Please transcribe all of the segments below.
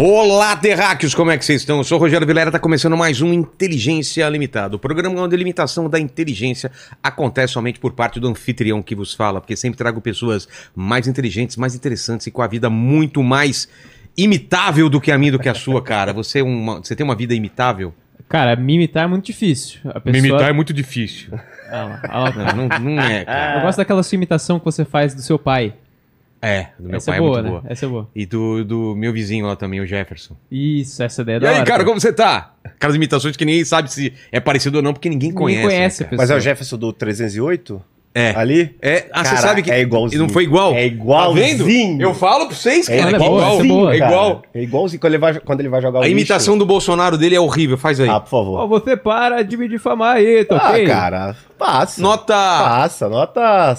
Olá, terráqueos, como é que vocês estão? Eu sou o Rogério Vilera, tá começando mais um Inteligência Limitada. O programa onde a limitação da inteligência acontece somente por parte do anfitrião que vos fala, porque sempre trago pessoas mais inteligentes, mais interessantes e com a vida muito mais imitável do que a minha, do que a sua, cara. Você, é uma, você tem uma vida imitável? Cara, me imitar é muito difícil. A pessoa... Me imitar é muito difícil. Ah, lá, ah lá. Não, não, não é, cara. Eu gosto daquela sua imitação que você faz do seu pai. É, do meu Essa pai é boa, é muito né? boa. Essa é boa. E do, do meu vizinho lá também, o Jefferson. Isso, essa ideia é E da aí, hora, cara, como você tá? Aquelas imitações que ninguém sabe se é parecido ou não, porque ninguém Ninguém conhece. conhece né, a cara? Mas é o. Jefferson do 308? É. Ali? É, ah, você Cara, sabe que é igualzinho. não foi igual? É igualzinho. Tá vendo? Eu falo pra vocês, É cara, é essa é igualzinho, boa. É igual. É igualzinho quando ele vai, quando ele vai jogar o A lixo. imitação do Bolsonaro dele é horrível, faz aí. Ah, por favor. Ó, você para de me difamar aí, tá Ah, ok? cara, passa. Nota Passa, nota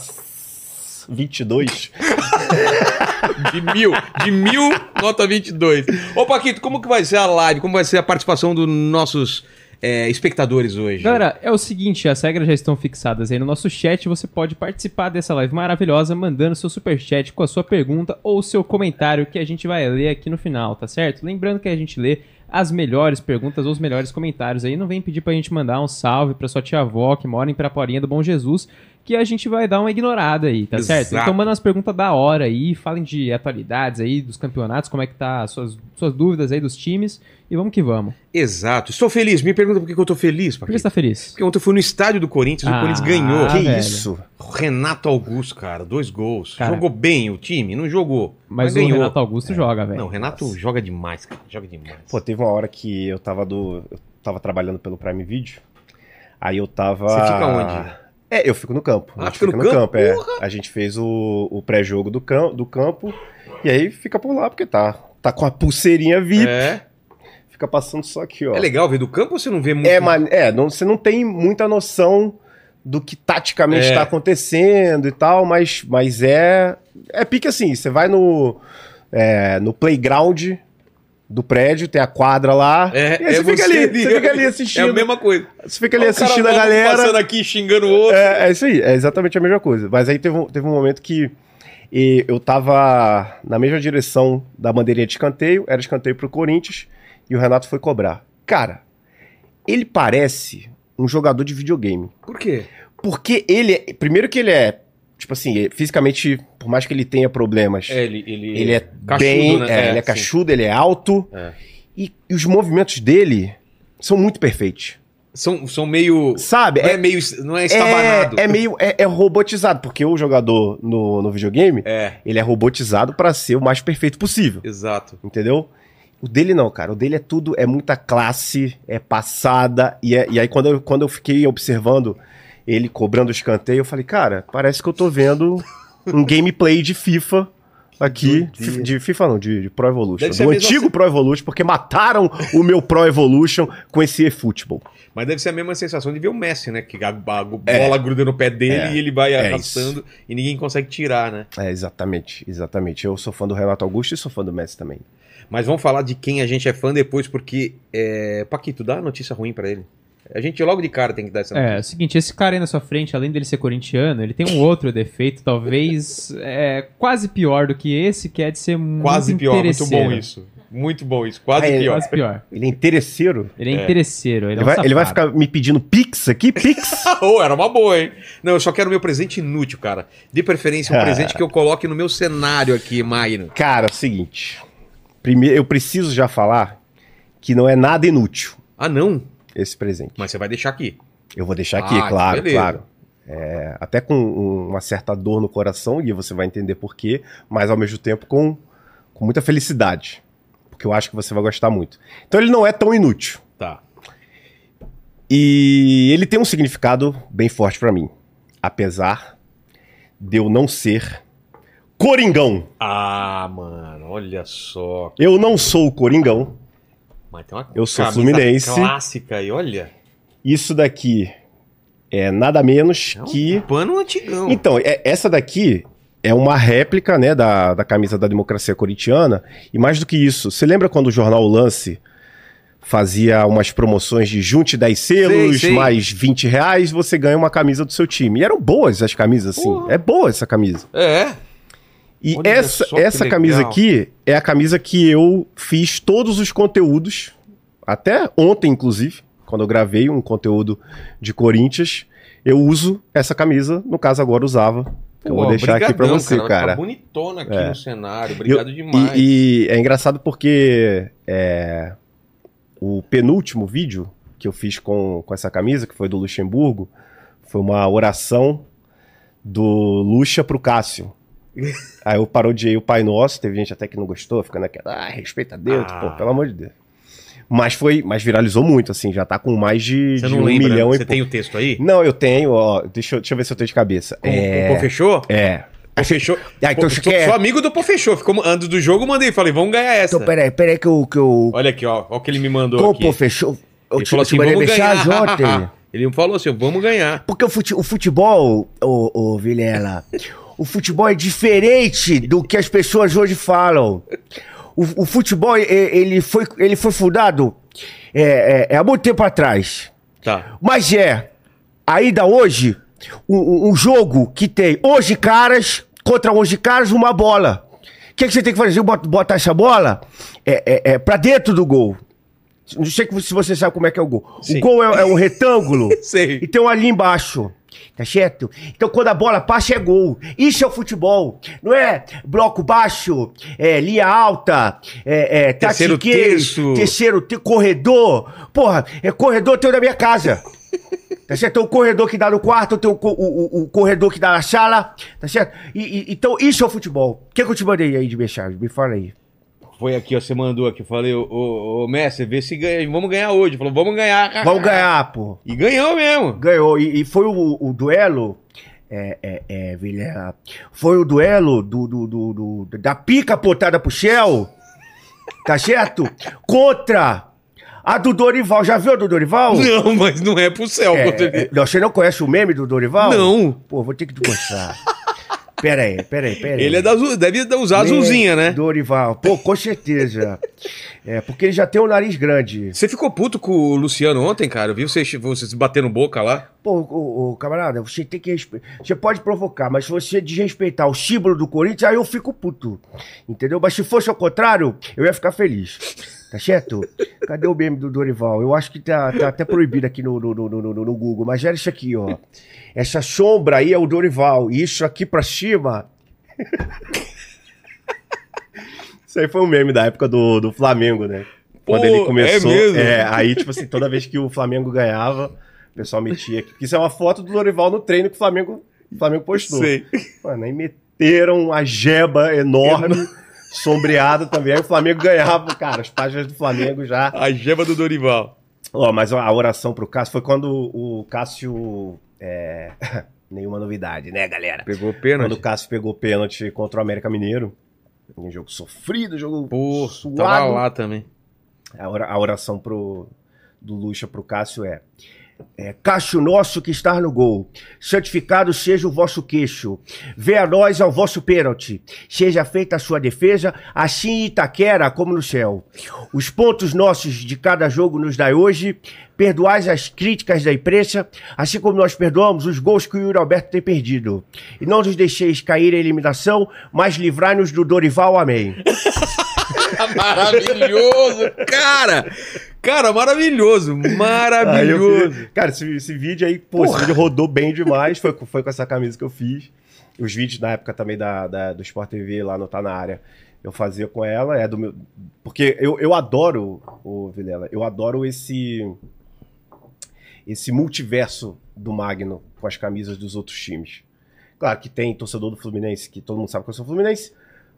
22. de mil, de mil, nota 22. Ô, Paquito, como que vai ser a live? Como vai ser a participação dos nossos é, espectadores hoje? Galera, é o seguinte, as regras já estão fixadas aí no nosso chat, você pode participar dessa live maravilhosa mandando seu superchat com a sua pergunta ou seu comentário que a gente vai ler aqui no final, tá certo? Lembrando que a gente lê as melhores perguntas ou os melhores comentários aí, não vem pedir pra gente mandar um salve pra sua tia-avó que mora em Praporinha do Bom Jesus, que a gente vai dar uma ignorada aí, tá certo? Exato. Então manda umas perguntas da hora aí, falem de atualidades aí, dos campeonatos, como é que tá, suas, suas dúvidas aí dos times, e vamos que vamos. Exato. Estou feliz. Me pergunta por que que eu tô feliz, Por que você tá feliz? Porque ontem eu fui no estádio do Corinthians e o Ah, Corinthians ganhou. Ah, que velho. isso? Renato Augusto, cara, dois gols. Cara. Jogou bem o time? Não jogou. Mas, o ganhou. Renato Augusto joga, velho. Não, o Renato joga demais, cara. Joga demais. Pô, teve uma hora que eu tava do. Eu tava trabalhando pelo Prime Video. Aí eu tava. Você fica onde? É, eu fico no campo. Ah, A gente fica no campo? é. Porra! A gente fez o, o pré-jogo do, cam do campo. E aí fica por lá, porque tá, tá com a pulseirinha VIP. É. Fica passando só aqui, ó. É legal ver do campo ou você não vê muito? É, mas é, não, você não tem muita noção do que taticamente É. está acontecendo e tal, mas, mas é. É pique assim, você vai no, é, no playground do prédio, tem a quadra lá, É, e aí é você, fica você ali, você fica ali É assistindo. a mesma coisa. Você fica ali o assistindo a galera. Passando aqui, xingando o outro. É, é isso aí, é exatamente a mesma coisa. Mas aí teve um, teve um momento que eu tava na mesma direção da bandeirinha de escanteio, era escanteio pro Corinthians, e o Renato foi cobrar. Cara, ele parece um jogador de videogame. Por quê? Porque ele é. Primeiro que ele é. Tipo assim, fisicamente, por mais que ele tenha problemas, É, ele, ele, ele é cachudo, bem. né? é, ele é sim. cachudo, ele é alto. É. E, e os movimentos dele são muito perfeitos. São, são meio. Sabe? Não é, meio. Não é estabanado. É, é meio. É, é robotizado, porque o jogador no, no videogame, É, ele é robotizado pra ser o mais perfeito possível. exato. Entendeu? O dele não, cara. O dele é tudo, é muita classe, é passada. E, é- e aí, quando eu, quando eu fiquei observando ele cobrando o escanteio, eu falei, cara, parece que eu tô vendo um gameplay de FIFA aqui. De FIFA não, de, de Pro Evolution. Do antigo se- Pro Evolution, porque mataram o meu Pro Evolution com esse eFootball. Mas deve ser a mesma sensação de ver o Messi, né? Que a, a bola É. gruda no pé dele É. e ele vai É arrastando e ninguém consegue tirar, né? É, exatamente, exatamente. Eu sou fã do Renato Augusto e sou fã do Messi também. Mas vamos falar de quem a gente é fã depois, porque. É... Paquito, dá notícia ruim pra ele. A gente logo de cara tem que dar essa É, é notícia. o seguinte, esse cara aí na sua frente, além dele ser corintiano, ele tem um outro defeito, talvez é, quase pior do que esse, que é de ser muito Quase pior, muito bom isso. Muito bom isso, quase Ah, é, pior. Quase pior. Ele é interesseiro. Ele é, É. interesseiro, ele, Ele, é um vai, ele vai ficar me pedindo pix aqui? Pix? Oh, era uma boa, hein? Não, eu só quero meu presente inútil, cara. De preferência, um Ah. presente que eu coloque no meu cenário aqui, Magno. Cara, é o seguinte. Primeiro, eu preciso já falar que não é nada inútil Ah, não? Esse presente. Mas você vai deixar aqui. Eu vou deixar aqui, Ah, claro, claro. É, até com um- uma certa dor no coração, e você vai entender por quê, mas ao mesmo tempo com, com muita felicidade. Porque eu acho que você vai gostar muito. Então ele não é tão inútil. Tá. E ele tem um significado bem forte pra mim. Apesar de eu não ser Coringão. Ah, mano, olha só. Eu não sou o Coringão. Mas tem uma Eu sou fluminense. clássica aí, olha. Isso daqui é nada menos É um que. pano antigão. Então, é- essa daqui é uma réplica né, da, da camisa da democracia corintiana. E mais do que isso, você lembra quando o jornal Lance fazia umas promoções de junte 10 selos, Sei, sei. mais 20 reais, você ganha uma camisa do seu time. E eram boas as camisas, assim. Porra. É boa essa camisa. É. E Olha essa, essa legal. camisa aqui é a camisa que eu fiz todos os conteúdos, até ontem, inclusive, quando eu gravei um conteúdo de Corinthians, eu uso essa camisa, no caso agora usava. Eu vou Pô, deixar aqui pra você, Vai cara. ficar bonitona aqui É. no cenário. E- Obrigado demais. E, e é engraçado porque é, o penúltimo vídeo que eu fiz com, com essa camisa, que foi do Luxemburgo, foi uma oração do Luxa pro Cássio. Aí eu parodiei o Pai Nosso, teve gente até que não gostou, ficando aquela, ah, respeita Deus, Ah. pô, pelo amor de Deus. Mas foi, mas viralizou muito, assim, já tá com mais de, de um lembra? milhão Você e tem o texto aí? Não, eu tenho, ó, deixa, eu- deixa eu ver se eu tenho de cabeça. Com, é, com o Pô Fechou? é. Pô Fechou. Ah, então Pô, sou, quer- sou amigo do Pô Fechou. Ficou, antes do jogo, mandei. Falei, vamos ganhar essa. Então, peraí, peraí que eu, que eu Olha aqui, ó. Olha o que ele me mandou Como, aqui. pô, fechou? Eu Ele te, falou assim, vamos ganhar. Ele falou assim, vamos ganhar. Porque o, fute- o futebol, ô, ô Vilela, o futebol é diferente do que as pessoas hoje falam. O, o futebol, ele foi, ele foi fundado é, é, é há muito tempo atrás. Tá. Mas é, ainda hoje, um, um- jogo que tem 11 caras contra 11 caras, uma bola. O que, que você tem que fazer? Bot- Botar essa bola é, é, é pra dentro do gol. Não sei se você sabe como é que é o gol. Sim. O gol é, é um retângulo Sei. e tem um ali embaixo. Tá certo? Então quando a bola passa é gol. Isso é o futebol. Não é bloco baixo, é linha alta, é, é Terceiro terço. terceiro te- corredor. Porra, é corredor teu da minha casa. Tá certo? Tem o corredor que dá no quarto, tem o, co- o- o- o corredor que dá na sala, tá certo? E, e- então, isso é o futebol. O que, que eu te mandei aí de mensagem? Me fala aí. Foi aqui, ó. Você mandou aqui. Falei, ô, ô, ô mestre, vê se ganha. Vamos ganhar hoje. Falou, vamos ganhar. Vamos ganhar, pô. E ganhou mesmo. Ganhou. E, e foi o, o duelo. É, é, é, Vilela. Foi o duelo do, do, do- do- da pica botada pro Shell. Tá certo? Contra a do Dorival. Já viu a do Dorival? Não, mas não é pro céu. É, é, você não conhece o meme do Dorival? Não. Pô, vou ter que te mostrar. Pera aí, pera aí, pera aí. Ele é da deve usar azulzinha, né? Dorival. Pô, com certeza. É, porque ele já tem o nariz grande. Você ficou puto com o Luciano ontem, cara? Eu vi vocês, vocês batendo boca lá. Pô, ô, ô, camarada, você tem que respeitar. Você pode provocar, mas se você desrespeitar o símbolo do Corinthians, aí eu fico puto. Entendeu? Mas se fosse ao contrário, eu ia ficar feliz. Tá certo? Cadê o meme do Dorival? Eu acho que tá, tá até proibido aqui no, no, no, no, no- Google, mas era isso aqui, ó. Essa sombra aí é o Dorival, e isso aqui pra cima. Isso aí foi um meme da época do, do Flamengo, né? Quando Pô, ele começou. é mesmo? aí, tipo assim, toda vez que o Flamengo ganhava, o pessoal metia aqui. Isso é uma foto do Dorival no treino que o Flamengo, o Flamengo postou. Sei. Mano, aí meteram uma jeba enorme, sombreada também. Aí o Flamengo ganhava, cara, as páginas do Flamengo já. A gema do Dorival. Ó, mas a oração pro Cássio foi quando o Cássio. é, Nenhuma novidade, né, galera? Pegou Quando pênalti. o Cássio pegou pênalti contra o América Mineiro. Um jogo sofrido, jogo Pô, suado. tava lá também. A oração pro, do Lucha pro Cássio é, é Cássio nosso que está no gol, santificado seja o vosso queixo, vê a nós ao vosso pênalti, seja feita a sua defesa, assim em Itaquera como no céu. Os pontos nossos de cada jogo nos dai hoje, perdoais as críticas da imprensa, assim como nós perdoamos os gols que o Yuri Alberto tem perdido. E não nos deixeis cair em eliminação, mas livrai-nos do Dorival, amém. Maravilhoso, cara! Cara, maravilhoso, maravilhoso. cara, esse, esse vídeo aí, pô, esse vídeo rodou bem demais. Foi, com- foi com essa camisa que eu fiz. Os vídeos na época também da, da- do Sport TV lá no Tá Na Área, eu fazia com ela. É do meu. Porque eu, eu adoro, o Vilela, eu adoro esse. Esse multiverso do Magno com as camisas dos outros times. Claro que tem torcedor do Fluminense, que todo mundo sabe que eu sou Fluminense,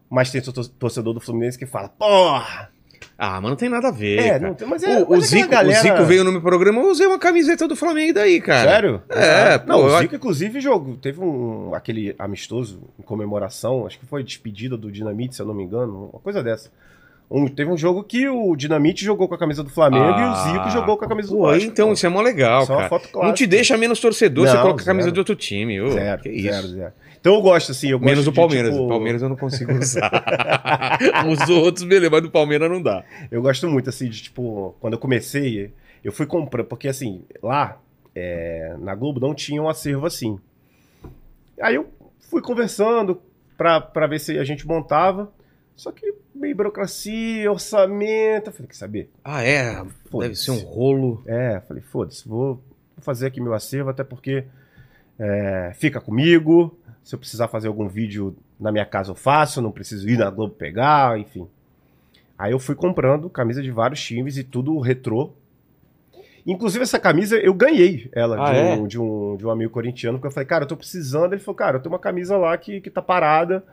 mas tem tor- torcedor do Fluminense que fala, porra! Ah, mas não tem nada a ver. É, cara. não tem, mas é. o, o mas aquela Zico, galera- o Zico veio no meu programa, eu usei uma camiseta do Flamengo daí, cara. Sério? É, pô, Não, eu- o Zico, inclusive, jogo, teve um aquele amistoso em comemoração, acho que foi despedida do Dinamite, se eu não me engano, uma coisa dessa. Um- teve um jogo que o Dinamite jogou com a camisa do Flamengo e o Zico jogou com a camisa do Pô, Vasco. então isso é mó legal, uma cara. Não te deixa menos torcedor, você Não, coloca a camisa zero. de outro time. ô, Zero, zero, zero. Então eu gosto, assim, eu gosto Menos o de, Palmeiras. tipo, O Palmeiras eu não consigo usar. Os outros, beleza, mas do Palmeiras não dá. Eu gosto muito, assim, de, tipo, quando eu comecei, eu fui comprando, porque, assim, lá, é, na Globo não tinha um acervo assim. Aí eu fui conversando, pra, pra ver se a gente montava. Só que meio burocracia, orçamento. Eu falei, quer saber? Ah, é? Deve ser um rolo. É, falei, foda-se, vou, fazer aqui meu acervo, até porque é, fica comigo. Se eu precisar fazer algum vídeo na minha casa, eu faço, não preciso ir na Globo pegar, enfim. Aí eu fui comprando camisa de vários times e tudo retrô. Inclusive, essa camisa eu ganhei ela Ah, de, é? um, de, um, de um amigo corintiano, porque eu falei, cara, eu tô precisando. Ele falou, cara, eu tenho uma camisa lá que, que tá parada,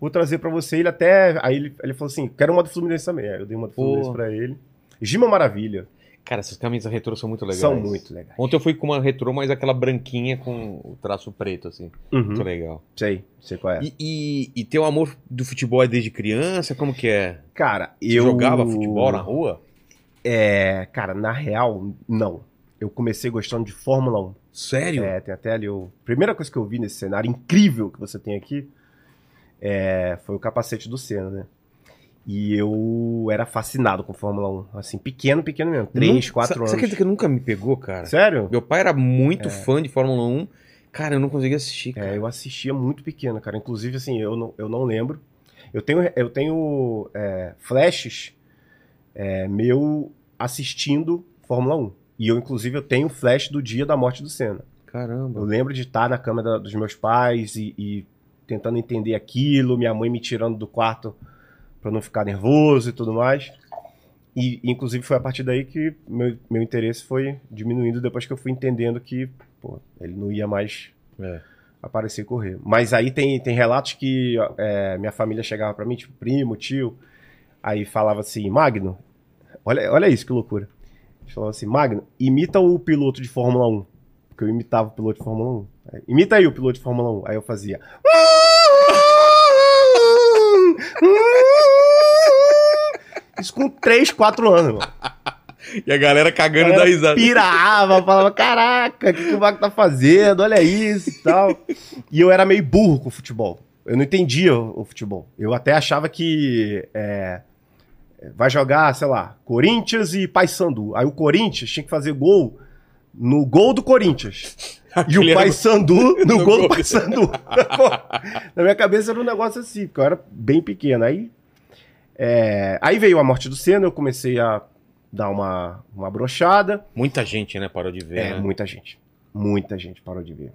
vou trazer pra você. Ele até. Aí ele, ele falou assim: quero uma do Fluminense também. Aí eu dei uma do. Fluminense pra ele. Gima Maravilha. Cara, essas camisas retrô são muito legais. São muito legais. Ontem eu fui com uma retrô, mas aquela branquinha com o traço preto, assim. Muito Uhum. legal. Sei, sei qual é. E, e, e teu amor do futebol é desde criança? Como que é? Cara, Você eu. jogava futebol na rua? É, cara, na real, não. Eu comecei gostando de Fórmula 1. Sério? É, tem até ali o. Primeira coisa que eu vi nesse cenário incrível que você tem aqui é, foi o capacete do Senna, né? E eu era fascinado com Fórmula 1. Assim, pequeno, pequeno mesmo. 3, Nunca- 4 Você anos. acredita que nunca me pegou, cara? Sério? Meu pai era muito fã de Fórmula 1. Cara, eu não conseguia assistir, cara. É, eu assistia muito pequeno, cara. Inclusive, assim, eu não, eu não lembro. Eu tenho, eu tenho é, flashes é, meu assistindo Fórmula 1. E eu, inclusive, eu tenho flash do dia da morte do Senna. Eu Caramba. lembro de estar na cama da- dos meus pais e, e tentando entender aquilo, minha mãe me tirando do quarto para não ficar nervoso e tudo mais. E, inclusive, foi a partir daí que meu, meu interesse foi diminuindo depois que eu fui entendendo que pô, ele não ia mais É. aparecer e correr. Mas aí tem, tem relatos que é, minha família chegava pra mim, tipo, primo, tio, aí falava assim, Magno, olha, olha isso, que loucura. Eles falavam assim, Magno, imita o piloto de Fórmula 1. Porque eu imitava o piloto de Fórmula 1. Imita aí o piloto de Fórmula 1. Aí eu fazia. Isso com 3, 4 anos, mano. E a galera cagando Galera da risada. pirava, falava, caraca, o que, que o Vaco tá fazendo? Olha isso e tal. E eu era meio burro com o futebol. Eu não entendia o, o futebol. Eu até achava que é, vai jogar, sei lá, Corinthians e Paysandu. Aí o Corinthians tinha que fazer gol no gol do Corinthians. E o era- Paysandu no, no gol do Paysandu. Pô, Na minha cabeça era um negócio assim, porque eu era bem pequeno. Aí, é, aí veio a morte do Senna, eu comecei a dar uma, uma brochada. Muita gente, né, parou de ver. É, né? muita gente. Muita gente parou de ver.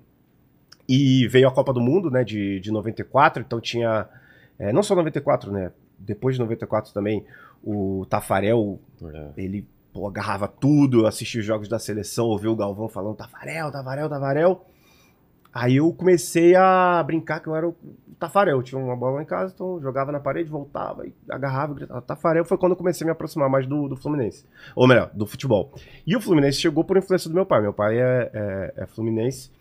E veio a Copa do Mundo, né, de, de 94, então tinha. é, não só 94, né? Depois de 94 também, o Tafarel, É. ele pô, agarrava tudo, assistia os jogos da seleção, ouvia o Galvão falando Tafarel, Tafarel, Tafarel. Aí eu comecei a brincar que eu era o Tafarel. Tinha uma bola em casa, então eu jogava na parede, voltava, e agarrava e gritava. Tafarel foi quando eu comecei a me aproximar mais do, do Fluminense. Ou melhor, do futebol. E o Fluminense chegou por influência do meu pai. Meu pai é, é- é Fluminense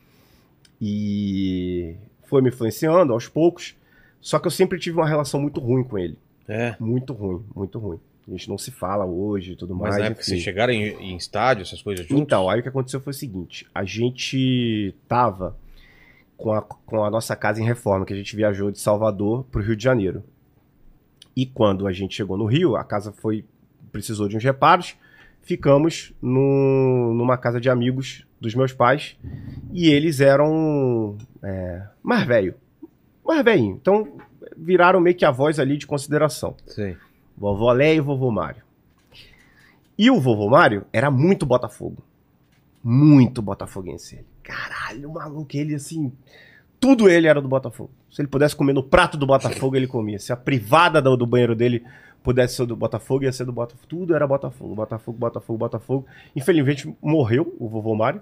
e foi me influenciando aos poucos. Só que eu sempre tive uma relação muito ruim com ele. É. Muito ruim, muito ruim. A gente não se fala hoje e tudo Mas mais. na época enfim. vocês chegaram em, em estádio, essas coisas juntos? Então, aí o que aconteceu foi o seguinte: a gente tava com a, com a nossa casa em reforma, que a gente viajou de Salvador pro Rio de Janeiro. E quando a gente chegou no Rio, a casa foi precisou de uns reparos, ficamos no- numa casa de amigos dos meus pais e eles eram é, mais velho, mais velhinho. Então viraram meio que avós ali de consideração. Sei. Vovó Léia e vovô Mário. E o vovô Mário era muito Botafogo. Muito botafoguense. ele. Caralho, maluco, ele assim. Tudo ele era do Botafogo. Se ele pudesse comer no prato do Botafogo, ele comia. Se a privada do, do banheiro dele pudesse ser do Botafogo, ia ser do Botafogo. Tudo era Botafogo. Botafogo, Botafogo, Botafogo. Infelizmente morreu o vovô Mário.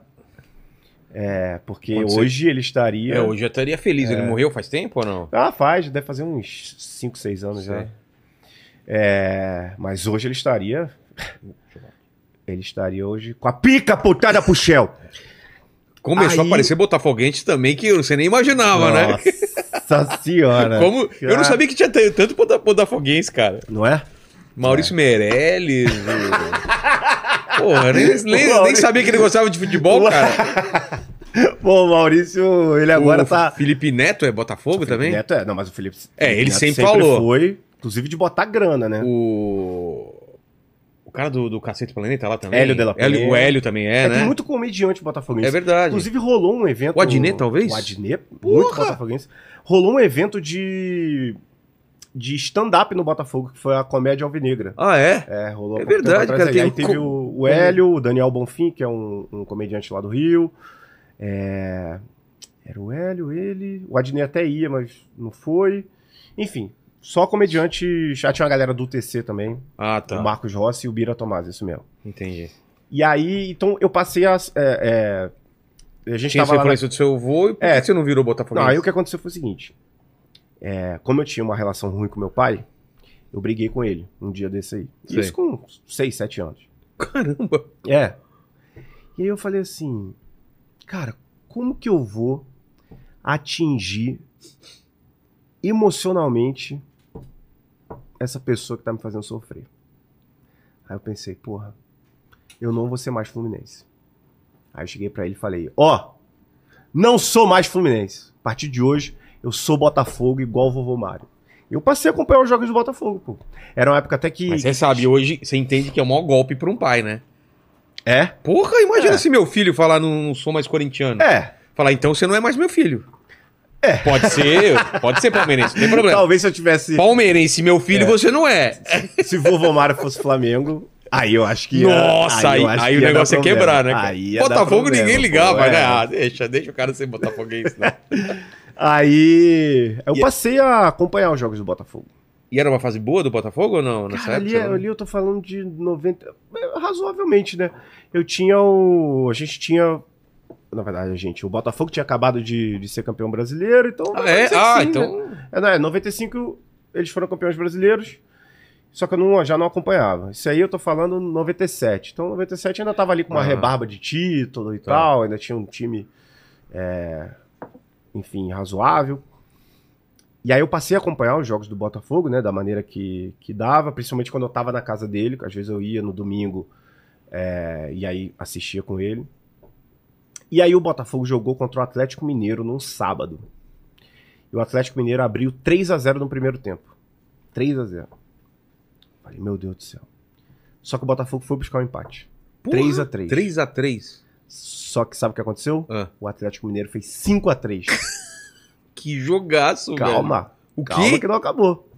É, porque Pode ser. hoje ele estaria. É, hoje eu estaria feliz. Ele morreu faz tempo ou não? Ah, faz, deve fazer uns 5, 6 anos já. É, mas hoje ele estaria. Ele estaria hoje com a pica putada pro Shell. Começou Aí- a aparecer botafoguense também que você nem imaginava, né? Nossa senhora. Como... Eu não sabia que tinha tanto bota- botafoguense, cara. Não é? Maurício Meirelles. o- Porra, nem, nem- nem Maurício- sabia que ele gostava de futebol, cara. Pô, o Maurício, ele agora o tá. Felipe Neto é Botafogo também? Neto é, não, mas o Felipe. É, ele Neto sempre falou. foi, inclusive de botar grana, né? O... O cara do, do Cacete Planeta lá também. Hélio de la Hélio-. O Hélio também é, É, né? tem muito comediante botafoguense. É verdade. Inclusive rolou um evento. O Adnet, talvez? O Adnet, muito botafoguense. Rolou um evento de. de stand-up no Botafogo, que foi a Comédia Alvinegra. Ah, é? É, rolou É verdade, cara, aí. tem Aí teve o, o Hélio, o Daniel Bonfim, que é um, um comediante lá do Rio. É, Era o Hélio, ele. O Adnet até ia, mas não foi. Enfim, só comediante. Já tinha uma galera do TC também. Ah, tá. O Marcos Rossi e o Bira Tomás, isso mesmo. Entendi. E aí, então eu passei a. É, é, a gente Tinha tava lá. na- do seu avô e por É. que você não virou Botafogo? Não, aí o que aconteceu foi o seguinte. É, como eu tinha uma relação ruim com meu pai, eu briguei com ele um dia desse aí. Sei. Isso com 6, 7 anos. Caramba. É. E aí eu falei assim, cara, como que eu vou atingir emocionalmente essa pessoa que tá me fazendo sofrer? Aí eu pensei, porra, eu não vou ser mais Fluminense. Aí eu cheguei pra ele e falei, ó, não sou mais Fluminense. A partir de hoje, eu sou Botafogo igual o vovô Mário. Eu passei a acompanhar os jogos do Botafogo, pô. Era uma época até que... Mas você sabe, hoje você entende que é o maior golpe pra um pai, né? É? Porra, imagina É. se meu filho falar não, não sou mais corintiano. É. Falar, então você não é mais meu filho. É. Pode ser, pode ser palmeirense, não tem problema. Talvez se eu tivesse... Palmeirense, meu filho, É. você não é. Se o vovô Mário fosse Flamengo, aí eu acho que ia, Nossa, aí, aí que o negócio é quebrar, né? Aí Botafogo problema, ninguém pô, ligava, é. né? Ah, deixa, deixa o cara ser botafoguense, né? Aí eu E- passei a acompanhar os jogos do Botafogo. E era uma fase boa do Botafogo ou não? Nessa Cara, ali, época? ali eu tô falando de 90. é, Razoavelmente, né? Eu tinha o. A gente tinha. Na verdade, gente. O Botafogo tinha acabado de, de ser campeão brasileiro, então. Ah, é? Ah, sim, né? então. É, não, é, 95 eles foram campeões brasileiros. Só que eu não, já não acompanhava. Isso aí eu tô falando 97. Então 97 ainda tava ali com uma Ah. rebarba de título e Tá. tal. Ainda tinha um time, é, enfim, razoável. E aí eu passei a acompanhar os jogos do Botafogo, né? Da maneira que, que dava. Principalmente quando eu tava na casa dele. Que às vezes eu ia no domingo é, e aí assistia com ele. E aí o Botafogo jogou contra o Atlético Mineiro num sábado. E o Atlético Mineiro abriu 3 a 0 no primeiro tempo. 3 a 0 Falei, meu Deus do céu. Só que o Botafogo foi buscar o empate. 3 a 3 3x3. Só que sabe o que aconteceu? Ah, O Atlético Mineiro fez 5 a 3 que jogaço, velho. Calma. O Calma quê? que não acabou.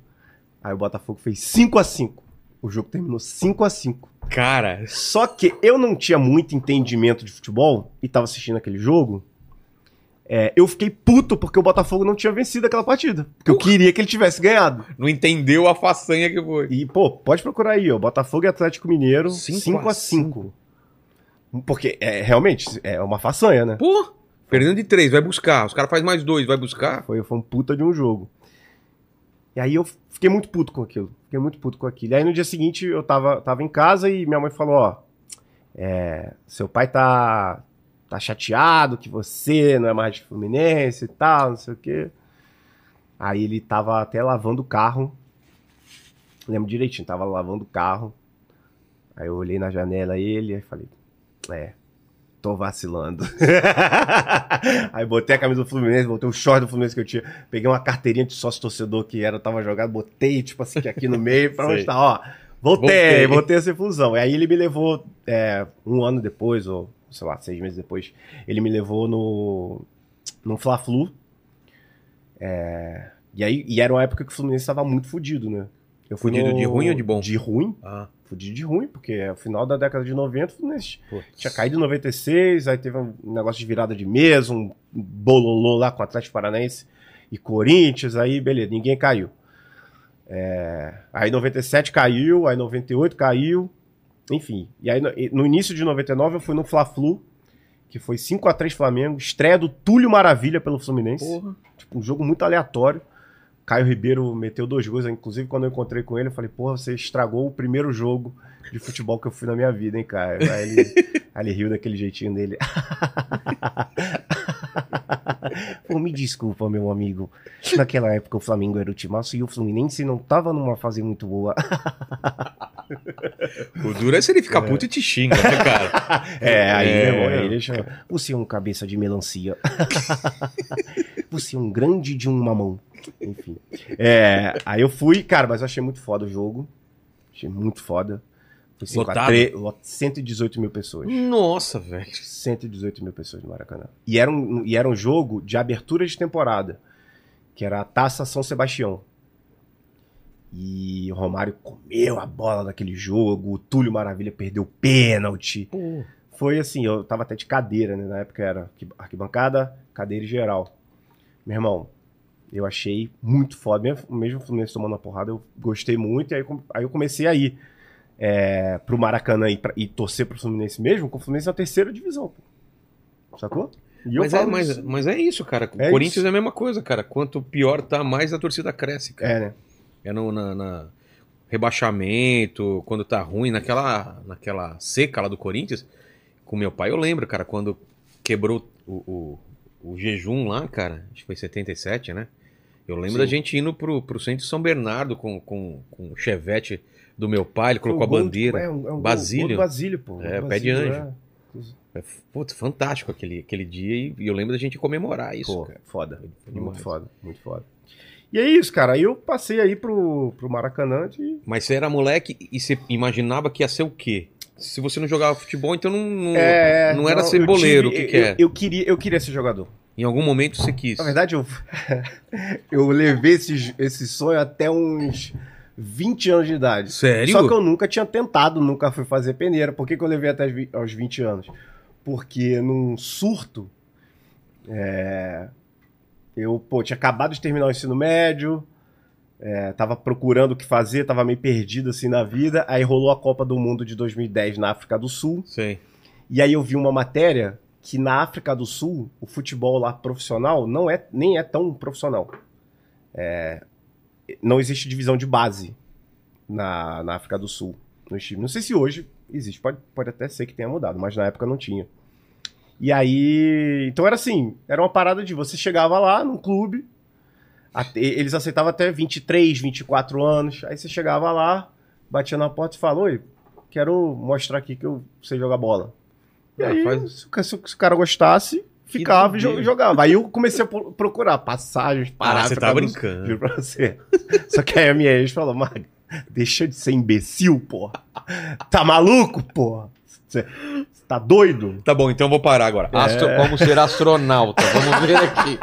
Aí o Botafogo fez 5 a 5 O jogo terminou 5 a 5 Cara, Só que eu não tinha muito entendimento de futebol e tava assistindo aquele jogo. É, eu fiquei puto porque o Botafogo não tinha vencido aquela partida. Porque eu queria que ele tivesse ganhado. não entendeu a façanha que foi. E, pô, pode procurar aí, ó. Botafogo e Atlético Mineiro, Cinco 5 a a 5 Porque, é, realmente, é uma façanha, né? Pô, perdendo de 3, vai buscar. Os caras fazem mais dois, vai buscar. Foi, foi um puta de um jogo. E aí eu fiquei muito puto com aquilo. Fiquei muito puto com aquilo. E aí no dia seguinte eu tava, tava em casa e minha mãe falou, ó, é, seu pai tá, tá chateado que você não é mais de Fluminense e tal, não sei o quê. Aí ele tava até lavando o carro. Lembro direitinho, tava lavando o carro. Aí eu olhei na janela ele e falei, é, tô vacilando. Aí botei a camisa do Fluminense, botei o short do Fluminense que eu tinha. Peguei uma carteirinha de sócio torcedor que era, tava jogado, botei, tipo assim, aqui no meio pra mostrar, ó. Voltei, Voltei. voltei, essa fusão. E aí ele me levou é, um ano depois, ou sei lá, seis meses depois, ele me levou no, no Fla-Flu. É, e aí e era uma época que o Fluminense tava muito fudido, né? Eu fui Fudido no- de ruim ou de bom? De ruim. Ah, Fudido de ruim, porque é o final da década de 90, o Fluminense putz. tinha caído em 96, aí teve um negócio de virada de mesa, um bololô lá com o Atlético Paranaense e Corinthians, aí beleza, ninguém caiu. É, aí 97 caiu, aí 98 caiu, enfim. E aí no, no início de 99 eu fui no Fla-Flu, que foi 5 a 3 Flamengo, estreia do Túlio Maravilha pelo Fluminense. Porra. Tipo, um jogo muito aleatório. Caio Ribeiro meteu dois gols, inclusive quando eu encontrei com ele, eu falei, porra, você estragou o primeiro jogo de futebol que eu fui na minha vida, hein, Caio? Aí ele, aí ele riu daquele jeitinho dele. Pô, me desculpa, meu amigo. Naquela época o Flamengo era o timaço e o Fluminense não tava numa fase muito boa. O duro é se ele ficar puto e te xinga, né, cara? É, aí, É. meu irmão, aí ele chama, Você é um cabeça de melancia. Você é um grande de uma mão. Enfim. É, aí eu fui, cara, mas eu achei muito foda o jogo. Achei muito foda. Foi 5 a Lotado? 3, lot- 118 mil pessoas. Nossa, velho. 118 mil pessoas no Maracanã. E era, um, e era um jogo de abertura de temporada, que era a Taça São Sebastião. E o Romário comeu a bola naquele jogo, o Túlio Maravilha perdeu o pênalti. Foi assim, eu tava até de cadeira, né? Na época era arqui- arquibancada, cadeira e geral. Meu irmão, eu achei muito foda. Mesmo, o Fluminense tomando uma porrada, eu gostei muito. E aí, aí eu comecei a ir é, pro Maracanã e, pra- e torcer pro Fluminense mesmo, com o Fluminense na terceira divisão. pô. Sacou? Mas é, mas, isso. mas é isso, cara. O É Corinthians isso. é a mesma coisa, cara. Quanto pior tá, mais a torcida cresce, cara. É, né? É no na, na rebaixamento, quando tá ruim, naquela, naquela seca lá do Corinthians. Com meu pai, eu lembro, cara, quando quebrou o, o, o jejum lá, cara. Acho que foi 77, né? Eu lembro Sim. da gente indo pro, pro centro de São Bernardo com, com, com o chevette do meu pai, ele colocou a bandeira. É, um, é um Basílio. Gol, gol do Basílio, pô. É, do pé de Basílio, anjo. é. É, Putz, fantástico aquele, aquele dia e, e eu lembro da gente comemorar isso, Pô, cara. foda. Foi Muito foda, muito foda. E é isso, cara. Aí eu passei aí pro, pro Maracanã de. Mas você era moleque e você imaginava que ia ser o quê? Se você não jogava futebol, então não, não, É, não era eu ceboleiro, tive- o que, que eu, é? eu queria, eu queria ser jogador. Em algum momento você quis. Na verdade, eu, eu levei esse, esse sonho até uns 20 anos de idade. Sério? Só que eu nunca tinha tentado, nunca fui fazer peneira. Por que, que eu levei até aos 20 anos? Porque num surto, é, eu pô, tinha acabado de terminar o ensino médio, é, tava procurando o que fazer, tava meio perdido assim na vida. Aí rolou a Copa do Mundo de 2010 na África do Sul. Sei. E aí eu vi uma matéria que na África do Sul, o futebol lá profissional não é nem é tão profissional. É, não existe divisão de base na, na África do Sul. Nos times. Não sei se hoje existe, pode, pode até ser que tenha mudado, mas na época não tinha. E aí. Então era assim: era uma parada de você chegava lá num clube, até- eles aceitavam até 23, 24 anos. Aí você chegava lá, batia na porta e falou: Oi, quero mostrar aqui que eu sei jogar bola. E Ah, aí, faz- se, o ca- se o cara gostasse, ficava e jogava. Aí eu comecei a pro- procurar passagens Ah, para você tá do brincando. Juro pra você. Só que aí a minha ex falou, Maga, deixa de ser imbecil, porra. Tá maluco, porra? Você tá doido? Tá bom, então eu vou parar agora. Astro- É. Como ser astronauta. Vamos ver aqui.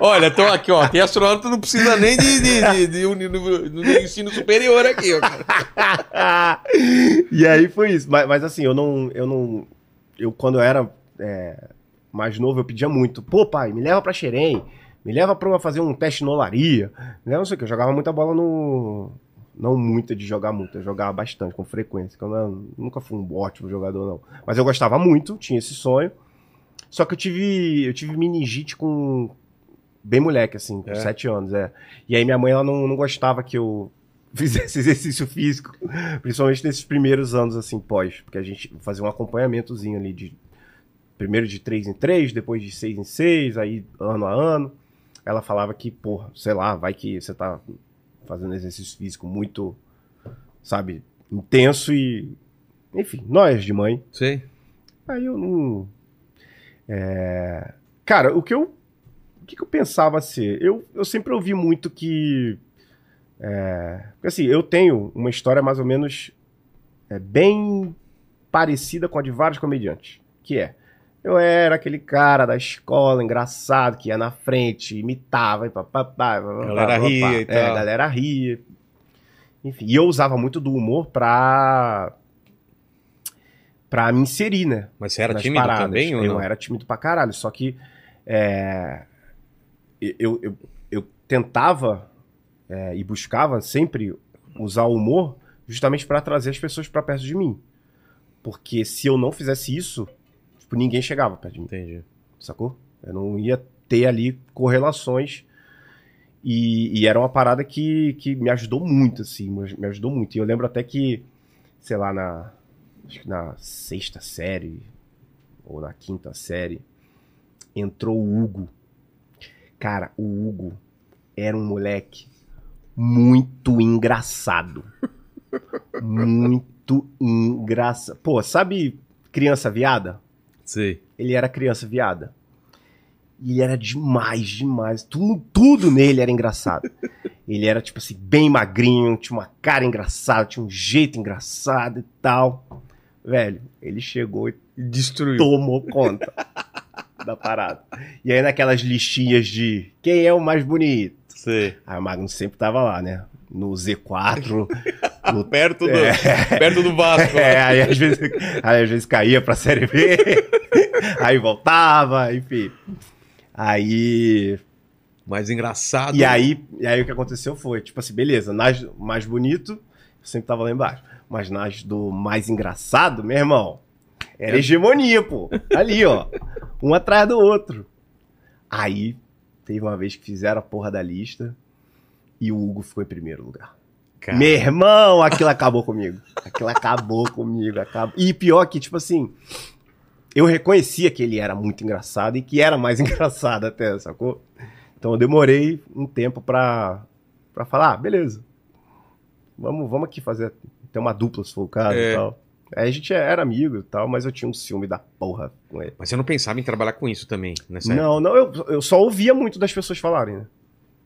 Olha, tô aqui, ó. Tem astronauta, não precisa nem de, de, de- de uni- de- de ensino superior aqui, ó. e aí foi isso. Mas, mas assim, eu não. Eu não. Eu, quando eu era é, mais novo, eu pedia muito. Pô, pai, me leva pra Xerém. Me leva pra fazer um teste no Olaria. Me leva não sei o que. Eu jogava muita bola no. Não muita de jogar muito, eu jogava bastante, com frequência. Que eu não- nunca fui um ótimo jogador, não. Mas eu gostava muito, tinha esse sonho. Só que eu tive. Eu tive meningite com. Bem moleque, assim, com É? sete anos, é. E aí minha mãe, ela não, não gostava que eu fizesse exercício físico. Principalmente nesses primeiros anos, assim, pós. Porque a gente fazia um acompanhamentozinho ali de. Primeiro de três em três, depois de seis em seis, aí ano a ano. Ela falava que, porra, sei lá, vai que você tá fazendo exercício físico muito, sabe, intenso e. Enfim, nós de mãe. Sei. Aí eu não. é, Cara, o que eu. O que, que eu pensava ser? Eu, eu sempre ouvi muito que. É... porque, Assim, eu tenho uma história mais ou menos é, bem parecida com a de vários comediantes. Que é. Eu era aquele cara da escola, engraçado, que ia na frente, imitava, e papapá, Galera ria e É, tal. a galera ria. Enfim, e eu usava muito do humor pra. pra me inserir, né? Mas você era tímido paradas. também ou eu não? era tímido pra caralho, só que é, eu, eu, eu tentava é, e buscava sempre usar o humor justamente pra trazer as pessoas pra perto de mim. Porque se eu não fizesse isso, tipo, ninguém chegava perto de mim, Entendi. sacou? Eu não ia ter ali correlações e, e era uma parada que, que me ajudou muito, assim, me ajudou muito. E eu lembro até que, sei lá, na, acho que na sexta série ou na quinta série, entrou o Hugo. Cara, o Hugo era um moleque muito engraçado. muito engraçado. Pô, sabe criança viada? Sei. Ele era criança viada. E ele era demais, demais. Tudo, tudo nele era engraçado. Ele era, tipo assim, bem magrinho, tinha uma cara engraçada, tinha um jeito engraçado e tal. Velho, ele chegou e Destruiu. tomou conta da parada. E aí naquelas listinhas de quem é o mais bonito? Sei. Aí o Magno sempre tava lá, né? No Z4, no Perto do, É. perto do Vasco. É, aí às vezes, aí às vezes caía pra Série B, aí voltava, enfim. Aí. Mais engraçado. E aí, e aí o que aconteceu foi, tipo assim, beleza, nas mais bonito, eu sempre tava lá embaixo. Mas nas do mais engraçado, meu irmão, era hegemonia, pô. Ali, ó. Um atrás do outro. Aí, teve uma vez que fizeram a porra da lista e o Hugo ficou em primeiro lugar. Cara, Meu irmão, aquilo acabou comigo. Aquilo acabou comigo. Acabou. E pior que, tipo assim, eu reconhecia que ele era muito engraçado e que era mais engraçado até, sacou? Então eu demorei um tempo pra, pra falar, ah, beleza. Vamos, vamos aqui fazer, ter uma dupla se for o caso É. e tal. Aí a gente era amigo e tal, mas eu tinha um ciúme da porra com ele. Mas você não pensava em trabalhar com isso também, nessa época? Não, não, eu, eu só ouvia muito das pessoas falarem, né?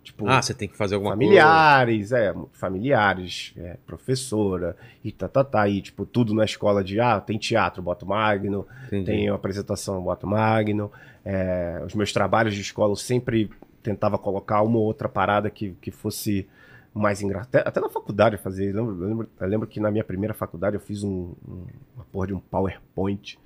Tipo, Ah, você tem que fazer alguma familiares, é, familiares, é, professora, e tá, tá, tá, e tipo, tudo na escola de, ah, tem teatro, bota Magno, coisa. Entendi. tem apresentação, bota Magno, é, os meus trabalhos de escola eu sempre tentava colocar uma ou outra parada que, que fosse mais engraçada, até, até na faculdade eu fazia, eu lembro, eu lembro, eu lembro que na minha primeira faculdade eu fiz um, um- uma porra de um PowerPoint,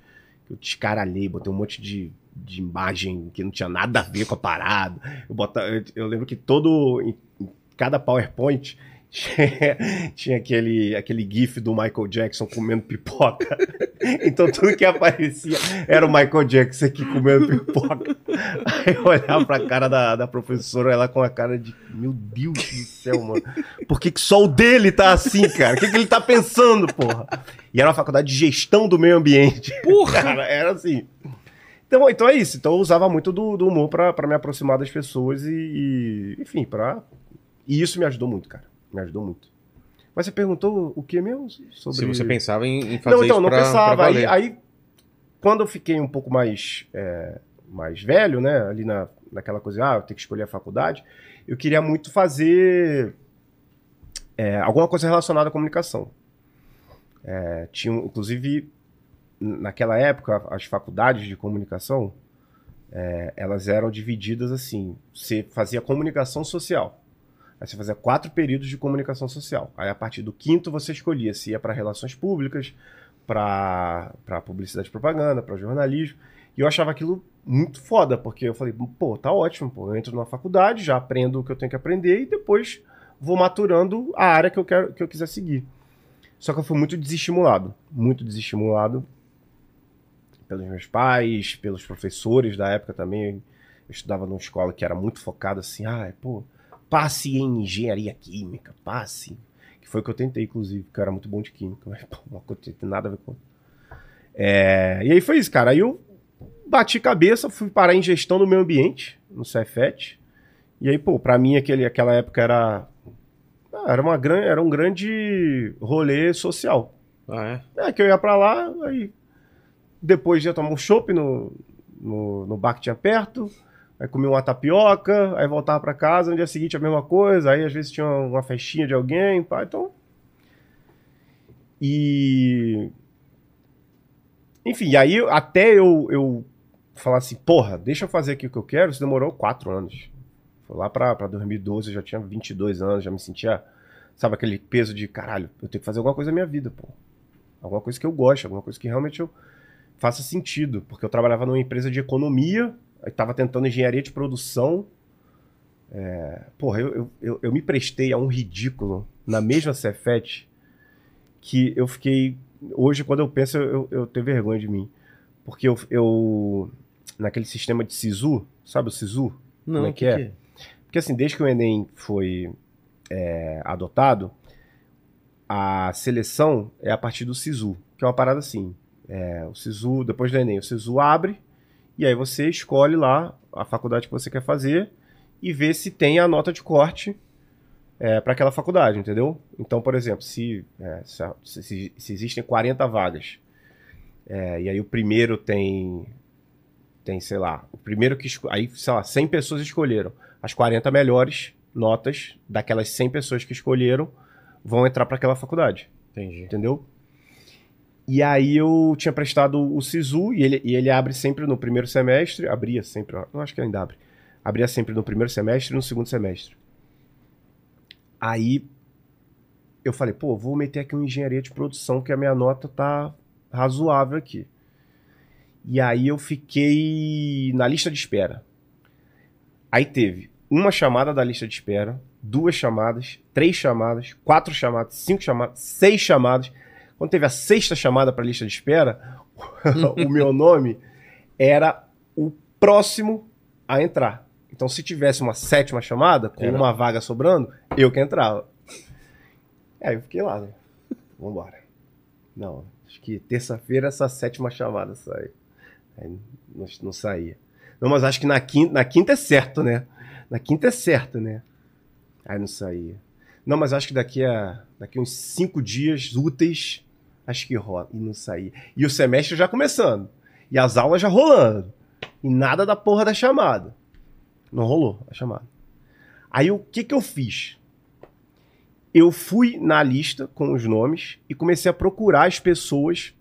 que eu descaralhei, botei um monte de, de imagem que não tinha nada a ver com a parada. Eu, bota, eu, eu lembro que todo. Em, em cada PowerPoint tinha, tinha aquele, aquele GIF do Michael Jackson comendo pipoca. Então tudo que aparecia era o Michael Jackson aqui comendo pipoca. Aí eu olhava pra cara da, da professora, ela com a cara de. Meu Deus do céu, mano. Por que, que só o dele tá assim, cara? O que, que ele tá pensando, porra? E era uma faculdade de gestão do meio ambiente. Porra! Cara, era assim. Então, então é isso. Então eu usava muito do, do humor pra, pra me aproximar das pessoas e, e, enfim, pra. E isso me ajudou muito, cara. Me ajudou muito. Mas você perguntou o que mesmo? Sobre... Se você pensava em, em fazer Não, então, não pra, pra pensava. Aí, valer. aí, quando eu fiquei um pouco mais, é, mais velho, né? Ali na, naquela coisa, ah, eu tenho que escolher a faculdade, eu queria muito fazer é, alguma coisa relacionada à comunicação. É, tinha, inclusive, naquela época, as faculdades de comunicação, é, elas eram divididas assim. Você fazia comunicação social. Aí você fazia quatro períodos de comunicação social. Aí a partir do quinto você escolhia se ia para relações públicas, para publicidade e propaganda, para jornalismo. E eu achava aquilo muito foda, porque eu falei, pô, tá ótimo, pô. Eu entro numa faculdade, já aprendo o que eu tenho que aprender e depois vou maturando a área que eu quero que eu quiser seguir. Só que eu fui muito desestimulado, muito desestimulado pelos meus pais, pelos professores da época também. Eu estudava numa escola que era muito focada assim, ah, pô, passe em engenharia química, passe. Que foi o que eu tentei, inclusive, porque eu era muito bom de química, mas pô, não tem nada a ver com. É, e aí foi isso, cara. Aí eu bati cabeça, fui parar em gestão do meio ambiente, no Cefet. E aí, pô, pra mim aquele, aquela época era. ah, Era, uma, gran- era um grande rolê social. Ah, é? É, que eu ia pra lá, aí depois ia tomar um chopp no, no, no bar que tinha perto, aí comia uma tapioca, aí voltava pra casa, no dia seguinte a mesma coisa, aí às vezes tinha uma festinha de alguém, pá, então... E... Enfim, aí até eu, eu falar assim, porra, deixa eu fazer aqui o que eu quero, isso demorou quatro anos. Foi lá pra, pra 2012, eu já tinha 22 anos, já me sentia, sabe, aquele peso de, caralho, eu tenho que fazer alguma coisa na minha vida, pô. Alguma coisa que eu gosto, alguma coisa que realmente eu faça sentido. Porque eu trabalhava numa empresa de economia, aí tava tentando engenharia de produção. É, porra, eu, eu, eu, me prestei a um ridículo na mesma Cefet que eu fiquei. Hoje, quando eu penso, eu, eu, tenho vergonha de mim. Porque eu, eu. Naquele sistema de SISU, sabe o SISU? Não, Como é que é? Porque assim, desde que o Enem foi é, adotado, a seleção é a partir do SISU, que é uma parada assim. É, o SISU, depois do Enem, o SISU abre e aí você escolhe lá a faculdade que você quer fazer e vê se tem a nota de corte é, para aquela faculdade, entendeu? Então, por exemplo, se, é, se, se- se existem 40 vagas é, e aí o primeiro tem tem, sei lá, o primeiro que aí, sei lá, 100 pessoas escolheram. As 40 melhores notas daquelas 100 pessoas que escolheram vão entrar para aquela faculdade, Entendi. entendeu? E aí eu tinha prestado o SISU e ele, e ele abre sempre no primeiro semestre, abria sempre, eu acho que ainda abre. Abria sempre no primeiro semestre e no segundo semestre. Aí eu falei, pô, vou meter aqui uma engenharia de produção que a minha nota tá razoável aqui. E aí eu fiquei na lista de espera. Aí teve uma chamada da lista de espera, duas chamadas, três chamadas, quatro chamadas, cinco chamadas, seis chamadas. Quando teve a sexta chamada para a lista de espera, o meu nome era o próximo a entrar. Então, se tivesse uma sétima chamada, com Era. uma vaga sobrando, eu que entrava. Aí eu fiquei lá, né? Vambora. Não, acho que terça-feira essa sétima chamada sai. Aí não, não saía. Não, mas acho que na quinta, na quinta é certo, né? Na quinta é certo, né? Aí não saía. Não, mas acho que daqui a daqui uns cinco dias úteis, acho que rola. E não saía. E o semestre já começando. E as aulas já rolando. E nada da porra da chamada. Não rolou a chamada. Aí o que que eu fiz? Eu fui na lista com os nomes e comecei a procurar as pessoas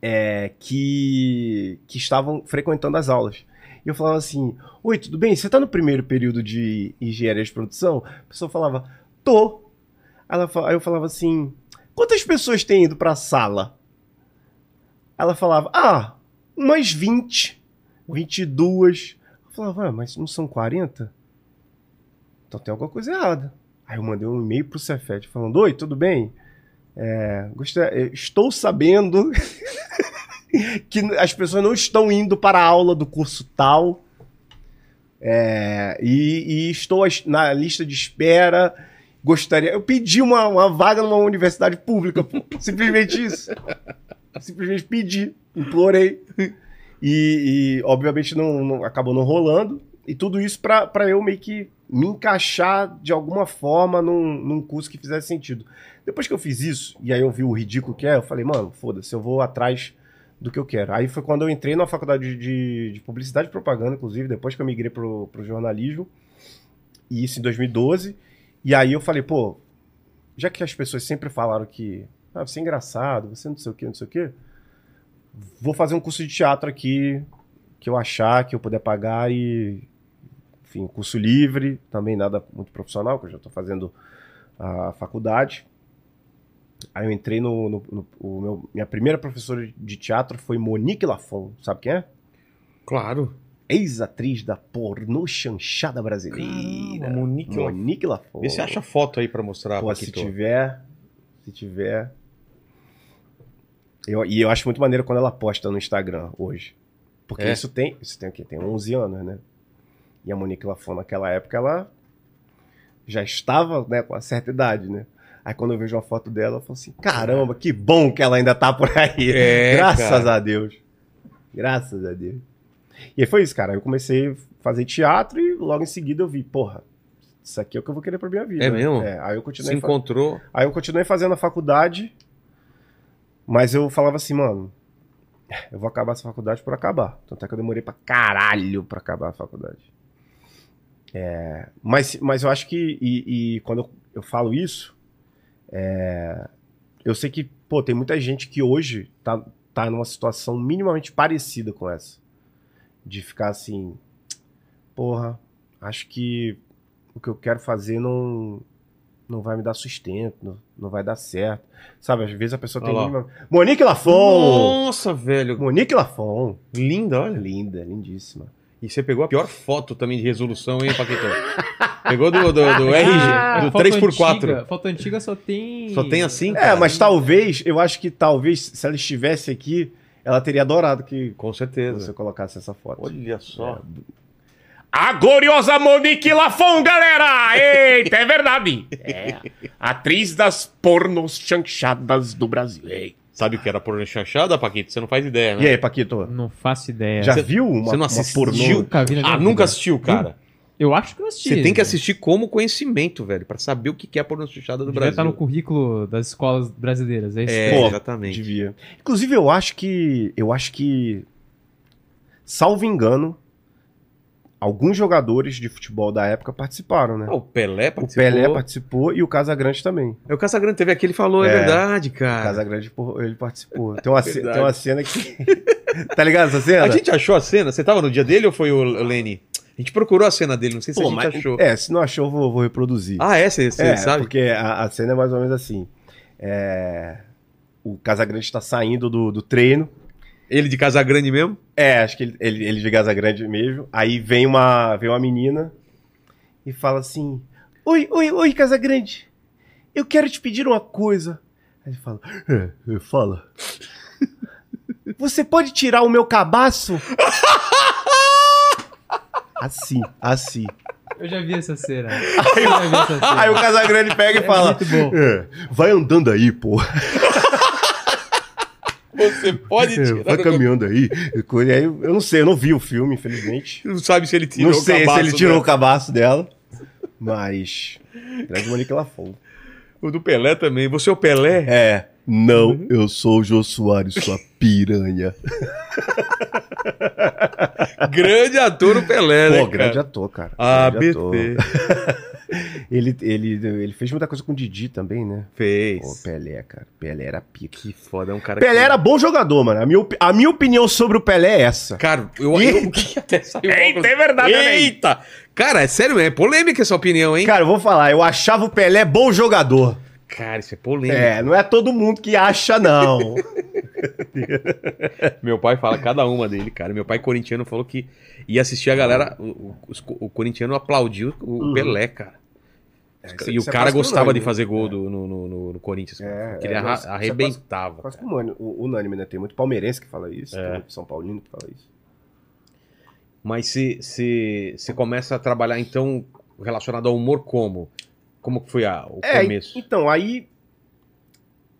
é, que, que estavam frequentando as aulas. E eu falava assim: Oi, tudo bem? Você tá no primeiro período de engenharia de produção? A pessoa falava: Tô. Ela, aí eu falava assim: Quantas pessoas têm ido pra sala? Ela falava: Ah, umas 20, 22. Eu falava: ah, Mas não são 40? Então tem alguma coisa errada. Aí eu mandei um e-mail pro Cefet falando: Oi, tudo bem? É, gostei- eh, estou sabendo que as pessoas não estão indo para a aula do curso tal. É, e, e estou na lista de espera. Gostaria. Eu pedi uma, uma vaga numa universidade pública. pô. Simplesmente isso. Simplesmente pedi. Implorei. E, e, obviamente não, não- acabou não rolando. E tudo isso para eu meio que me encaixar de alguma forma num, num curso que fizesse sentido. Depois que eu fiz isso, e aí eu vi o ridículo que é, eu falei, mano, foda-se, eu vou atrás do que eu quero. Aí foi quando eu entrei na faculdade de, de publicidade e propaganda, inclusive, depois que eu migrei pro, pro jornalismo, e isso em 2012. E aí eu falei, pô, já que as pessoas sempre falaram que ah, você é engraçado, você não sei o que, não sei o que, vou fazer um curso de teatro aqui, que eu achar, que eu puder pagar e. Enfim, curso livre, também nada muito profissional, que eu já estou fazendo a faculdade. Aí eu entrei no. no- no- o meu, minha primeira professora de teatro foi Monique Lafon, sabe quem é? Claro. Ex-atriz da pornô chanchada brasileira. Caramba, Monique Lafon. Monique Lafon. Vê se acha foto aí pra mostrar, Pô, se tiver. Se tiver. Eu, e eu acho muito maneiro quando ela posta no Instagram hoje. Porque É? isso tem. Isso tem o quê? Tem 11 anos, né? E a Monique Lafon, naquela época, ela já estava né, com uma certa idade, né? Aí quando eu vejo uma foto dela, eu falo assim: caramba, que bom que ela ainda tá por aí. É, Graças cara. a Deus. Graças a Deus. E aí foi isso, cara. Eu comecei a fazer teatro e logo em seguida eu vi, porra, isso aqui é o que eu vou querer pra minha vida. É mesmo? É, aí eu Se continuei fa- encontrou. Aí eu continuei fazendo a faculdade, mas eu falava assim, mano, eu vou acabar essa faculdade por acabar. Tanto é que eu demorei pra caralho pra acabar a faculdade. É, mas, mas eu acho que, e, e quando eu, eu falo isso, é, eu sei que, pô, tem muita gente que hoje tá, tá numa situação minimamente parecida com essa. De ficar assim, porra, acho que o que eu quero fazer não, não vai me dar sustento, não, não vai dar certo. Sabe, às vezes a pessoa tem Olha lá. mínima... Monique Lafon! Nossa, velho. Monique Lafon. Linda, olha. Linda, lindíssima. E você pegou a pior foto também de resolução, hein, Paquito? Pegou do, do, do RG, Ah, do foto 3x4. Antiga, foto antiga só tem. Só tem assim? É, cara? mas talvez, eu acho que talvez, se ela estivesse aqui, ela teria adorado que Com você certeza. colocasse essa foto. Olha só. A gloriosa Monique Lafon, galera! Eita, é verdade! É, atriz das pornos chanchadas do Brasil. Ei. Sabe o que era porno chanchada, Paquito? Você não faz ideia, né? E aí, Paquito? Não faço ideia. Já Você- viu uma, você não uma assistiu? pornô? Nunca vi Ah, vida. nunca assistiu, cara. Eu acho que eu assisti. Você tem que assistir como conhecimento, velho, pra saber o que é a porno chanchada do Devia Brasil. estar no currículo das escolas brasileiras. É isso. É, Pô, exatamente. Devia. Inclusive, eu acho que. Eu acho que. Salvo engano, alguns jogadores de futebol da época participaram, né? Ah, o Pelé o participou. Pelé participou e o Casagrande também. É, O Casagrande teve aqui, ele falou, é, É. verdade, O cara. Casagrande pô, ele participou. Tem uma, ce- tem uma cena que. tá ligado essa cena? A gente achou a cena? Você tava no dia dele ou foi o o Lenny? A gente procurou a cena dele, não sei se Pô, a gente mas- achou. É, se não achou, eu vou, vou reproduzir. Ah, é? Você, você é, sabe? porque a, a cena é mais ou menos assim. É, o Casagrande está saindo do, do treino. Ele de Casagrande mesmo? É, acho que ele, ele, ele de Casagrande mesmo. Aí vem uma, vem uma menina e fala assim: Oi, oi, oi, Casagrande. Eu quero te pedir uma coisa. Aí ele fala: É, fala. Você pode tirar o meu cabaço? Assim, assim. Eu já vi essa cena. Eu já vi essa cena. Aí o Casagrande pega e fala: muito bom. "É, Vai andando aí, pô. Você pode É, vai caminhando aí. Aí, Eu não sei, eu não vi o filme, infelizmente. Não sabe se ele tirou não o sei se cabaço ele tirou o dela. cabaço dela. Mas. Grande Monique Lafon. O do Pelé também. Você é o Pelé? É. Não, eu sou o Jô Soares, sua piranha. Grande ator o Pelé, né, Pô, grande ator, cara. Ah, Grande. BT. Ele, ele, ele fez muita coisa com o Didi também, né? Pô, Fez. Pelé, cara. Pelé era pica. Que foda, é um cara Pelé que... era bom jogador, mano. A minha, a minha opinião sobre o Pelé é essa. Cara, eu, eu até saiu Eita, óculos. é verdade, né, Eita! Cara, é sério, é polêmica essa opinião, hein? Cara, eu vou falar, eu achava o Pelé bom jogador. Cara, isso é polêmico. É, não é todo mundo que acha, não. Meu pai fala cada uma dele, cara. Meu pai corintiano falou que ia assistir a galera. O, o, o corintiano aplaudiu o Uhum. Pelé, cara. isso- e o é cara quase gostava unânime, de fazer gol é. do- no, no, no- Corinthians. É, porque ele é, é arrebentava. Quase como unânime, o- né? Tem muito palmeirense que fala isso, É. tem muito São Paulino que fala isso. Mas se se você começa a trabalhar, então, relacionado ao humor como? Como que foi a, o É, começo? então, aí.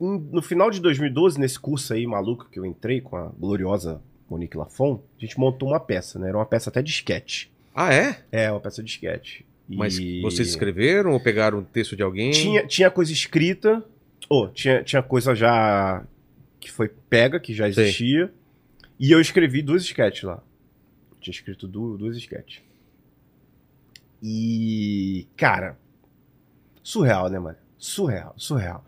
No final de 2012, nesse curso aí maluco que eu entrei com a gloriosa Monique Lafon, a gente montou uma peça, né? Era uma peça até de esquete. Ah, é? É, uma peça de esquete. E Mas vocês escreveram ou pegaram o texto de alguém? Tinha, tinha coisa escrita, ou tinha, tinha coisa já que foi pega, que já existia. E eu escrevi duas sketches lá. Tinha escrito du- duas sketches. E, cara, surreal, né, mano? Surreal, surreal.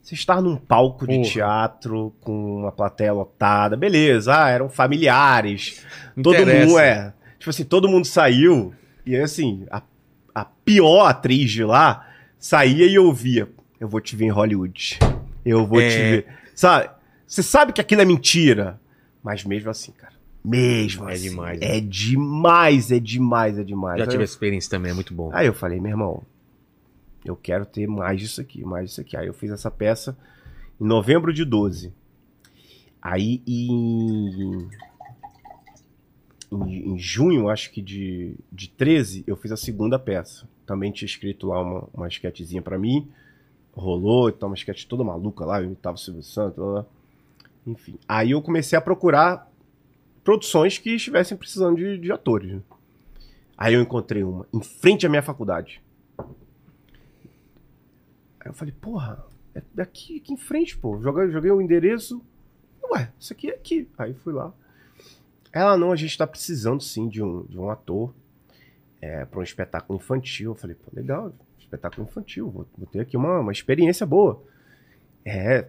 Você estar num palco de Porra. teatro com uma plateia lotada, beleza, ah, eram familiares, Não todo interessa. mundo é. Tipo assim, todo mundo saiu. E aí, assim, a, a pior atriz de lá saía e ouvia. Eu vou te ver em Hollywood. Eu vou É. te ver. Sabe? Você sabe que aquilo é mentira. Mas mesmo assim, cara. Mesmo É assim. demais, né? É demais, é demais, é demais. Já tive eu- essa experiência também, é muito bom. Aí eu falei, meu irmão, eu quero ter mais disso aqui, mais disso aqui. Aí eu fiz essa peça em novembro de 12. Aí em, em, em junho, acho que de, de 13, eu fiz a segunda peça. Também tinha escrito lá uma, uma esquetezinha pra mim. Rolou, então uma esquete toda maluca lá, eu imitava o Silvio Santos, lá, lá. enfim. Aí eu comecei a procurar produções que estivessem precisando de, de atores. né? Aí eu encontrei uma em frente à minha faculdade. Aí eu falei, porra, é daqui, aqui em frente, pô. Joguei, joguei o endereço. Ué, isso aqui é aqui. Aí fui lá. Ela, não, a gente tá precisando sim de um, de um ator é, para um espetáculo infantil. Eu falei, pô, legal, espetáculo infantil, vou, vou ter aqui uma, uma experiência boa. É,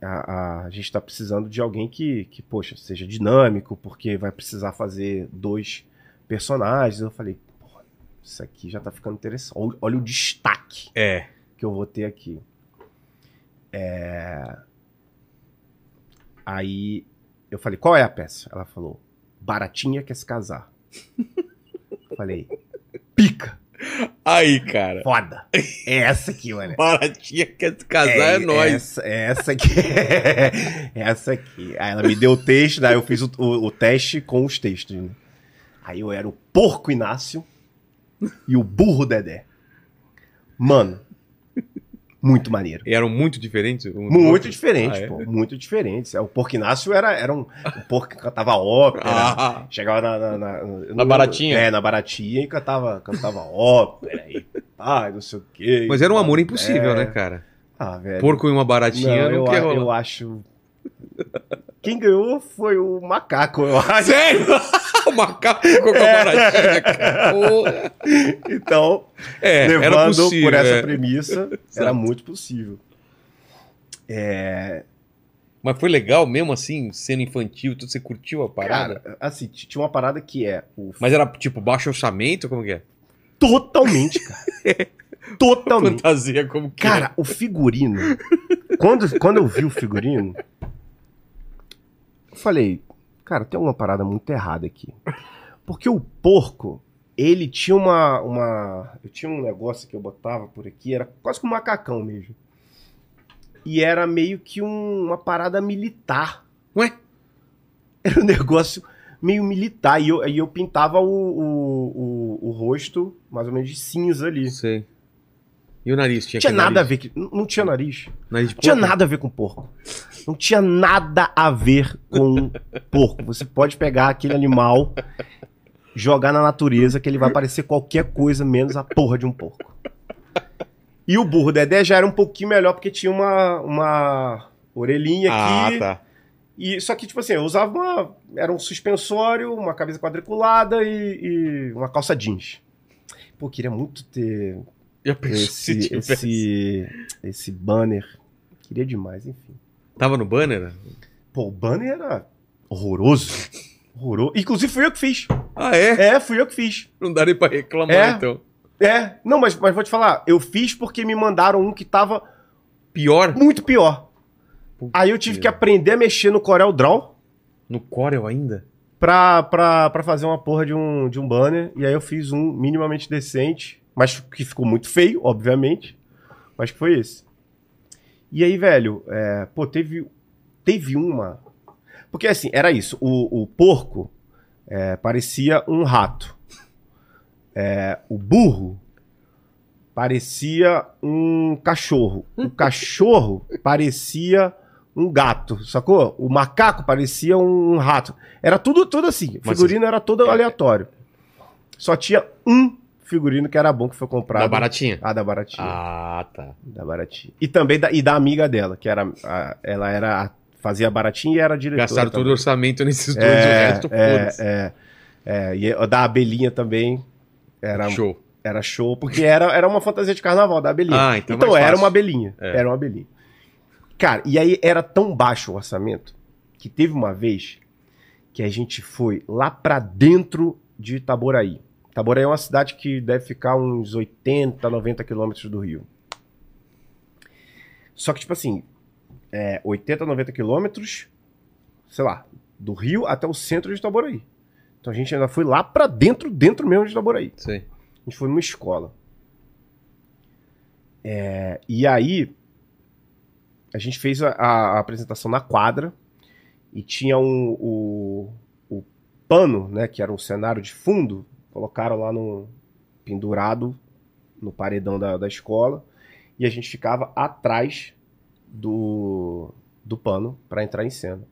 a, a, a gente tá precisando de alguém que, que, poxa, seja dinâmico, porque vai precisar fazer dois personagens. Eu falei, isso aqui já tá ficando interessante. Olha, olha o destaque É. que eu vou ter aqui. É... Aí eu falei, qual é a peça? Ela falou, Baratinha quer se casar. falei, pica, Aí, cara. foda. É essa aqui, mano. Baratinha quer se casar, é, nóis. Essa, é essa aqui. essa aqui. Aí ela me deu o texto, daí eu fiz o, o- o teste com os textos. né? Aí eu era o porco Inácio e o burro Dedé. Mano, muito maneiro. Eram muito diferentes? um Muito diferentes, Ah, é? pô. Muito diferentes. É, O Porco Inácio era, era um, um porco que cantava ópera. Ah. Chegava na... Na, na- Na lembro- baratinha? É, na baratinha e cantava, cantava ópera e pai, não sei o quê. Mas era um amor impossível, É. né, cara? Ah, velho. Porco e uma baratinha Não, não, eu, eu acho... quem ganhou foi o macaco, eu acho. Sério? o macaco ficou com a baratinha, cara. Porra. Então, É, era levando possível. por essa é. premissa, era muito possível. É, Mas foi legal mesmo assim, sendo infantil, tudo, você curtiu a parada? cara, assim, tinha uma parada que é o Mas era tipo baixo orçamento, como que é? totalmente, cara. totalmente. Fantasia como que Cara, o figurino. quando, quando eu vi o figurino, falei, cara, tem uma parada muito errada aqui. Porque o porco, ele tinha uma. uma eu tinha um negócio que eu botava por aqui, era quase que um macacão mesmo. E era meio que um- uma parada militar. é? Ué? Era um negócio meio militar. E eu, e eu pintava o, o, o, o rosto mais ou menos de cinza ali. Sei. E o nariz? Tinha, tinha nada a nariz? ver. que- Não não tinha nariz. Nariz de Não tinha porco? nada a ver com porco. Não tinha nada a ver com porco. Você pode pegar aquele animal, jogar na natureza, que ele vai parecer qualquer coisa menos a porra de um porco. E o burro Dedé já era um pouquinho melhor, porque tinha uma, uma orelhinha Ah, aqui. tá. E, só que, tipo assim, eu usava uma. Era um suspensório, uma camisa quadriculada e, e uma calça jeans. Pô, queria muito ter se esse, esse, esse banner. Queria demais, enfim. Tava no banner? Pô, o banner era horroroso. Horroroso. Inclusive fui eu que fiz. Ah, é? É, fui eu que fiz. Não dá nem pra reclamar, É? então. É, não, mas, mas vou te falar, eu fiz porque me mandaram um que tava Pior? muito pior. Aí eu tive que aprender a mexer no Corel Draw No Corel ainda? pra, pra, pra fazer uma porra de um, de um banner. E aí eu fiz um minimamente decente, mas que ficou muito feio, obviamente. Mas que foi esse. E aí, velho, é, pô, teve, teve uma. Porque assim, era isso. O, o porco é, parecia um rato. É, o burro parecia um cachorro. O cachorro parecia um gato, sacou? O macaco parecia um rato. Era tudo, tudo assim. O figurino era todo aleatório. Só tinha um figurino que era bom que foi comprado. Da baratinha? Ah, da baratinha. Ah, tá. Da baratinha. E também da, e da amiga dela, que era. a- ela era. fazia baratinha e era diretora. Gastaram todo o orçamento nesses dois, É, o resto, é, é, é, e a da abelhinha também era Show. era show, porque era, era uma fantasia de carnaval da abelhinha. Ah, então é mais era uma abelhinha. É. Era uma abelhinha. Cara, e aí era tão baixo o orçamento que teve uma vez que a gente foi lá pra dentro de Itaboraí. Itaboraí é uma cidade que deve ficar uns 80, 90 quilômetros do Rio. Só que, tipo assim, é 80, 90 quilômetros, sei lá, do Rio até o centro de Itaboraí. Então a gente ainda foi lá pra dentro, dentro mesmo de Itaboraí. Sei. A gente foi numa escola. É, e aí, a gente fez a, a apresentação na quadra e tinha um, o, o pano, né, que era um cenário de fundo, colocaram lá no pendurado no paredão da, da escola e a gente ficava atrás do, do pano para entrar em cena.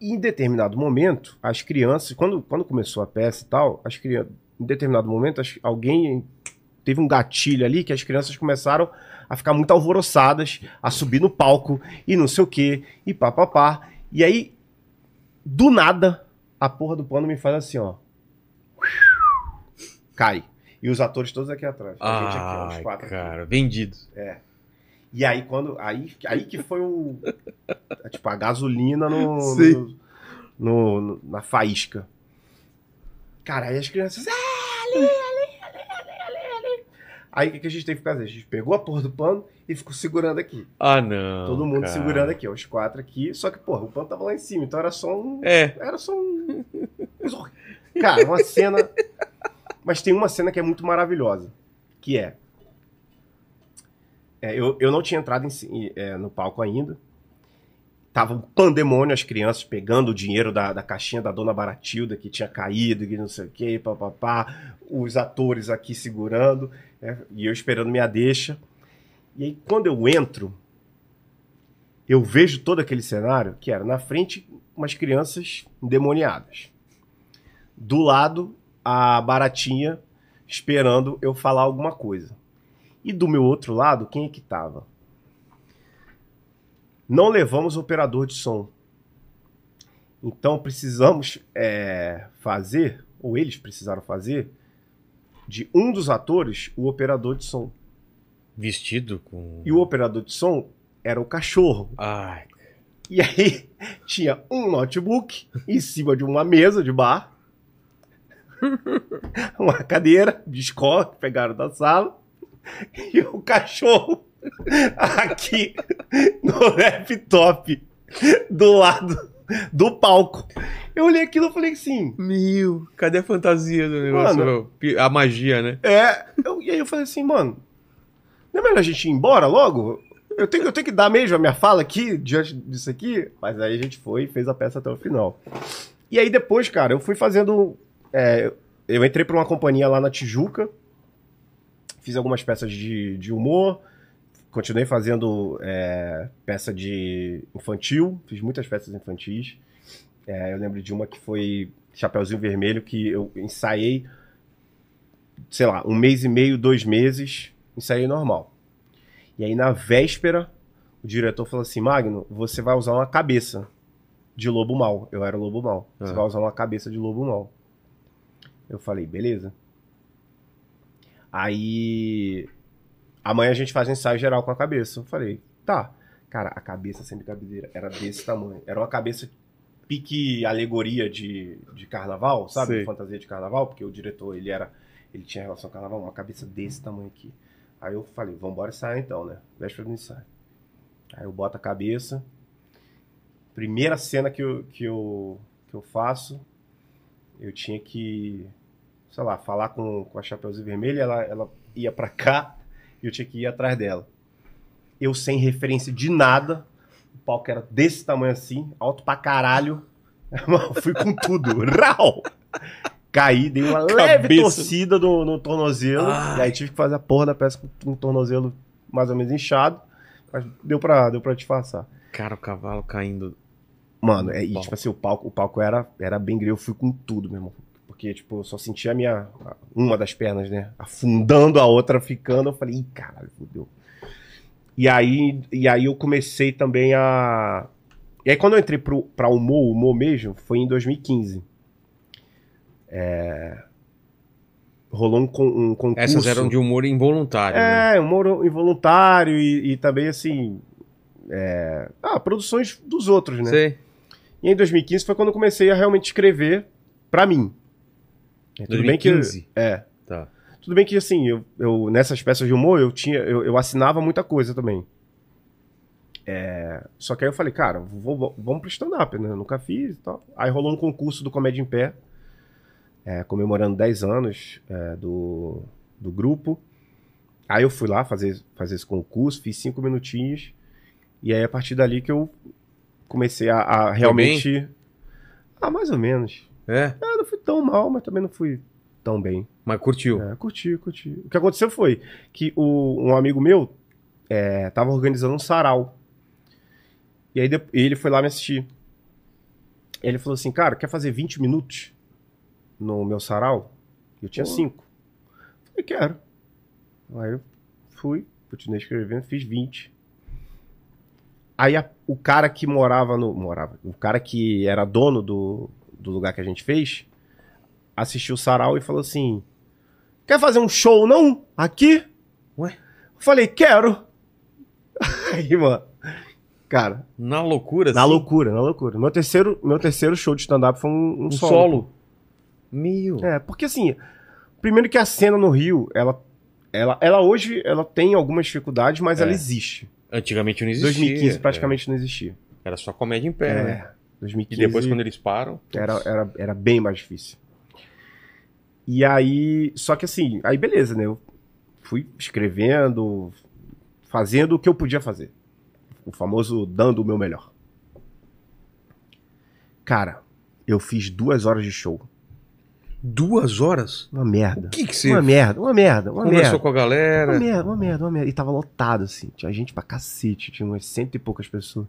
E em determinado momento, as crianças, quando, quando começou a peça e tal, as crianças, em determinado momento, as- alguém teve um gatilho ali que as crianças começaram a ficar muito alvoroçadas, a subir no palco e não sei o que, e pá, pá, pá. E aí, do nada, a porra do pano me faz assim, ó. Cai. E os atores todos aqui atrás. A gente aqui, ó, os Ai, quatro aqui. cara, vendido. E aí, quando. Aí, aí que foi o. tipo, a gasolina no, Sim. no- no- na faísca. Cara, aí as crianças. "Ah, ali, ali." Aí o que, que a gente teve que fazer? A gente pegou a porra do pano e ficou segurando aqui. Ah, não. Todo mundo cara. segurando aqui, ó, os quatro aqui. Só que, porra, o pano tava lá em cima, então era só um. É. Era só um. Cara, uma cena. Mas tem uma cena que é muito maravilhosa. Que é. é, eu, eu não tinha entrado em é, no palco ainda. Tava um pandemônio, as crianças pegando o dinheiro da, da caixinha da dona Baratilda, que tinha caído, que não sei o que, papapá. Os atores aqui segurando, né, e eu esperando minha deixa. E aí, quando eu entro, eu vejo todo aquele cenário, que era na frente umas crianças endemoniadas. Do lado, a baratinha esperando eu falar alguma coisa. E do meu outro lado, quem é que tava? não levamos operador de som. Então precisamos é, fazer, ou eles precisaram fazer, de um dos atores o operador de som. Vestido com. E o operador de som era o cachorro. Ai. E aí tinha um notebook em cima de uma mesa de bar, uma cadeira de escola que pegaram da sala, e o cachorro aqui no laptop do lado do palco. Eu olhei aquilo e falei assim, Meu, cadê a fantasia do negócio? Mano. A magia, né? é. eu- e aí eu falei assim, mano, não é melhor a gente ir embora logo? Eu tenho, eu tenho que dar mesmo a minha fala aqui, diante disso aqui? Mas aí a gente foi e fez a peça até o final. E aí depois, cara, eu fui fazendo. é, eu entrei pra uma companhia lá na Tijuca, fiz algumas peças de, de humor, continuei fazendo é, peça de infantil, fiz muitas peças infantis. É, eu lembro de uma que foi Chapeuzinho Vermelho, que eu ensaiei, sei lá, um mês e meio, dois meses, ensaiei normal. E aí na véspera, o diretor falou assim: Magno, você vai usar uma cabeça de lobo mal. Eu era lobo mal. Você Ah. vai usar uma cabeça de lobo mal. Eu falei, beleza. Aí. Amanhã a gente faz um ensaio geral com a cabeça. Eu falei, tá. Cara, a cabeça sem brincadeira era desse tamanho. Era uma cabeça pique alegoria de, de carnaval, sabe? Fantasia de carnaval, porque o diretor, ele era. Ele tinha relação com carnaval, uma cabeça desse tamanho aqui. Aí eu falei, vambora ensaiar então, né? Véspera do ensaio. Aí eu boto a cabeça. Primeira cena que eu, que eu, que eu faço, eu tinha que, sei lá, falar com, com a Chapeuzinho Vermelho, ela, ela ia pra cá e eu tinha que ir atrás dela. Eu sem referência de nada, o palco era desse tamanho assim, alto pra caralho. Fui com tudo. Rau! Caí, dei uma leve Cabeça. torcida no, no tornozelo. Ai. E aí tive que fazer a porra da peça com um tornozelo mais ou menos inchado. Mas deu pra, deu pra disfarçar. Cara, o cavalo caindo. Mano, é, e tipo assim, o palco, o palco era, era bem grande, eu fui com tudo, meu irmão. Porque, tipo, eu só sentia a minha. Uma das pernas, né? Afundando a outra, ficando. Eu falei, ih, caralho, fudeu. E aí, e aí eu comecei também a. E aí, quando eu entrei pro, pra humor, humor mesmo, foi em 2015. É... Rolou um, con- um concurso. Essas eram de humor involuntário. né? É, humor involuntário e, e também, assim. é, Ah, produções dos outros, né? Sei. E em 2015 foi quando eu comecei a realmente escrever pra mim. É, tudo bem que 2015? é, Tá. tudo bem que assim, eu, eu nessas peças de humor eu tinha eu, eu assinava muita coisa também. É, só que aí eu falei, cara, vou- vou- vamos pro stand-up, né? Eu nunca fiz e tal. Aí rolou um concurso do Comédia em Pé, é, comemorando 10 anos é, do, do grupo. Aí eu fui lá fazer, fazer esse concurso, fiz cinco minutinhos. E aí a partir dali que eu comecei a, a realmente. Ah, mais ou menos. É, Ah, não fui tão mal, mas também não fui tão bem. mas curtiu. É, curti, curti. O que aconteceu foi que o, um amigo meu é, tava organizando um sarau. E aí ele foi lá me assistir. Ele falou assim, cara, quer fazer 20 minutos no meu sarau? Eu tinha Pô. 5. Falei, quero. Aí eu fui, continuei escrevendo, fiz 20. Aí a- o cara que morava no. Morava. O cara que era dono do, do lugar que a gente fez assistiu o sarau e falou assim: Quer fazer um show não? Aqui? Ué? Eu falei, quero. Aí, mano. Cara, Na loucura, na assim, loucura, na loucura. Meu terceiro, meu terceiro show de stand-up foi um, um um solo. solo. Meu. É, porque assim, primeiro que a cena no Rio, ela, ela, ela hoje ela tem algumas dificuldades, mas É. ela existe. Antigamente não existia. 2015 praticamente não existia. é. Era só comédia em pé, É, né? 2015 E depois, quando eles param. era, era, era bem mais difícil. E aí, só que assim, aí beleza, né? Eu fui escrevendo, fazendo o que eu podia fazer. O famoso dando o meu melhor. Cara, eu fiz duas horas de show. Duas horas? Uma merda. O que que você Uma merda, uma merda, uma conversou merda. com a galera? Uma merda, uma merda, uma merda. E tava lotado, assim. Tinha gente pra cacete, tinha umas cento e poucas pessoas.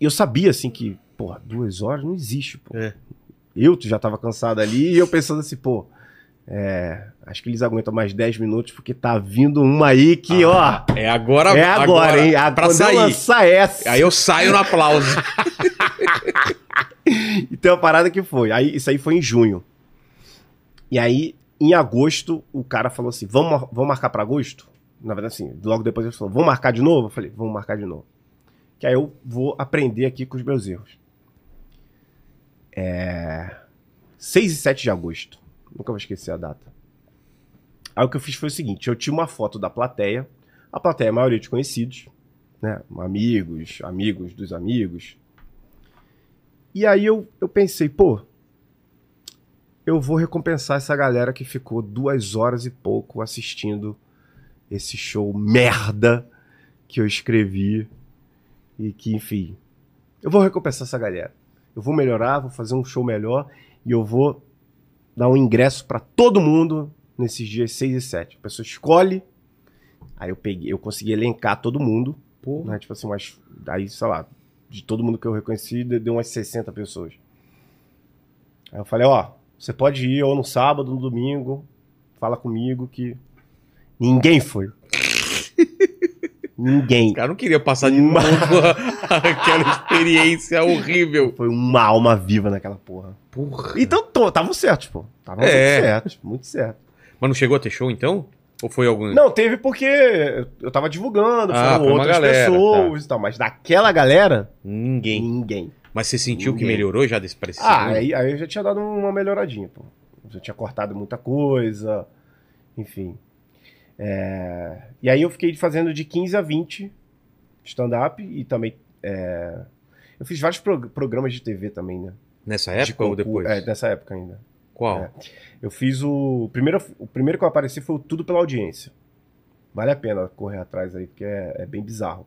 Eu sabia, assim, que, porra, duas horas não existe, pô. É. Eu já tava cansado ali e eu pensando assim, pô, É, acho que eles aguentam mais 10 minutos, porque tá vindo uma aí que, ó. É agora, É agora, hein? A- Pra quando eu sair. lançar essa. Aí eu saio no aplauso. E tem uma parada que foi. Aí, isso aí foi em junho. E aí, em agosto, o cara falou assim: vamos, vamos marcar pra agosto? Na verdade, assim, logo depois ele falou: vamos marcar de novo? Eu falei: vamos marcar de novo. Que aí eu vou aprender aqui com os meus erros. É. 6 e 7 de agosto. Nunca vou esquecer a data. Aí o que eu fiz foi o seguinte: eu tinha uma foto da plateia. A plateia é a maioria de conhecidos, né? Amigos, amigos dos amigos. E aí eu, eu pensei, pô, eu vou recompensar essa galera que ficou duas horas e pouco assistindo esse show merda que eu escrevi e que, enfim, eu vou recompensar essa galera. Eu vou melhorar, vou fazer um show melhor e eu vou dar um ingresso pra todo mundo nesses dias 6 e 7. A pessoa escolhe, aí eu peguei, eu consegui elencar todo mundo, Porra. né? Tipo assim, umas, aí, sei lá, de todo mundo que eu reconheci, de- deu umas 60 pessoas. Aí eu falei, ó, você pode ir ou no sábado, no domingo, fala comigo que ninguém foi. Ninguém. O cara não queria passar de novo aquela experiência horrível. Foi uma alma viva naquela porra. Porra. Então, tava certo, pô. Tava É. muito certo, muito certo. Mas não chegou a ter show então? Ou foi algum. Não, teve porque eu tava divulgando, Ah, foram uma outras galera, pessoas e tal, mas daquela galera, Ninguém. ninguém. Mas você sentiu que Ninguém. melhorou já desse esse Ah, aí, aí eu já tinha dado uma melhoradinha, pô. Eu já tinha cortado muita coisa, enfim. É, E aí eu fiquei fazendo de 15 a 20 stand-up e também. é, Eu fiz vários prog- programas de TV também, né? Nessa época ou concurso- depois? É, nessa época ainda. Qual? É. Eu fiz o. o Primeiro, o primeiro que eu apareci foi o Tudo pela Audiência. Vale a pena correr atrás aí, porque é, é bem bizarro.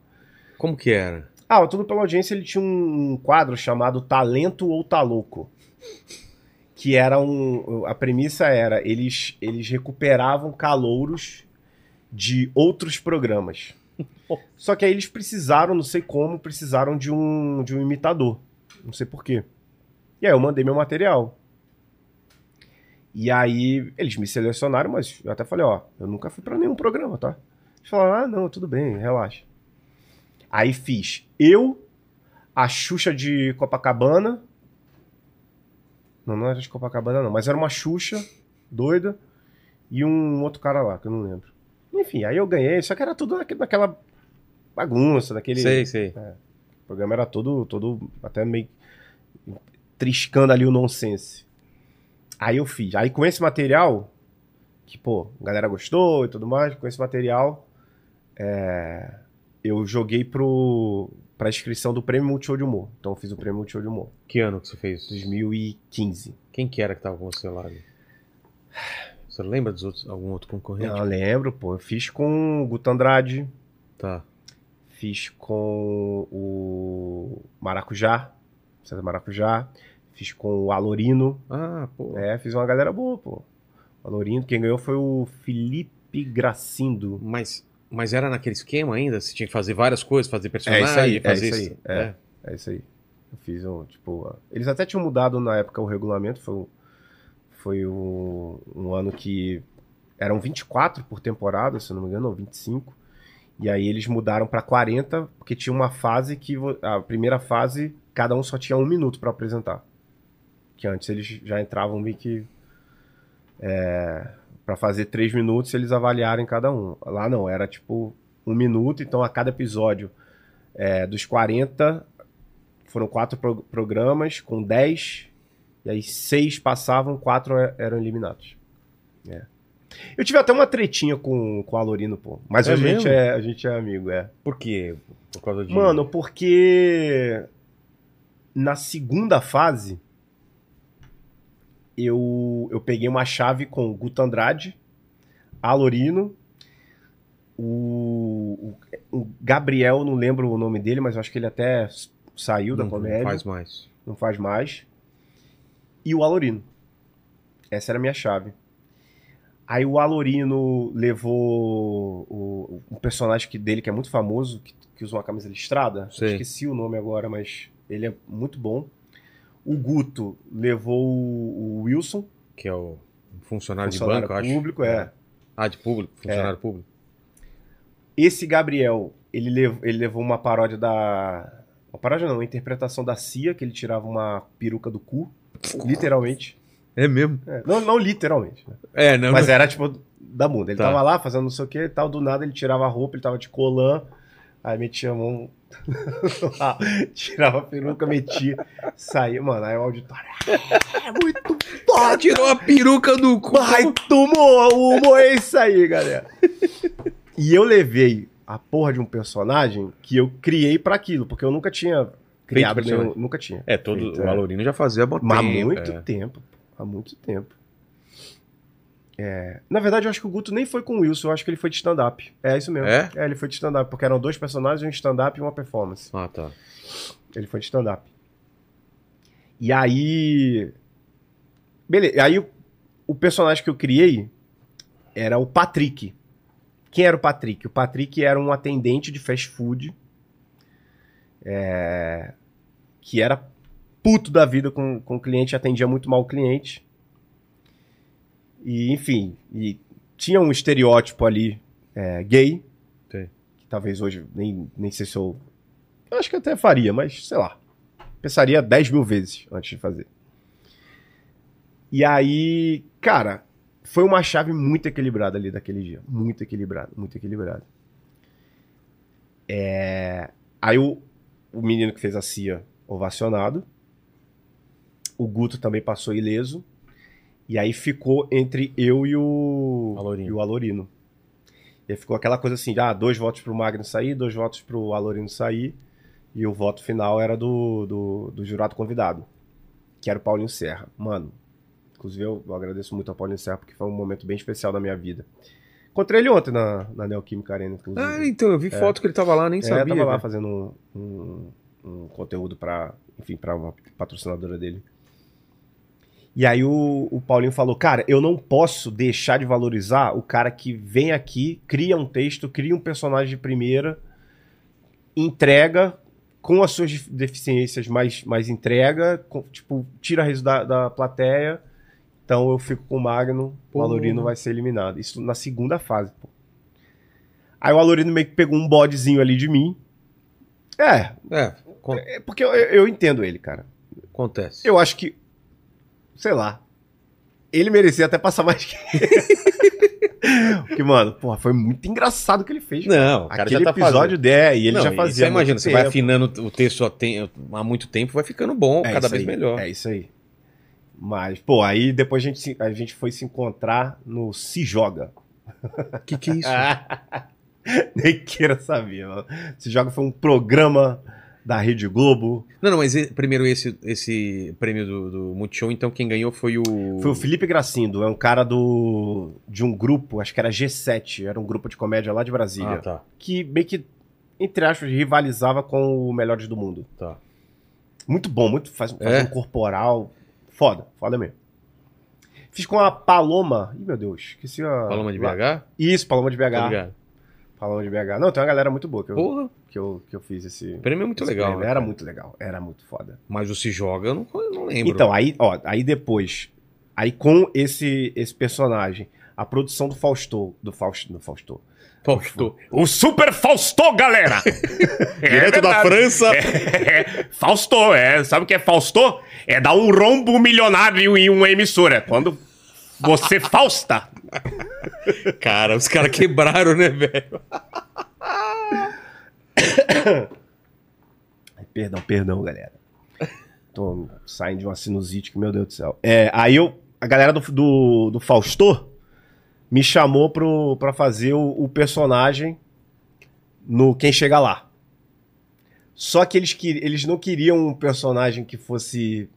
Como que era? Ah, o Tudo pela Audiência ele tinha um quadro chamado Talento ou Tá Louco. Que era um. A premissa era: eles, eles recuperavam calouros de outros programas. Só que aí eles precisaram, não sei como, precisaram de um, de um imitador. Não sei porquê. E aí eu mandei meu material. E aí eles me selecionaram, mas eu até falei: ó, eu nunca fui pra nenhum programa, tá? Eles falaram: ah, não, tudo bem, relaxa. Aí fiz eu, a Xuxa de Copacabana. Não, não era de Copacabana, não, mas era uma Xuxa doida e um outro cara lá, que eu não lembro. Enfim, aí eu ganhei, só que era tudo naque- naquela bagunça, naquele. Sei, sei. O programa era todo, todo até meio triscando ali o nonsense. Aí eu fiz. Aí com esse material, que pô, a galera gostou e tudo mais, com esse material, é, eu joguei pro, pra inscrição do Prêmio Multishow de Humor. Então eu fiz o Prêmio Multishow de Humor. Que ano que você fez? 2015. Quem que era que tava com você lá? ali? Você lembra dos outros, algum outro concorrente? Eu lembro, pô. Eu fiz com o Guto Andrade, Tá. fiz com o Maracujá, César Maracujá, fiz com o Alorino, Ah, pô. É, fiz uma galera boa, pô. Valorindo. Quem ganhou foi o Felipe Gracindo. Mas, mas era naquele esquema ainda? Você tinha que fazer várias coisas, fazer personagem, É isso aí, é fazer isso aí, é. É isso aí. Eu fiz um, tipo... Eles até tinham mudado na época o regulamento. Foi, um- foi um, um ano que eram 24 por temporada, se não me engano, ou 25. E aí eles mudaram pra 40, porque tinha uma fase que... A primeira fase, cada um só tinha um minuto pra apresentar. Que antes eles já entravam meio que... É, para fazer três minutos eles avaliarem cada um. Lá não, era tipo um minuto, então a cada episódio é, dos 40 foram quatro pro- programas com 10, e aí seis passavam, quatro e- eram eliminados. É. Eu tive até uma tretinha com, com o Alorino, pô. Mas É a, gente é, a gente é amigo, é. Por quê? Por causa de. Mano, porque na segunda fase eu, eu peguei uma chave com o Guto Andrade, Alorino, o, o, o Gabriel, não lembro o nome dele, mas acho que ele até saiu da não, comédia, não faz mais. não faz mais, e o Alorino. Essa era a minha chave. Aí o Alorino levou o, um personagem que, dele que é muito famoso, que, que usa uma camisa listrada. Esqueci o nome agora, mas ele é muito bom. O Guto levou o, o Wilson, Que é o Funcionário, funcionário de banco, acho. público, é. Ah, de público? Funcionário público. Esse Gabriel, ele, ele levou uma paródia da. Uma paródia não, uma interpretação da Cia, que ele tirava uma peruca do cu. Literalmente. É mesmo? É, não, não literalmente, né? É, não. Mas era tipo da bunda. Ele Tá. tava lá fazendo não sei o que e tal, do nada ele tirava a roupa, ele tava de colã, aí metia a mão, lá, tirava a peruca, metia, saía, mano, aí o auditório. É muito Ah, tirou a peruca do cu. Ai, tomou, o humor é isso aí, galera. E eu levei a porra de um personagem que eu criei pra aquilo, porque eu nunca tinha criado personagem. nenhum, nunca tinha. É, todo Feito, o Valorino já fazia há bom há muito é. tempo. Há muito tempo. É, Na verdade, eu acho que o Guto nem foi com o Wilson, eu acho que ele foi de stand-up. É isso mesmo. É? ele foi de stand-up, porque eram dois personagens, um stand-up e uma performance. Ah, tá. Ele foi de stand-up. E aí. Beleza. Aí o, o personagem que eu criei era o Patrick. Quem era o Patrick? O Patrick era um atendente de fast food. é, que era puto da vida com, com o cliente, atendia muito mal o cliente. E, enfim, e tinha um estereótipo ali é, gay. Tem. Que talvez hoje nem, nem sei se eu. eu Acho que até faria, mas sei lá. Pensaria 10 mil vezes antes de fazer. E aí, cara, foi uma chave muito equilibrada ali daquele dia. Muito equilibrada, muito equilibrada. É... Aí o, o menino que fez a CIA ovacionado. O Guto também passou ileso. E aí ficou entre eu e o Alorino. E o Alorino. E aí ficou aquela coisa assim, ah, dois votos pro Magno sair, dois votos pro Alorino sair. E o voto final era do, do, do jurado convidado, que era o Paulinho Serra. Mano, inclusive eu, eu agradeço muito ao Paulinho Serra, porque foi um momento bem especial da minha vida. Encontrei ele ontem na, na Neoquímica Arena, inclusive. Ah, então, eu vi foto que ele tava lá, nem É, sabia. tava lá cara. fazendo um, um, um conteúdo para, enfim, para uma patrocinadora dele. E aí o, o Paulinho falou, cara, eu não posso deixar de valorizar o cara que vem aqui, cria um texto, cria um personagem de primeira, entrega com as suas def- deficiências, mas, mas entrega, com- tipo, tira riso da, da plateia. Então eu fico com o Magno, Pô. o Alorino vai ser eliminado. Isso na segunda fase, pô. Aí o Alorino meio que pegou um bodezinho ali de mim. É, É, con- é porque eu, eu entendo ele, cara. acontece. Eu acho que, sei lá, ele merecia até passar mais que Porque, mano, porra, foi muito engraçado o que ele fez. Não, cara Aquele já tá episódio fazendo. dé, e ele Não, já fazia. Você imagina, você vai afinando o texto há, muito tempo, vai ficando bom, É cada vez aí, melhor. É isso aí. Mas, pô, aí depois a gente, a gente foi se encontrar no Se Joga. O que, que é isso? Nem queira saber, mano. Se Joga foi um programa da Rede Globo. Não, não, mas primeiro esse, esse prêmio do, do Multishow, então quem ganhou foi o. Foi o Felipe Gracindo, é um cara do de um grupo, acho que era G7, era um grupo de comédia lá de Brasília, Ah, tá. que meio que, entre aspas, rivalizava com o Melhores do Mundo. tá. Muito bom, muito faz, faz É? um corporal. Foda, foda mesmo. Fiz com a Paloma. Ih, meu Deus, esqueci a. Paloma de BH? Isso, Paloma de Tá BH. ligado? Paloma de BH. Não, tem uma galera muito boa que eu, Porra, que eu, que eu fiz esse. o prêmio é muito legal. né, Era cara? muito legal, era muito foda. Mas o Se Joga eu não, eu não lembro. Então, aí, ó, aí depois, aí com esse esse personagem, a produção do Fausto, do Fausto, do Fausto. Fausto. O Super Fausto, galera! É Direto da verdade. França. É, Fausto, é. Sabe o que é Fausto? É dar um rombo milionário em uma emissora. Quando você fausta. Cara, os caras quebraram, né, velho? Perdão, perdão, galera. Tô saindo de uma sinusite, que meu Deus do céu. É, aí eu, a galera do, do, do Fausto me chamou pro, pra fazer o, o personagem no Quem Chega Lá. Só que eles, que- eles não queriam um personagem que fosse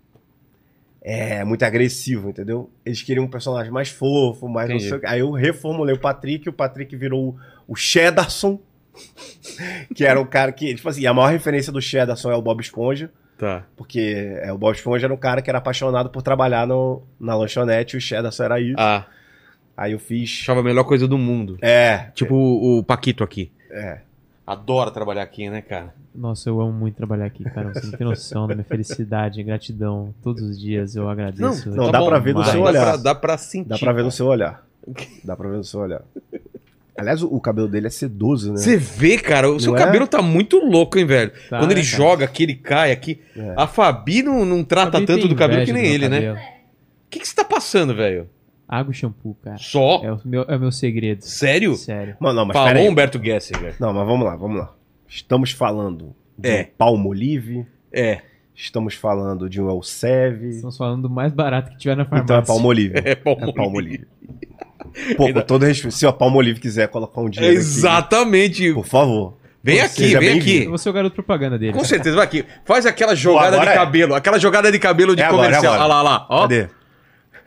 é, muito agressivo, entendeu? Eles queriam um personagem mais fofo, mais sei. Aí eu reformulei o Patrick, o Patrick virou o, o que era o cara que, tipo assim, a maior referência do Cheddarson é o Bob Esponja. Tá. Porque é, o Bob Esponja era um cara que era apaixonado por trabalhar no, na lanchonete e o Cheddar só era isso. Ah, Aí eu fiz. achava a melhor coisa do mundo. É. Tipo o, o Paquito aqui. É. Adora trabalhar aqui, né, cara? Nossa, eu amo muito trabalhar aqui, cara. Você não tem noção da minha felicidade, gratidão. Todos os dias eu agradeço. Não, dá pra ver no seu Dá olhar. pra, dá pra sentir. Dá pra ver no cara. seu olhar. Dá pra ver no seu olhar. Aliás, o, cabelo dele é sedoso, né? Você vê, cara, o seu Não é? cabelo tá muito louco, hein, velho? Tá, Quando ele né, joga aqui, ele cai aqui. É. A Fabi não, não trata Fabi tanto do cabelo que nem ele, meu né? O cabelo. que, que você tá passando, velho? Água e shampoo, cara. Só? É o meu, é o meu segredo. Sério? Sério. Mano, não, mas Falou peraí. Humberto Gessinger. Não, mas vamos lá, vamos lá. Estamos falando de É. um Palmolive, É, estamos falando de um Elsev, Estamos falando do mais barato que tiver na farmácia. então é Palmolive. é Palmolive. É Palmolive. Pô, com todo respeito, se a Palmolive quiser colocar um dinheiro Exatamente. aqui, por favor. Vem Pô, aqui, vem aqui. Eu vou ser o garoto propaganda dele. Com certeza, vai aqui. Faz aquela jogada agora de é. cabelo, aquela jogada de cabelo de É agora, é comercial. agora. Olha lá, olha lá. Ó. Cadê?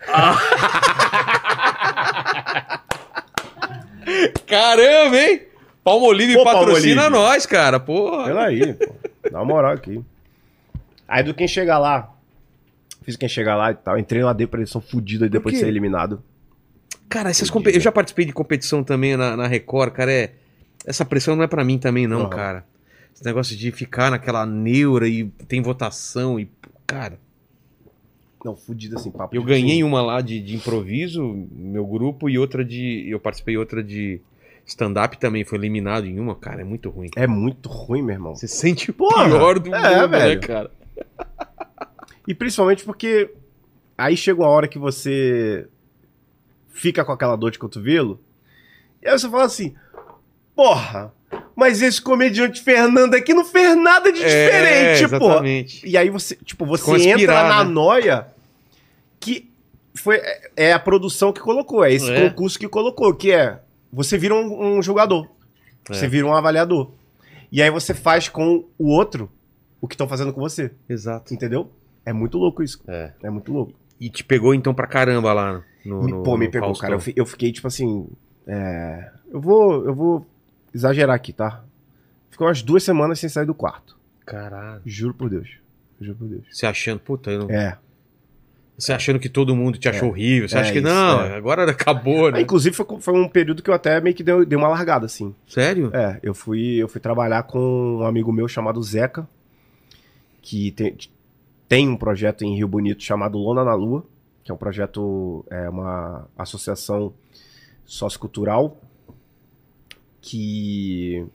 Caramba, hein? Palmolive Pô, patrocina Palmolive. nós, cara. Porra. Pela aí, pô. Dá uma moral aqui. Aí do quem chegar lá. Fiz quem chegar lá e tal. Entrei numa depressão fodida depois de ser eliminado. Cara, essas compe- eu já participei de competição também na, na Record, cara. É... Essa pressão não é pra mim também, não, cara. Esse negócio de ficar naquela neura e tem votação e. Cara, Não, fudido assim, papo. eu ganhei uma lá de, de improviso, meu grupo, e outra de. Eu participei outra de stand-up também, foi eliminado em uma, cara, é muito ruim. É muito ruim, meu irmão. Você sente o Porra, pior do é, mundo, né, velho. cara? E principalmente porque aí chega uma hora que você fica com aquela dor de cotovelo, e aí você fala assim: porra, mas esse comediante Fernando aqui não fez nada de diferente, é, pô. E aí você, tipo, você a entra na né? noia que foi, é- é a produção que colocou, é esse É. concurso que colocou, que é você vira um, um jogador, você É. vira um avaliador. E aí você faz com o outro o que estão fazendo com você, Exato. entendeu? É muito louco isso. É. É muito louco. E te pegou então pra caramba lá no. Me- no Pô, me pegou, Faustão. cara. Eu, eu fiquei, tipo assim. é, Eu vou. Eu vou exagerar aqui, tá? Ficou umas duas semanas sem sair do quarto. Caralho. Juro por Deus. Juro por Deus. Você achando, puta, eu não... É. Você achando que todo mundo te achou horrível. Você É acha que isso, não, é. agora acabou, Ah, né? inclusive, foi, foi um período que eu até meio que dei, dei uma largada, assim. Sério? É, eu fui, eu fui trabalhar com um amigo meu chamado Zeca, que tem, tem um projeto em Rio Bonito chamado Lona na Lua, que é um projeto, é uma associação sociocultural que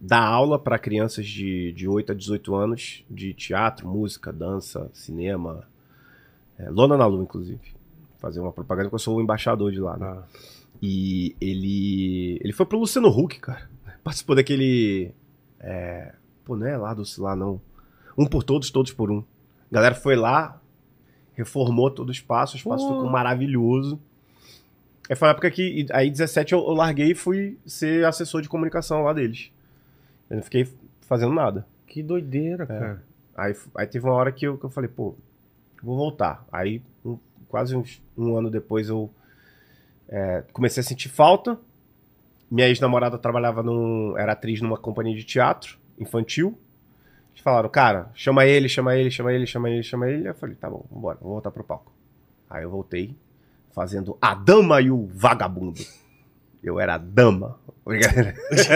dá aula para crianças de, de 8 a 18 anos de teatro, música, dança, cinema. É, Lona na Lua, inclusive. Fazer uma propaganda que eu sou o embaixador de lá, né? Ah, E ele. Ele foi pro Luciano Huck, cara. Participou daquele. É, pô, não é lá do lá, não. Um por todos, todos por um. A galera foi lá, reformou todo o espaço, o espaço ficou maravilhoso. Aí foi uma época que. Aí 17 eu, eu larguei e fui ser assessor de comunicação lá deles. Eu não fiquei fazendo nada. que doideira, É. cara. Aí, aí teve uma hora que eu, que eu falei, pô, vou voltar. Aí, um- quase uns- um ano depois, eu é, comecei a sentir falta. Minha ex-namorada trabalhava num. era atriz numa companhia de teatro infantil. Eles falaram, cara, chama ele, chama ele, chama ele, chama ele, chama ele. Eu falei, tá bom, vambora, vou voltar pro palco. Aí eu voltei, fazendo a dama e o vagabundo. Eu era a dama. Brincadeira.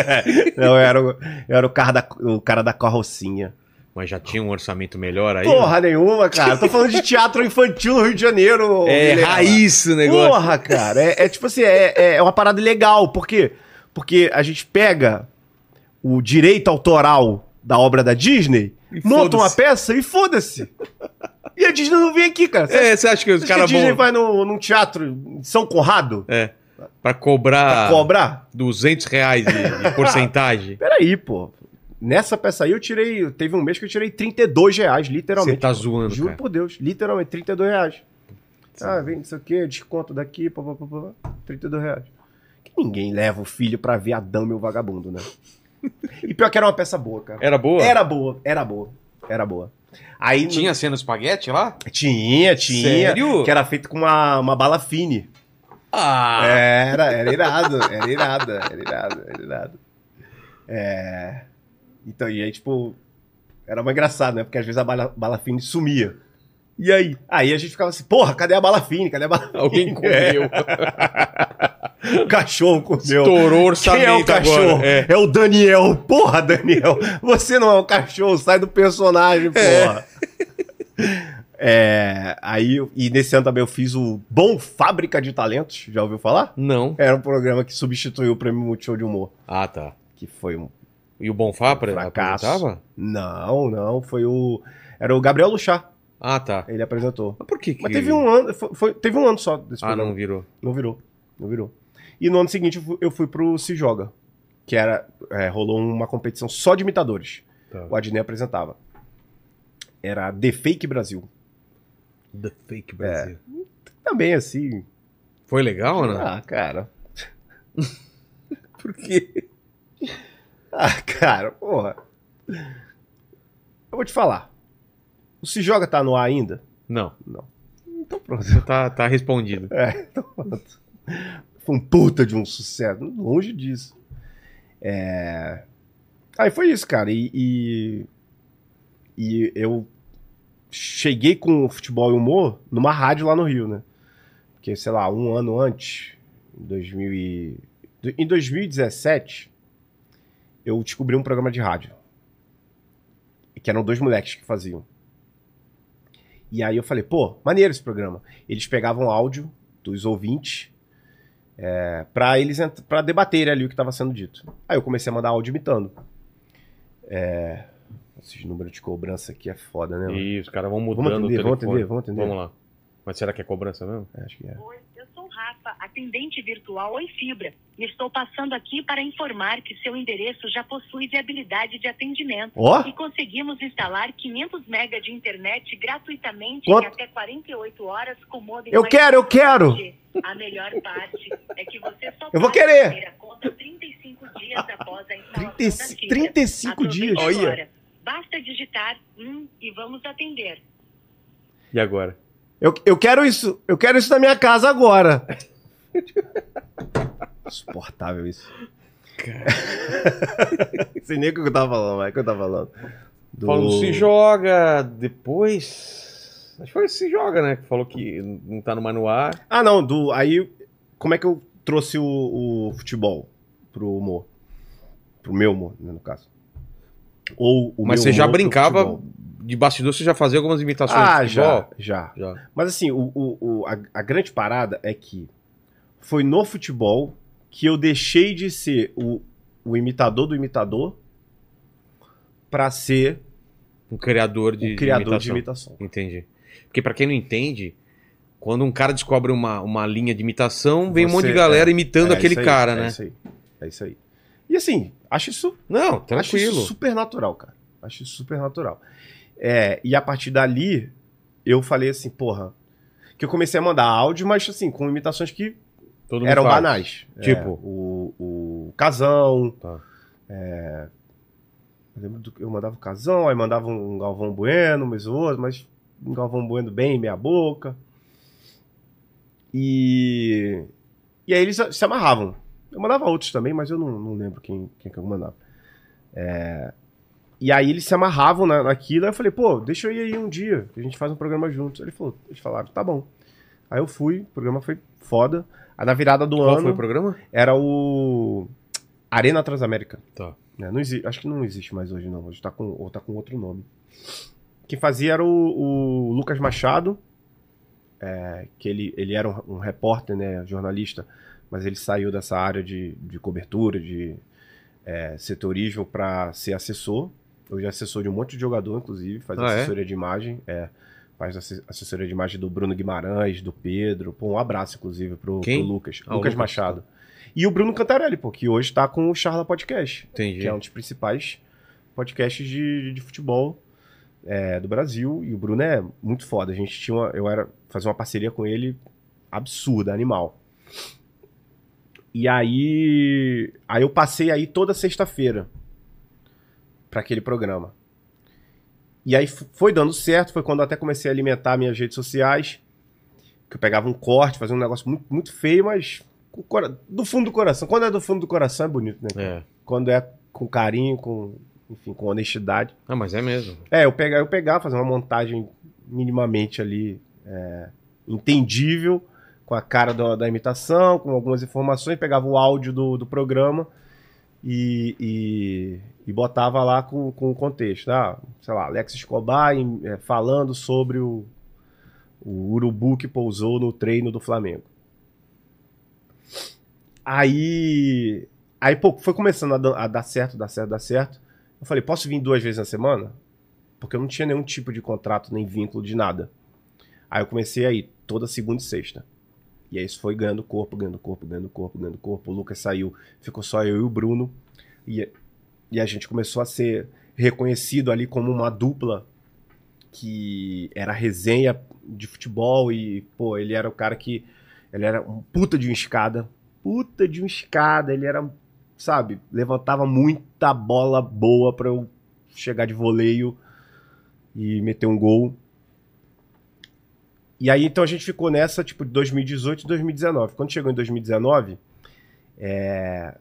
Não, eu era, o, eu era o, cara da, o cara da carrocinha. Mas já tinha um orçamento melhor aí? Porra nenhuma, cara. Tô falando de teatro infantil no Rio de Janeiro. é Vilela. raiz o negócio. Porra, cara. É, é tipo assim, é, é uma parada legal. Por quê? Porque a gente pega o direito autoral da obra da Disney, E monta uma peça e foda-se. E a Disney não vem aqui, cara. Você acha, É, você acha que os acha que a caras Disney vão vai no, num teatro em São Conrado é, pra cobrar cobrar? 200 reais de, de porcentagem? Peraí, pô. Nessa peça aí eu tirei. Teve um mês que eu tirei 32 reais, literalmente. Você tá zoando, Juro cara. por Deus, literalmente, 32 reais. Ah, vem isso aqui, desconto daqui, pá, pá, pá, pá, 32 reais. Que ninguém leva o filho pra ver a dama e o vagabundo, né? E pior que era uma peça boa, cara. Era boa? Era boa, era boa, era boa. Aí Tinha cena espaguete lá? tinha, tinha. Sério? Que era feito com uma, uma bala fine. Ah! Era, era irado, era irado, era irado, era irado. É. Então, e aí, tipo, era mais engraçado, né? Porque às vezes a bala, bala fine sumia. E aí? Aí a gente ficava assim, porra, cadê a bala fine? Cadê a bala fine? Alguém comeu. O cachorro comeu. Estourou o Quem é o orçamento cachorro? agora. É. É. o Daniel. Porra, Daniel. Você não é o cachorro, sai do personagem, porra. É, aí, e nesse ano também eu fiz o Bom Fábrica de Talentos, já ouviu falar? Não. Era um programa que substituiu o Prêmio Multishow de Humor, Ah, tá. que foi um E o Bonfá pre- fracasso. apresentava? Não, não, foi o... Era o Gabriel Luchá, Ah, tá. ele apresentou. Mas por que que... Mas teve um ano, foi, foi- teve um ano só desse Ah, programa. não virou. Não virou. Não virou. E no ano seguinte eu fui, eu fui pro Se Joga. Que era. é, rolou uma competição só de imitadores. Tá. O Adnei apresentava. Era The Fake Brasil. The Fake Brasil. Também assim. Foi legal ou não? Ah, cara. Por quê? Ah, cara, porra. Eu vou te falar. O Se Joga tá no ar ainda? Não. Então pronto. Tá, tá respondido. É, então pronto. Foi um puta de um sucesso. Longe disso. É... Aí foi isso, cara. E, e, e eu cheguei com o futebol e humor numa rádio lá no Rio, né? Porque, sei lá, um ano antes, em, 2000 e... em 2017, eu descobri um programa de rádio. Que eram dois moleques que faziam. E aí eu falei, pô, maneiro esse programa. Eles pegavam áudio dos ouvintes é, para eles pra debaterem ali o que estava sendo dito. Aí eu comecei a mandar áudio imitando. É, esses números de cobrança aqui é foda, né? mano? Isso, os caras vão mudando Vamos atender, o vamos telefone. atender, vamos atender. Vamos lá. Mas será que é cobrança mesmo? É, Acho que é. Oi, Rafa, atendente virtual Oi Fibra. E estou passando aqui para informar que seu endereço já possui viabilidade de atendimento. Ó, E conseguimos instalar 500 mega de internet gratuitamente Quanto? em até 48 horas com modem Eu quero, eu quero! A melhor parte é que você só Eu vou pode querer. a conta 35 dias após a instalação 30 da fibra. 35 Aproveite dias. agora. Basta digitar um e vamos atender. E agora? Eu, eu quero isso, eu quero isso na minha casa agora. Insuportável isso. Sei nem o que eu tava falando, mas o que eu tava falando. Do... Falando se joga depois. Acho que foi se joga, né? Que falou que não tá no manual. Ah, não, do. Aí, como é que eu trouxe o, o futebol pro humor? Pro meu humor, né, no caso. Ou o Mas meu você já brincava. De bastidor, você já fazia algumas imitações Ah, de futebol? já, já. Já. Mas assim, o, o, o- a, a grande parada é que foi no futebol que eu deixei de ser o, o imitador do imitador pra ser Um criador de, o criador de de imitação. imitação. Entendi. Porque pra quem não entende, quando um cara descobre uma, uma linha de imitação, vem um Você- monte de galera é, imitando É aquele aí, cara, é né? Isso aí, é isso aí. E assim, acho isso, Não, acho tranquilo. isso super natural, cara. Acho isso super natural. É, e a partir dali, eu falei assim, porra. Que eu comecei a mandar áudio, mas assim, com imitações que Todo eram banais. Tipo? É, o, o Casão. Tá. é, eu lembro do que eu mandava o Casão, aí mandava um Galvão Bueno, mas outro, mas um Galvão Bueno bem meia boca. E. E aí eles se amarravam. Eu mandava outros também, mas eu não, não lembro quem, quem que eu mandava. É, E aí eles se amarravam na, naquilo, aí eu falei, pô, deixa eu ir aí um dia, que a gente faz um programa juntos. Ele falou, eles falaram, tá bom. Aí eu fui, o programa foi foda. Aí na virada do Qual ano foi o programa? era o Arena Transamérica. Tá. né? Não exi- acho que não existe mais hoje, não. Hoje tá com, ou tá com outro nome. Quem fazia era o, o Lucas Machado, é, que ele, ele era um, um repórter, né, jornalista, mas ele saiu dessa área de, de cobertura, de é, setorismo para ser assessor. Hoje é assessor de um monte de jogador, inclusive, faz Ah, é? assessoria de imagem. É, faz asse- assessoria de imagem do Bruno Guimarães, do Pedro. Pô, um abraço, inclusive, pro, pro Lucas. Ah, Lucas Lucas. Machado. E o Bruno Cantarelli, pô, que hoje tá com o Charla Podcast, Entendi. que é um dos principais podcasts de, de futebol é, do Brasil. E o Bruno é muito foda. A gente tinha uma, eu era fazer uma parceria com ele absurda, animal. E aí, aí eu passei aí toda sexta-feira para aquele programa. E aí foi dando certo, foi quando eu até comecei a alimentar minhas redes sociais, que eu pegava um corte, fazia um negócio muito, muito feio, mas do fundo do coração. Quando é do fundo do coração é bonito, né? É. Quando é com carinho, com, enfim, com honestidade. Ah, mas é mesmo. É, eu pegar, eu pegar, fazer uma montagem minimamente ali é, entendível, com a cara do- da imitação, com algumas informações, pegava o áudio do, do programa e, e, e botava lá com, com o contexto. Ah, sei lá, Alex Escobar em- é, falando sobre o, o urubu que pousou no treino do Flamengo. Aí, aí pô, foi começando a, dar- a dar certo, dar certo, dar certo. Eu falei, posso vir duas vezes na semana? Porque eu não tinha nenhum tipo de contrato, nem vínculo de nada. Aí eu comecei a ir toda segunda e sexta. E aí isso foi ganhando corpo, ganhando corpo, ganhando corpo, ganhando corpo. O Lucas saiu, ficou só eu e o Bruno. E, e a gente começou a ser reconhecido ali como uma dupla que era resenha de futebol e, pô, ele era o cara que. Ele era um puta de uma escada. Puta de uma escada. Ele era, sabe, levantava muita bola boa pra eu chegar de voleio e meter um gol. E aí, então, a gente ficou nessa, tipo, de 2018 e 2019. Quando chegou em 2019, é,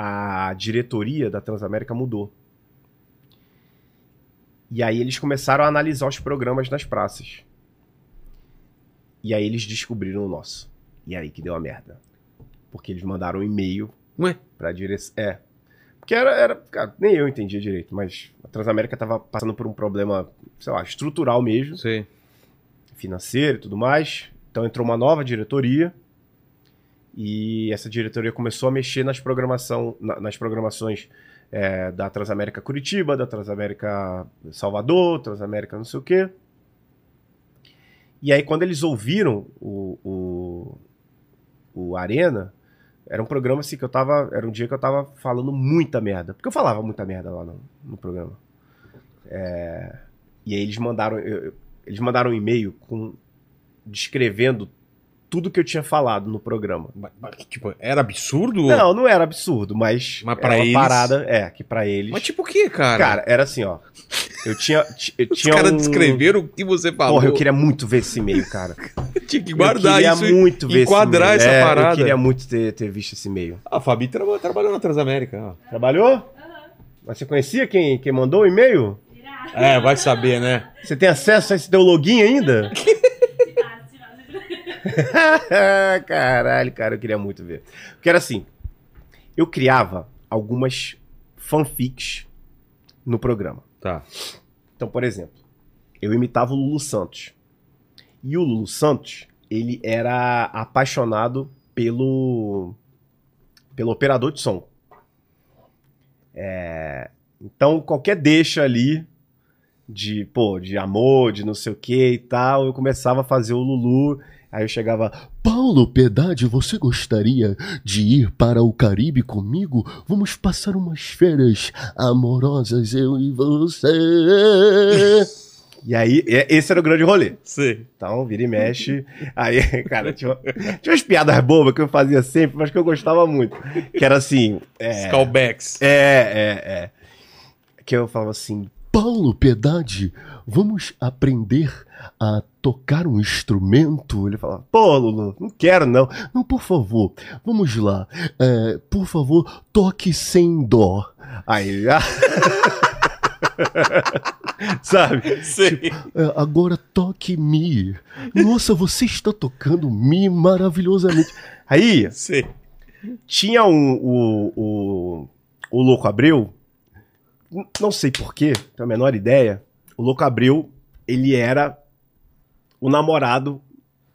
a diretoria da Transamérica mudou. E aí eles começaram a analisar os programas nas praças. E aí eles descobriram o nosso. E aí que deu a merda. Porque eles mandaram um e-mail Ué? pra direção. É. Porque era, era. Cara, nem eu entendia direito, mas a Transamérica tava passando por um problema, sei lá, estrutural mesmo Sei. financeiro e tudo mais. Então entrou uma nova diretoria e essa diretoria começou a mexer nas, programação, na- nas programações é, da Transamérica Curitiba, da Transamérica Salvador, Transamérica não sei o quê. E aí quando eles ouviram o, o, o Arena, era um programa assim que eu tava. Era um dia que eu tava falando muita merda. Porque eu falava muita merda lá no, no programa. É, e aí eles mandaram. eu- eles mandaram um e-mail com descrevendo tudo que eu tinha falado no programa. Mas, mas, Tipo, era absurdo? Não, não era absurdo, mas, Mas era pra uma eles- parada, é, que pra eles. Mas tipo o que, cara? cara, era assim, ó. Eu tinha eu Os tinha caras um... descreveram o que você falou. Porra, eu queria muito ver esse e-mail, cara. Tinha que guardar eu queria isso muito ver enquadrar esse essa e-mail. É, parada. Eu queria muito ter, ter visto esse e-mail. Ah, a Fabi tra- trabalhou na Transamérica. ó. Trabalhou? Mas você conhecia quem, quem mandou o e-mail? É, vai saber, né? Você tem acesso a esse teu login ainda? Caralho, cara, eu queria muito ver. Porque era assim, eu criava algumas fanfics no programa. Tá. Então, por exemplo, eu imitava o Lulu Santos. E o Lulu Santos, ele era apaixonado pelo pelo operador de som. É, então, qualquer deixa ali de, pô, de amor, de não sei o que e tal, eu começava a fazer o Lulu, aí eu chegava, Paulo Piedade, você gostaria de ir para o Caribe comigo? Vamos passar umas férias amorosas, eu e você. e aí, esse era o grande rolê. Sei. Então, vira e mexe. Aí, cara, tinha, tinha umas piadas bobas que eu fazia sempre, mas que eu gostava muito. Que era assim. É, Callbacks. é, é, é. Que eu falava assim. Paulo Piedade, vamos aprender a tocar um instrumento? Ele falava, pô, Lulu, não quero não. Não, por favor, vamos lá. É, por favor, toque sem dó. Aí ah. Sabe? Sei. É, agora toque Mi. Nossa, você está tocando Mi maravilhosamente. Aí Sei. tinha um, o, o, o Louco Abreu. Não sei porquê, tenho a menor ideia. O Louco Abreu, ele era o namorado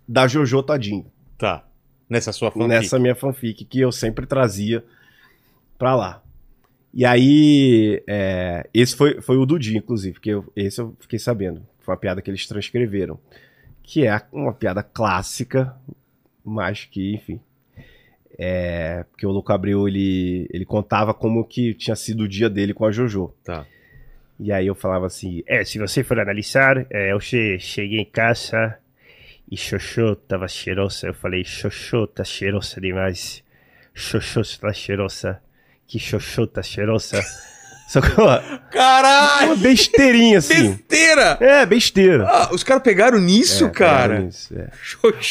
da Jojo Todinho. Tá. Nessa sua fanfic. nessa minha fanfic que eu sempre trazia pra lá. E aí, é, esse foi, foi o dia, inclusive, porque eu- esse eu fiquei sabendo. Foi uma piada que eles transcreveram. Que é uma piada clássica, mas que, enfim. É, porque o Louco Abreu, ele, ele contava como que tinha sido o dia dele com a Jojo. Tá. E aí eu falava assim, É, se você for analisar, é, eu che- cheguei em casa e Xoxô tava cheirosa. Eu falei, Xoxô tá cheirosa demais. Xoxô tá cheirosa. Que Xoxô tá cheirosa. só que ó, Caralho! uma besteirinha assim. Besteira! É, besteira. Ah, os caras pegaram nisso, É, cara. pegaram isso, é.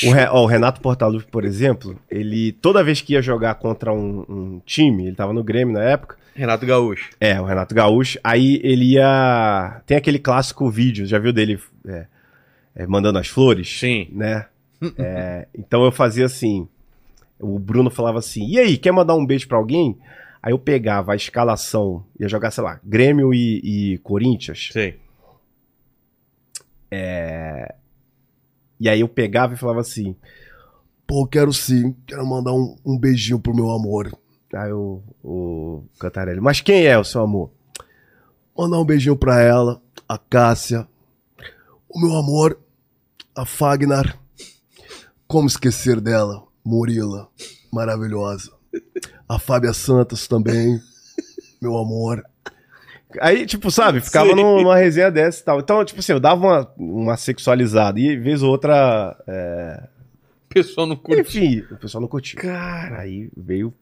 O, Re- ó, o Renato Portaluppi, por exemplo, ele toda vez que ia jogar contra um, um time, ele tava no Grêmio na época, Renato Gaúcho. é, o Renato Gaúcho, aí ele ia. Tem aquele clássico vídeo, já viu dele é, é, mandando as flores? Sim. Né? É, então eu fazia assim. O Bruno falava assim: e aí, quer mandar um beijo pra alguém? Aí eu pegava a escalação, ia jogar, sei lá, Grêmio e, e Corinthians. Sei. E aí eu pegava e falava assim: Pô, quero sim. Quero mandar um, um beijinho pro meu amor. Aí o, o Cantarelli, mas quem é o seu amor? Mandar um beijinho pra ela, a Cássia, o meu amor, a Fagnar. Como esquecer dela? Murila, maravilhosa. A Fábia Santos também, meu amor. Aí, tipo, sabe, ficava Sim. num- numa resenha dessa e tal. Então, tipo assim, eu dava uma, uma sexualizada e vez ou outra. é, O pessoal não curte. Enfim, o pessoal não curtiu. Cara, aí veio.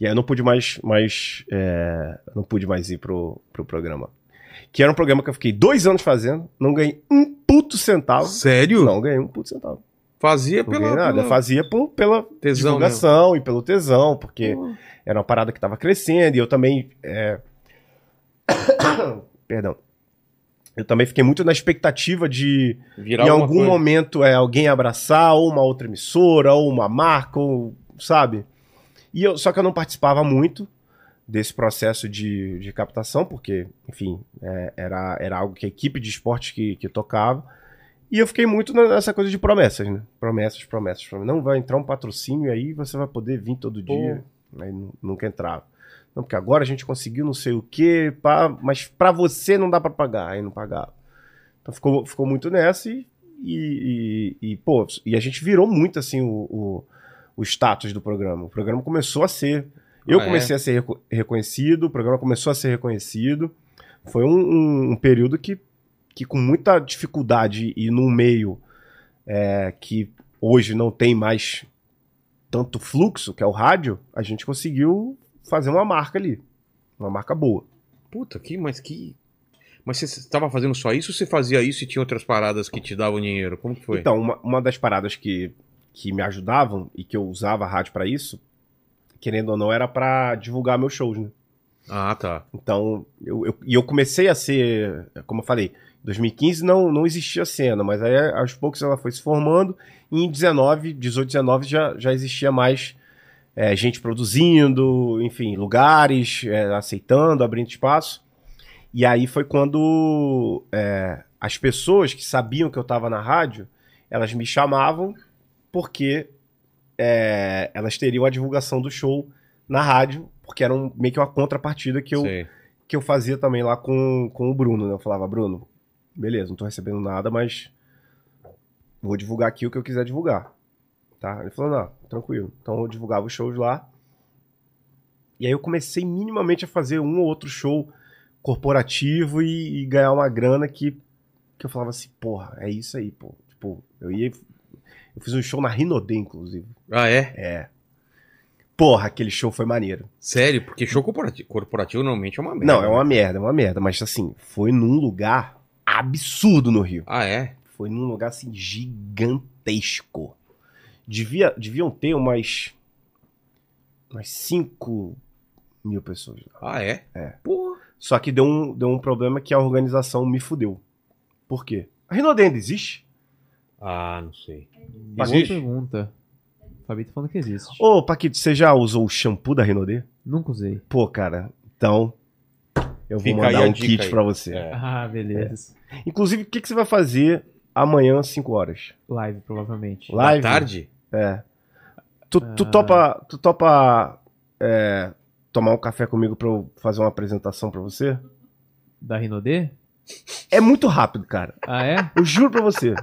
E aí eu não pude mais. mais é, não pude mais ir pro, pro programa. Que era um programa que eu fiquei dois anos fazendo, não ganhei um puto centavo. Sério? Não ganhei um puto centavo. Fazia Não pela. ganhei nada. pela- Eu fazia por, pela Tesão divulgação e pelo tesão, porque era uma parada que tava crescendo e eu também. é, Perdão. Eu também fiquei muito na expectativa de Virar em algum coisa. momento é alguém abraçar, ou uma outra emissora, ou uma marca, ou, sabe? E eu, só que eu não participava muito desse processo de, de captação, porque, enfim, é, era, era algo que a equipe de esporte que, que tocava. E eu fiquei muito nessa coisa de promessas, né? Promessas, promessas, promessas. Não vai entrar um patrocínio aí, você vai poder vir todo dia. Aí nu- nunca entrava. Não, porque agora a gente conseguiu não sei o quê, pá, mas pra você não dá pra pagar. Aí não pagava. Então ficou, ficou muito nessa e, e, e, e, pô, e a gente virou muito assim o, o, o status do programa. O programa começou a ser. Eu Ah, é? comecei a ser reco- reconhecido, o programa começou a ser reconhecido. Foi um, um- um período que, que, com muita dificuldade e num meio é, que hoje não tem mais tanto fluxo, que é o rádio, a gente conseguiu fazer uma marca ali. Uma marca boa. Puta, que, mas que. Mas você estava fazendo só isso ou você fazia isso e tinha outras paradas que te davam dinheiro? Como que foi? Então, uma, uma das paradas que, que me ajudavam e que eu usava a rádio pra isso, querendo ou não, era pra divulgar meus shows, né? Ah, tá. Então, eu, eu- e eu comecei a ser, como eu falei, em 2015 não, não existia cena, mas aí aos poucos ela foi se formando, e em 19, 18, 19 já, já existia mais é, gente produzindo, enfim, lugares, é, aceitando, abrindo espaço. E aí foi quando é, as pessoas que sabiam que eu estava na rádio, elas me chamavam porque é, elas teriam a divulgação do show na rádio, porque era um, meio que uma contrapartida que eu, que eu fazia também lá com, com o Bruno, né? Eu falava, Bruno, beleza, não tô recebendo nada, mas vou divulgar aqui o que eu quiser divulgar. Tá? Ele falou, não, tranquilo. Então eu divulgava os shows lá. E aí eu comecei minimamente a fazer um ou outro show corporativo e, e ganhar uma grana que, que eu falava assim, porra, é isso aí, pô. Tipo, eu ia. Eu fiz um show na Rinodê, inclusive. Ah, é? É. Porra, aquele show foi maneiro. Sério? Porque show corporativo, corporativo normalmente é uma merda. Não, é uma merda, é uma merda. Mas assim, foi num lugar absurdo no Rio. Ah, é? Foi num lugar assim gigantesco. Devia, deviam ter umas. umas 5 mil pessoas. Ah, é? É. Porra. Só que deu um, deu um problema que a organização me fudeu. Por quê? A Rinodê ainda existe? Ah, não sei. Boa Existe? pergunta. O Fabio tá falando que existe. Ô, Paquito, você já usou o shampoo da Rinodê? Nunca usei. Pô, cara, então. Eu vou Fica aí mandar a um dica kit aí. pra você. É. Ah, beleza. Inclusive, o que, que você vai fazer amanhã às 5 horas? Live, provavelmente. Lá- Da Live? tarde? É. Tu, tu Ah. topa, tu topa é, tomar um café comigo pra eu fazer uma apresentação pra você? Da Rinodê? É muito rápido, cara. Ah, é? Eu juro pra você.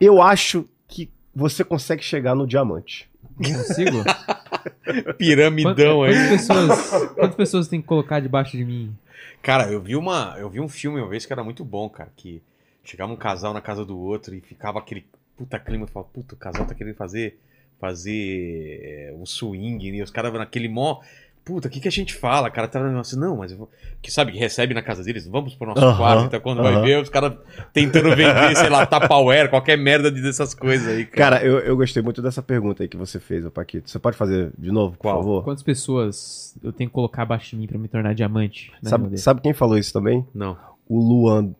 Eu acho que você consegue chegar no diamante. Consigo? Piramidão Quantas, aí. quantas pessoas, quantas pessoas tem que colocar debaixo de mim? Cara, eu vi uma. Eu vi um filme uma vez que era muito bom, cara. Que chegava um casal na casa do outro e ficava aquele puta clima. Eu falava, puta, o casal tá querendo fazer. Fazer é, um swing, né? Os caras naquele mó. Puta, o que, que a gente fala? cara tá assim, não, mas eu vou. Que sabe, que recebe na casa deles, vamos pro nosso Aham, quarto, então quando vai aham. ver, os caras tentando vender, sei lá, Tupperware, qualquer merda dessas coisas aí, cara. Cara, eu, eu gostei muito dessa pergunta aí que você fez, ô Paquito. Você pode fazer de novo, Qual? por favor? Quantas pessoas eu tenho que colocar abaixo de mim pra me tornar diamante? na Sabe, sabe quem falou isso também? Não. O Luan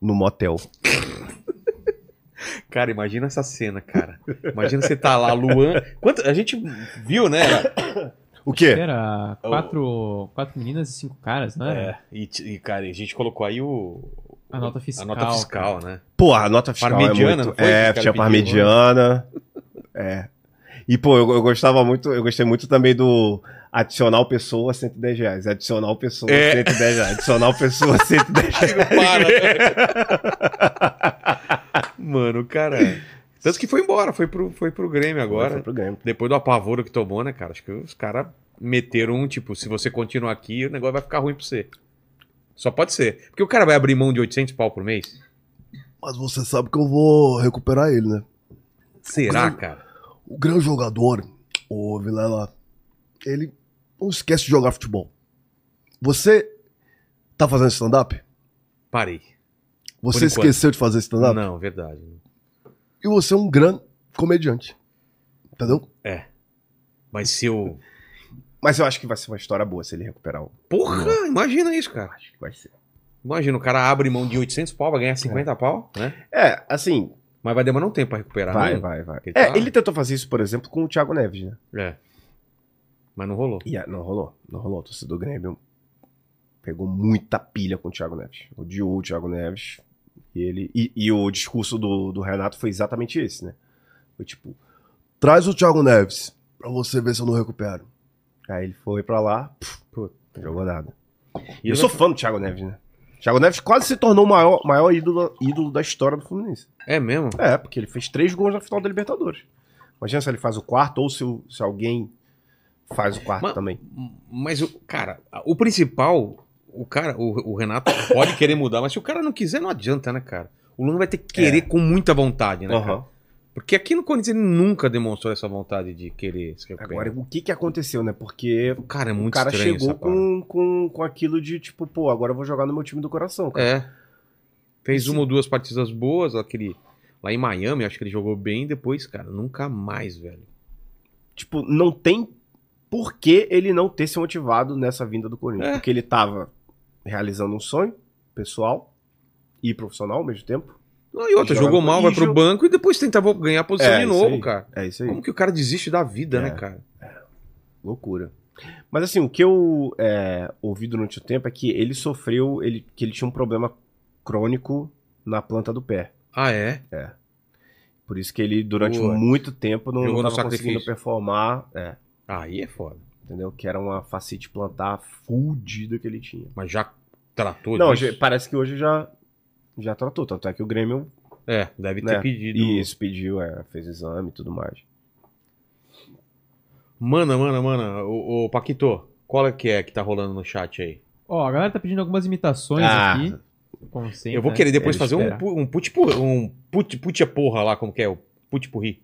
no motel. Cara, imagina essa cena, cara. Imagina você tá lá, Luan. Quanto, a gente viu, né? O quê? Era quatro, quatro meninas e cinco caras, não era? É, e, e, cara, a gente colocou aí o. A nota fiscal. A nota fiscal, né? Pô, a nota fiscal Parmegiana, é muito... foi que É, tinha pediram, parmegiana. É. E, pô, eu, eu gostava muito, eu gostei muito também do adicional pessoa 110 reais. Adicional pessoa É. 110 reais. Adicional pessoa 110 reais. Para, né? Mano, o cara. Tanto que foi embora, foi pro, foi pro Grêmio agora. Foi pro Grêmio. Depois do apavoro que tomou, né, cara? Acho que os caras meteram um, tipo, se você continuar aqui, o negócio vai ficar ruim pra você. Só pode ser. Porque o cara vai abrir mão de 800 pau por mês? Mas você sabe que eu vou recuperar ele, né? Será, Mas- cara? O grande jogador, o Vilela, ele não esquece de jogar futebol. Você tá fazendo stand-up? Parei. Você esqueceu de fazer stand-up? Não, verdade. E você é um grande comediante. Entendeu? Mas se eu. Mas eu acho que vai ser uma história boa se ele recuperar o. Porra, imagina isso, cara. Acho que vai ser. Imagina, o cara abre mão de 800 pau, vai ganhar 50 pau, né? É, assim, Mas vai demorar um tempo pra recuperar, vai, não? vai, vai. Ele É, tá- ele tentou fazer isso, por exemplo, com o Thiago Neves, né? É. Mas não rolou. É, não rolou, não rolou. O torcedor do Grêmio pegou muita pilha com o Thiago Neves. Odiou o Thiago Neves. E, ele, e, e o discurso do, do Renato foi exatamente esse, né? Foi tipo, Traz o Thiago Neves pra você ver se eu não recupero. aí ele foi pra lá, Puta. não jogou nada. E eu sou fã do Thiago Neves, né? Thiago Neves quase se tornou o maior, maior ídolo, ídolo da história do Fluminense. É mesmo? É, porque ele fez três gols na final da Libertadores. Imagina se ele faz o quarto ou se, se alguém faz o quarto Mas- também. Mas, o cara, o principal, o cara, o, o Renato pode querer mudar, mas se o cara não quiser, não adianta, né, cara? O Lula vai ter que querer com muita vontade, né, cara? É. Aham. Porque aqui no Corinthians ele nunca demonstrou essa vontade de querer se recuperar. Agora, o que que aconteceu, né? Porque Cara, é o muito cara estranho chegou com, com, com aquilo de tipo, pô, agora eu vou jogar no meu time do coração, cara. É. Fez uma ou duas partidas boas, aquele. Lá em Miami, acho que ele jogou bem, depois, cara, nunca mais, velho. Tipo, não tem por que ele não ter se motivado nessa vinda do Corinthians. É. Porque ele tava realizando um sonho pessoal e profissional ao mesmo tempo. Não, e outra, jogou mal, vai pro banco e depois tenta ganhar a posição É, de novo, cara. É isso aí. Como que o cara desiste da vida, É. né, cara? Loucura. Mas assim, o que eu é, ouvi durante o tempo é que ele sofreu, ele, que ele tinha um problema crônico na planta do pé. Ah, é? Por isso que ele, durante Boa. muito tempo, não estava conseguindo performar. É, Aí é foda. Entendeu? Que era uma facite plantar fudida que ele tinha. Mas já tratou Não, disso? já- parece que hoje já, já tratou. Tanto é que o Grêmio É, deve ter né, pedido. isso, pediu, é, fez exame e tudo mais. Mana, mana, mana. Ô, ô, Paquito, qual é que é que tá rolando no chat aí? Ó, a galera tá pedindo algumas imitações Ah, aqui. Como sempre, eu vou né? querer depois ele fazer um, um put, pu- um put, put porra lá, como que é? O put purri.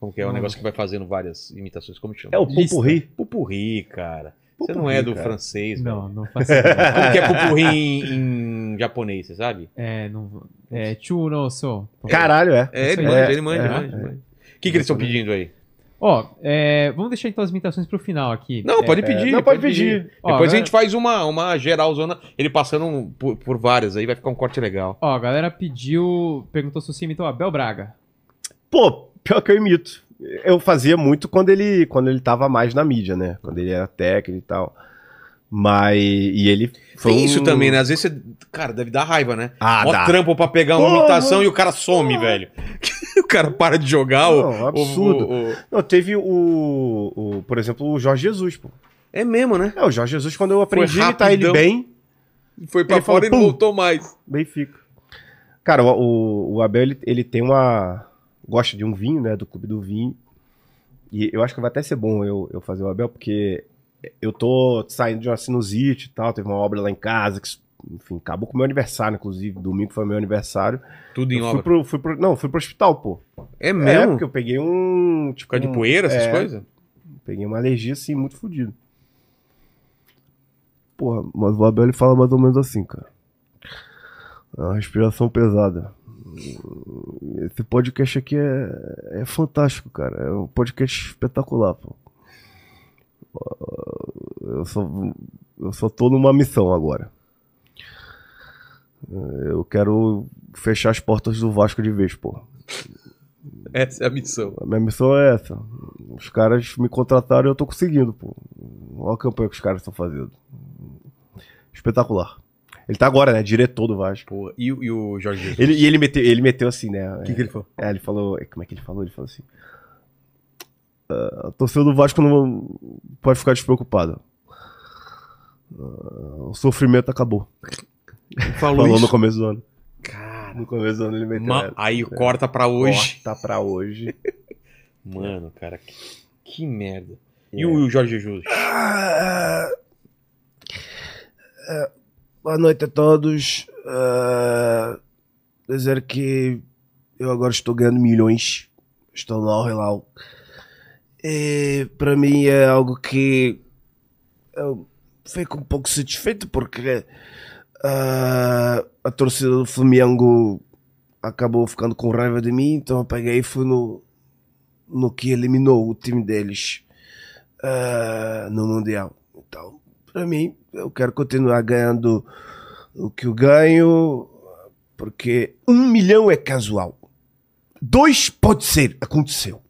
Como que é? O Não. negócio que vai fazendo várias imitações, como chama? É o. Pupurri. Pupurri, cara. Você não Pupurri, é do cara. francês, velho. Não, não faço ideia. Como que é pupurri em, em japonês, você sabe? É, não. É, chu no so. Caralho, é. É, ele manja, É, ele manja, é, manja, é. manja. O que, que eles estão pedindo aí? Ó, é, vamos deixar então as imitações pro final aqui. Não, É, pode pedir. não, pode pedir. Ó, Depois a galera- gente faz uma, uma geralzona, ele passando um por, por várias aí, vai ficar um corte legal. Ó, a galera pediu. Perguntou se você imitou Abel Braga. Pô, pior que eu imito. Eu fazia muito quando ele, quando ele tava mais na mídia, né? Quando ele era técnico e tal. Mas. E ele foi. Tem um- isso também, né? Às vezes você. Cara, deve dar raiva, né? Ah, Mó dá. trampo pra pegar uma Porra. imitação e o cara some, velho. o cara para de jogar. o- Não, absurdo. o- o- Não, teve o, o. Por exemplo, o Jorge Jesus, pô. É mesmo, né? É, o Jorge Jesus, quando eu aprendi a imitar ele bem, Foi pra Ele fora falou, e não voltou mais. bem fica. Cara, o, o, o Abel, ele, ele tem uma. Gosta de um vinho, né? Do clube do vinho. E eu acho que vai até ser bom eu, eu fazer o Abel, porque eu tô saindo de uma sinusite e tal. Teve uma obra lá em casa que, enfim, acabou com o meu aniversário, inclusive. Domingo foi meu aniversário. Tudo em Eu obra. fui pro, fui pro- não, fui pro hospital, pô. É É, mesmo? porque eu peguei um. Tipo, Por causa de poeira, essas é, coisas? Peguei uma alergia, assim, muito fodida. Porra, mas o Abel ele fala mais ou menos assim, cara. É uma respiração pesada. Esse podcast aqui é, é fantástico, cara. É um podcast espetacular, pô. Eu só, eu só tô numa missão agora. Eu quero fechar as portas do Vasco de vez, pô. Essa é a missão. A minha missão é essa. Os caras me contrataram e eu tô conseguindo, pô. Olha a campanha que os caras estão fazendo. Espetacular. Ele tá agora, né? Diretor do Vasco. Pô, e, o- e o Jorge Jesus? Ele, e ele meteu, ele meteu assim, né? O que, que ele falou? É, ele falou. Como é que ele falou? Ele falou assim. "Ah, a torcida do Vasco não pode ficar despreocupada. Ah, o sofrimento acabou. Falou, Falou isso? no começo do ano. Cara, No começo do ano ele meteu. ma- aí corta pra hoje. Corta pra hoje. Mano, cara, que, que merda. É. E o, o Jorge Jesus? Ah, ah, boa noite a todos. Ah, dizer que eu agora estou ganhando milhões. Estou no Hilal. E para mim é algo que eu fico um pouco satisfeito porque ah, a torcida do Flamengo acabou ficando com raiva de mim, então eu peguei e fui no, no que eliminou o time deles ah, no Mundial. Então, para mim, eu quero continuar ganhando o que eu ganho, porque um milhão é casual. Dois pode ser, aconteceu.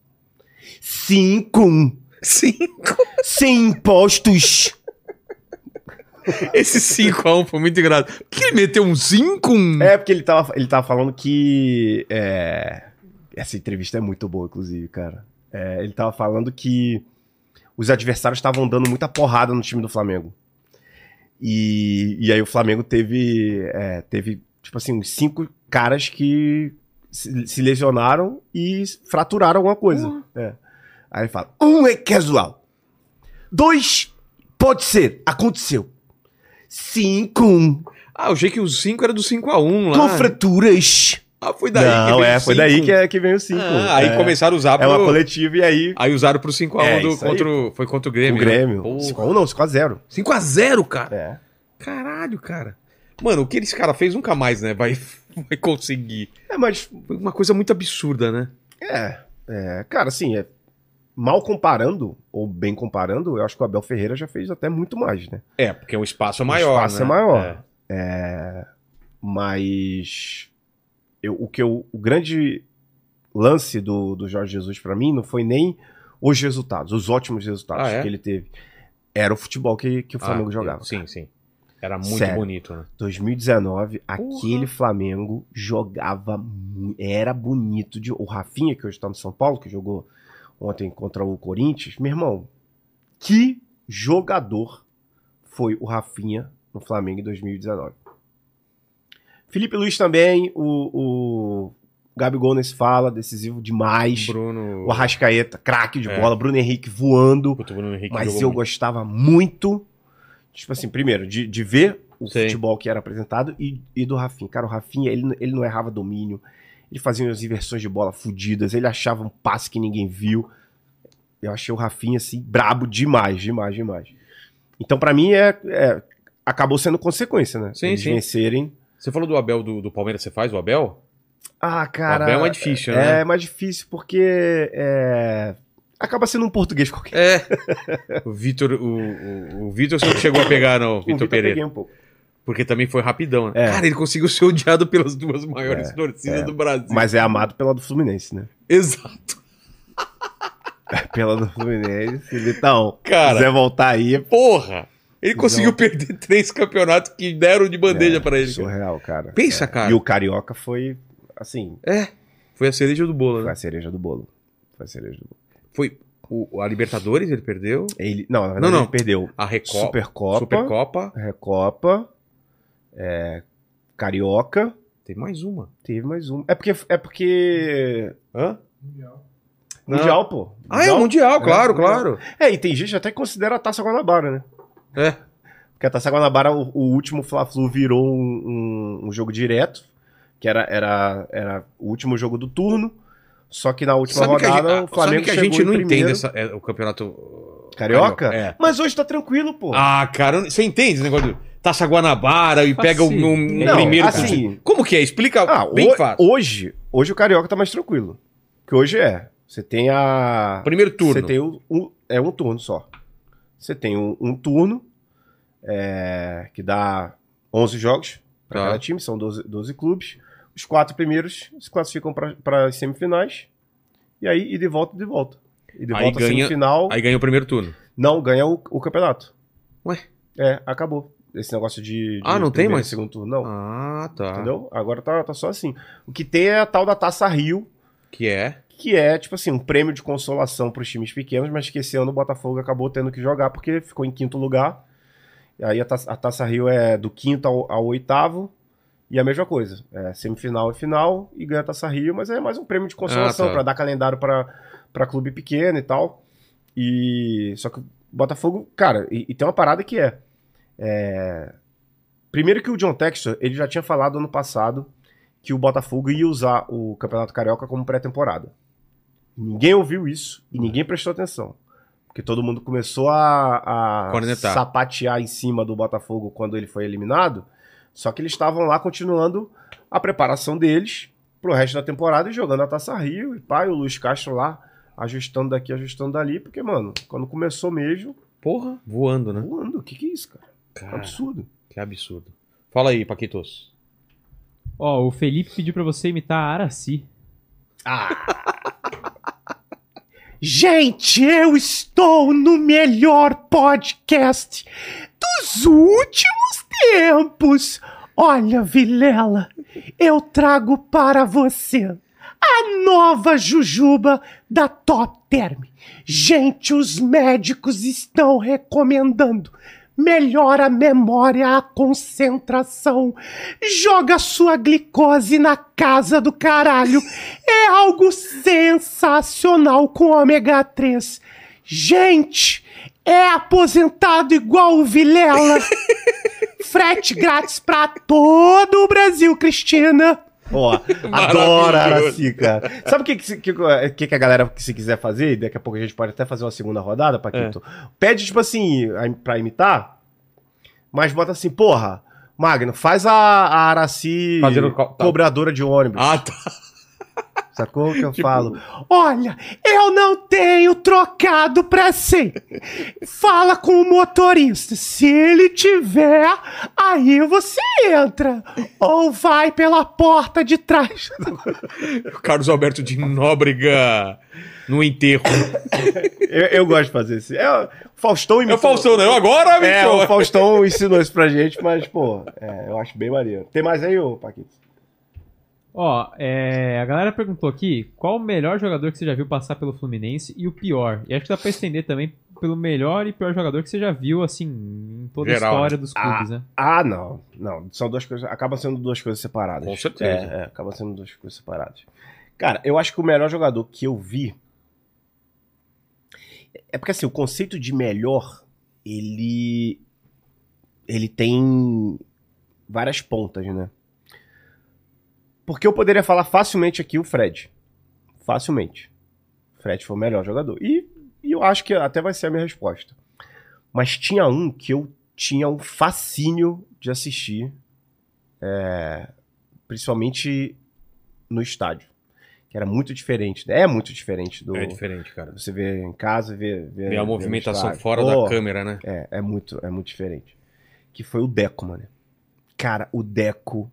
Cinco, Cinco. sem impostos. Esse 5x1 foi muito engraçado. Por que ele meteu um 5? É, porque ele tava, ele tava falando que. é, essa entrevista é muito boa, inclusive, cara. É, ele tava falando que os adversários estavam dando muita porrada no time do Flamengo. E, e aí o Flamengo teve, é, teve, tipo assim, cinco caras que se, se lesionaram e fraturaram alguma coisa. É. Aí ele fala: Um é casual. Dois pode ser, aconteceu. Cinco, Ah, eu achei que o 5 era do 5x1 com lá. fraturas. Ah, foi daí que Não, veio é, o foi 5. daí que, é, que vem o 5. Ah, aí é, começaram a usar É pro... uma coletiva e aí Aí usaram pro 5x1 É, do, contra o... Foi contra o o Grêmio. Grêmio. Né? 5x1 não, 5x0. 5x0, cara. É. Caralho, cara. Mano, o que esse cara fez nunca mais, né? Vai, vai conseguir. É, mas Foi uma coisa muito absurda, né? É, é, cara, assim, é, mal comparando, ou bem comparando, eu acho que o Abel Ferreira já fez até muito mais, né? É, porque o espaço é O maior, espaço né? é maior. É. É, mas eu, o que eu, o grande lance do, do Jorge Jesus pra mim não foi nem os resultados, os ótimos resultados Ah, é? que ele teve. Era o futebol que, que o Flamengo Ah, jogava. Sim, sim. Era muito Sério. bonito, né? 2019, aquele Flamengo jogava. Era bonito. De, o Rafinha, que hoje tá no São Paulo, que jogou ontem contra o Corinthians, meu irmão, que jogador foi o Rafinha no Flamengo em 2019. Felipe Luiz também, o, o Gabigol nesse fala, decisivo demais. Bruno. O Arrascaeta, craque de É. bola. Bruno Henrique voando. Puta, Bruno Henrique Mas eu muito. gostava muito, tipo assim, primeiro, de, de ver o Sim. futebol que era apresentado e, e do Rafinha. Cara, o Rafinha, ele, ele não errava domínio, ele fazia umas inversões de bola fudidas, ele achava um passe que ninguém viu. Eu achei o Rafinha, assim, brabo demais, demais, demais. Então, pra mim, é, é- acabou sendo consequência, né? Sim, Eles sim. vencerem. Você falou do Abel do, do Palmeiras, você faz o Abel? Ah, cara... o Abel é mais difícil, É né? mais difícil porque... é, Acaba sendo um português qualquer. É. o Vitor, o, o, o Vitor você não chegou a pegar, não, O Vitor Pereira. peguei um pouco. Porque também foi rapidão, né? É. Cara, ele conseguiu ser odiado pelas duas maiores É, torcidas é. do Brasil. Mas é amado pela do Fluminense, né? Exato. Pela do Fluminense. Então, Cara. quiser voltar aí, Porra! Ele conseguiu perder três campeonatos que deram de bandeja é, pra ele. surreal, cara. Pensa, É. cara. E o Carioca foi, assim, É. Foi a cereja do bolo, foi né? a cereja do bolo. Foi a cereja do bolo. Foi o, a Libertadores, ele perdeu. Ele, não, na verdade Não, não. ele perdeu A Recopa. Supercopa, Supercopa. Recopa, é, Carioca, Tem mais uma. teve mais um. É porque... É porque... Hã? Mundial, pô. Ah, é o Mundial, claro, É, claro. É, e tem gente até que considera a Taça Guanabara, né? É. Porque a Taça Guanabara, o, o último Fla-Flu virou um, um- um jogo direto, que era, era, era o último jogo do turno, só que na última Sabe rodada gente, o Flamengo sabe que a gente não primeiro. entende essa- é, o campeonato uh, Carioca? É. Mas hoje tá tranquilo, pô. Ah, cara, você entende esse negócio de Taça Guanabara e pega o Facinho. um, Não, primeiro... assim- Como que é? Explica Ah, bem ho- fácil. hoje, hoje o Carioca tá mais tranquilo. Que hoje é. Você tem a. Primeiro turno. Você tem o, um, é um turno só. Você tem um, um turno é, que dá 11 jogos para Tá. cada time, são 12, 12 clubes. os quatro primeiros se classificam para as semifinais. E aí, e de volta, de volta. E de Aí volta ganha- semifinal. Aí ganha o primeiro turno. Não, ganha o, o campeonato. Ué? É, acabou. Esse negócio de. de Ah, não tem e mais? Segundo turno, não. Ah, tá. Entendeu? Agora tá, tá só assim. O que tem é a tal da Taça Rio, Que é? Que é, tipo assim, um prêmio de consolação para os times pequenos, mas que esse ano o Botafogo acabou tendo que jogar porque ficou em quinto lugar. E aí a Taça, a Taça Rio é do quinto ao, ao oitavo. E a mesma coisa. É semifinal e final e ganha a Taça Rio, mas é mais um prêmio de consolação Ah, tá. para dar calendário para clube pequeno e tal. E só que o Botafogo, cara, e, e tem uma parada que é, é, primeiro que o John Textor, ele já tinha falado ano passado que o Botafogo ia usar o Campeonato Carioca como pré-temporada. Ninguém ouviu isso e ninguém prestou atenção. Porque todo mundo começou a, a Cornetar. sapatear em cima do Botafogo quando ele foi eliminado. Só que eles estavam lá continuando a preparação deles pro resto da temporada e jogando a Taça Rio. E pai, o Luiz Castro lá ajustando daqui, ajustando dali. Porque, mano, quando começou mesmo, Porra, voando, né? voando. O que, que é isso, cara? Cara, Absurdo. que absurdo. Fala aí, Paquitos. Ó, o Felipe pediu pra você imitar a Araci. Gente, eu estou no melhor podcast dos últimos tempos. Olha, Vilela, eu trago para você a nova Jujuba da Top Term. Gente, os médicos estão recomendando. Melhora a memória, a concentração. Joga sua glicose na casa do caralho. É algo sensacional com ômega 3. Gente, é aposentado igual o Vilela. Frete grátis pra todo o Brasil, Cristina. Ó, adoro a Araci, cara. Sabe o que, que, se- que, que que a galera, se quiser fazer, daqui a pouco a gente pode até fazer uma segunda rodada, Paquito? Pede, tipo assim, pra imitar, mas bota assim, porra, Magno, faz a, a Araci Fazendo tá. cobradora de ônibus. Ah, tá. Sacou o que eu falo? Olha, eu não tenho trocado pra sim. Fala com o motorista. Se ele tiver, aí você entra. Ou vai pela porta de trás. Carlos Alberto de Nóbrega no enterro. Eu, eu gosto de fazer isso. É, o Faustão É o. Faustão, não? Agora, É, bicho. o Faustão ensinou isso pra gente, mas, pô, é, eu acho bem maneiro. Tem mais aí, ô Paquito? Ó, é, a galera perguntou aqui qual o melhor jogador que você já viu passar pelo Fluminense e o pior. E acho que dá pra estender também pelo melhor e pior jogador que você já viu, assim, em toda Geral, a história dos clubes, né? Ah, não. Não, são duas coisas. Acaba sendo duas coisas separadas. Com certeza. É, é, acaba sendo duas coisas separadas. Cara, eu acho que o melhor jogador que eu vi. É porque assim, o conceito de melhor, ele. Ele tem várias pontas, né? Porque eu poderia falar facilmente aqui o Fred. Facilmente. Fred foi o melhor jogador. E, e eu acho que até vai ser a minha resposta. Mas tinha um que eu tinha um fascínio de assistir, é, principalmente no estádio, que era muito diferente, né? é muito diferente do É diferente, cara. você vê em casa, vê, vê, Vê a movimentação fora Pô, da câmera, né? É, é muito, é muito diferente. Que foi o Deco, mano. Cara, o Deco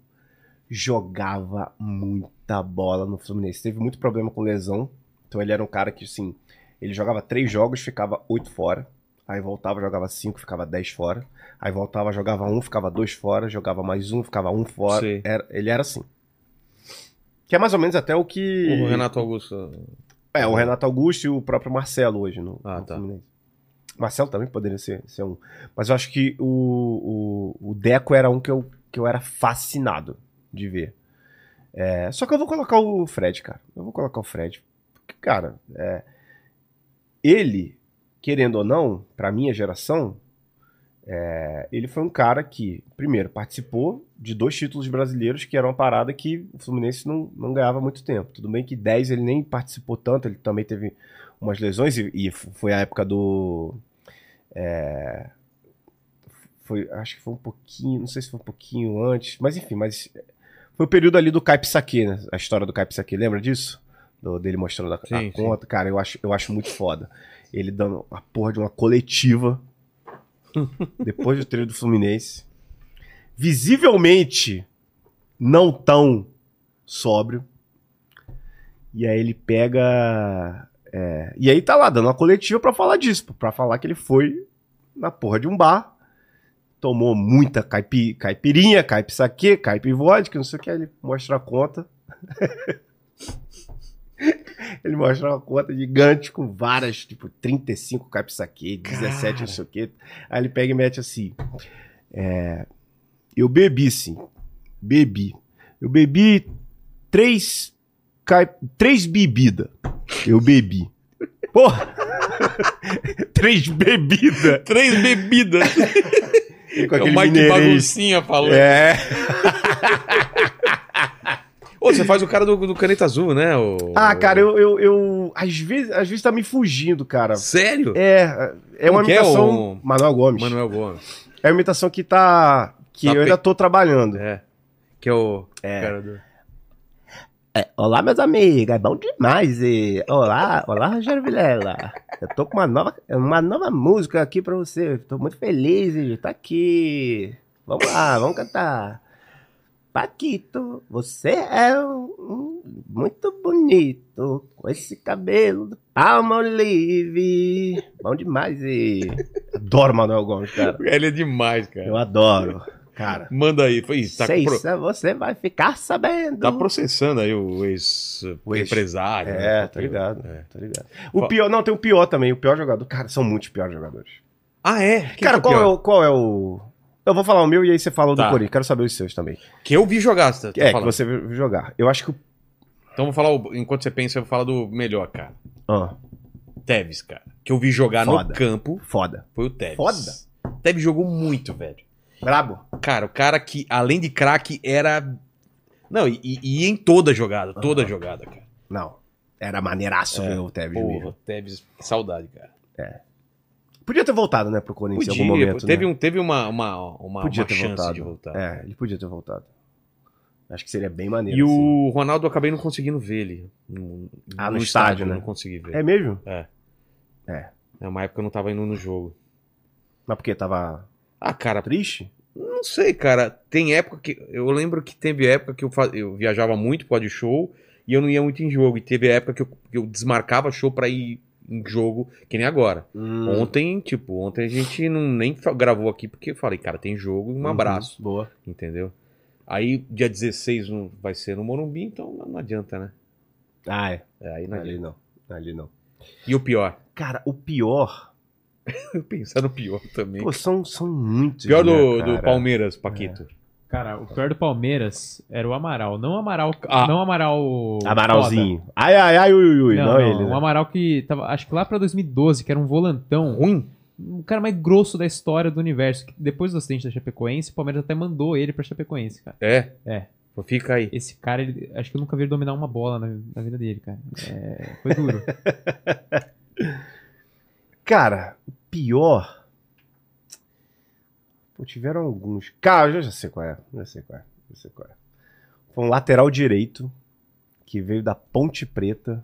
jogava muita bola no Fluminense. Teve muito problema com lesão. Então ele era um cara que, assim, ele jogava três jogos, ficava oito fora. Aí voltava, jogava cinco, ficava dez fora. Aí voltava, jogava um, ficava dois fora. Jogava mais um, ficava um fora. Era- ele era assim. Que é mais ou menos até o que. O Renato Augusto. É, o Renato Augusto e o próprio Marcelo hoje no, Ah, no tá. Fluminense. Marcelo também poderia ser, ser um. Mas eu acho que o, o, o Deco era um que eu, que eu era fascinado de ver. É, só que eu vou colocar o Fred, cara. Eu vou colocar o Fred. Porque, cara, é, ele, querendo ou não, pra minha geração, é, ele foi um cara que, primeiro, participou de dois títulos brasileiros, que era uma parada que o Fluminense não, não ganhava muito tempo. Tudo bem que 10 ele nem participou tanto, ele também teve umas lesões, e, e foi a época do. é, foi, acho que foi um pouquinho, não sei se foi um pouquinho antes, mas enfim, mas foi o período ali do Caip Saque, né? A história do Caip Saque, lembra disso? Do- dele mostrando a, a Sim, sim. conta. Cara, eu acho, eu acho muito foda. Ele dando a porra de uma coletiva depois do treino do Fluminense. Visivelmente não tão sóbrio. E aí ele pega. é, e aí tá lá, dando uma coletiva pra falar disso, pra falar que ele foi na porra de um bar, tomou muita caipi, caipirinha, caipi saque, caipi vodka, não sei o que, ele mostra a conta. ele mostra uma conta gigante com várias, tipo, 35 caipi saque, 17 não sei o que. Aí ele pega e mete assim. é, eu bebi sim, bebi. Eu bebi três, cai, três bebidas. Eu bebi. Porra! três bebidas. Três bebidas. Com É o aquele Mike. Baguncinha falando. É. Ô, você faz o cara do, do Caneta Azul, né? o- Ah, cara, eu, eu, eu- às, vezes, às vezes tá me fugindo, cara. Sério? É, é uma é imitação. o- Manuel Gomes. Manuel Gomes. É uma imitação que tá. Que Tá eu ainda pe- tô trabalhando. É. Que é o É. cara do... É, olá, meus amigos, é bom demais. E... Olá, olá, Rogério Vilela. Eu tô com uma nova, uma nova música aqui pra você. Tô muito feliz de estar aqui. Vamos lá, vamos cantar. Paquito, você é um, um- muito bonito, com esse cabelo do Palma Olive. Bom demais. E... Adoro Manuel Gomes, cara. Ele é demais, cara. Eu adoro. Cara, Manda aí. Foi. Tá, sei, pro- você vai ficar sabendo. tá processando aí o ex- O ex-. É, né? tá ligado. É. Tá ligado. O pior, não, tem o pior também, o pior jogador. Cara, são muitos piores jogadores. Ah, é? Quem Cara, é qual, é o, qual é o. Eu vou falar o meu e aí você fala o do Tá. Corinthians. Quero saber os seus também. Que eu vi jogar, você tá é, falando. que você viu jogar. Eu acho que o. Então vou falar, o- enquanto você pensa, eu vou falar do melhor, cara. Ah, Tevez, cara. Que eu vi jogar Foda. no campo foda. foi o Tevez. Foda? Tevez jogou muito, velho. Brabo. Cara, o cara que, além de craque, era. Não, e, e- em toda jogada, toda jogada, cara. Não. Era maneiraço ver o Tevez Porra. Tevez, que saudade, cara. Podia ter voltado, né, pro Corinthians em Podia, algum momento. teve, né? um, teve uma, uma, uma, Podia uma ter chance voltado. de voltar. É, ele podia ter voltado. Acho que seria bem maneiro. E assim. o Ronaldo eu acabei não conseguindo ver ele. No, Ah, no estádio, eu né? Não consegui ver. É mesmo? É. É. É uma época eu não tava indo no jogo. Mas porque tava Ah, cara, triste? Não sei, cara. Tem época que. Eu lembro que teve época que eu, fa- eu viajava muito pro show e eu não ia muito em jogo. E teve época que eu, que eu desmarcava show pra ir em jogo, que nem agora. Hum. Ontem, tipo, ontem a gente não nem gravou aqui porque eu falei, cara, tem jogo e um Uhum, abraço, Boa. entendeu? Aí, dia 16 não, vai ser no Morumbi, então não, não adianta, né? Ah, é. É, aí não Ali adianta. não. Ali não. E o pior? Cara, o pior. Pensar no pior também. Pô, são, são muitos. pior né, do, cara? do Palmeiras, Paquito. Cara, o pior do Palmeiras era o Amaral. Não o Amaral. Ah. Não o Amaral. Amaralzinho. Ai, ai, ai, ui, ui, ui. Não, Não, não, ele. né? Amaral que tava, acho que lá pra 2012, que era um volantão, Ruim? o cara mais grosso da história do universo. que Depois do acidente da Chapecoense, o Palmeiras até mandou ele pra Chapecoense, cara. É? É. Pô, Fica aí. Esse cara, ele- acho que eu nunca vi ele dominar uma bola na, na vida dele, cara. É, foi duro. Cara, o pior. Pô, tiveram alguns. Cara, eu já sei qual é. Já sei qual é. Já sei qual é. Foi um lateral direito que veio da Ponte Preta.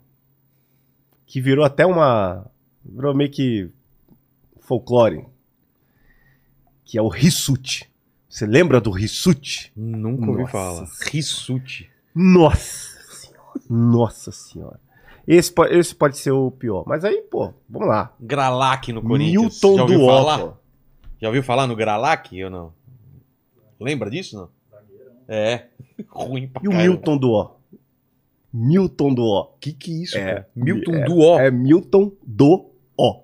Que virou até uma. Virou meio que folclore. Que é o Rissuti. Você lembra do Rissuti? Nunca ouvi falar. Rissuti. Nossa senhora. Nossa senhora. Esse, esse pode ser o pior. Mas aí, pô, vamos lá. Gralac no Corinthians. Milton Já ouviu do falar? Pô. Já ouviu falar no Gralac ou não? Lembra disso, não? É. Ruim pra E o caramba. Milton do Ó? Milton do Ó. Que que é isso, É, cara? Milton é, do Ó. É Milton do Ó.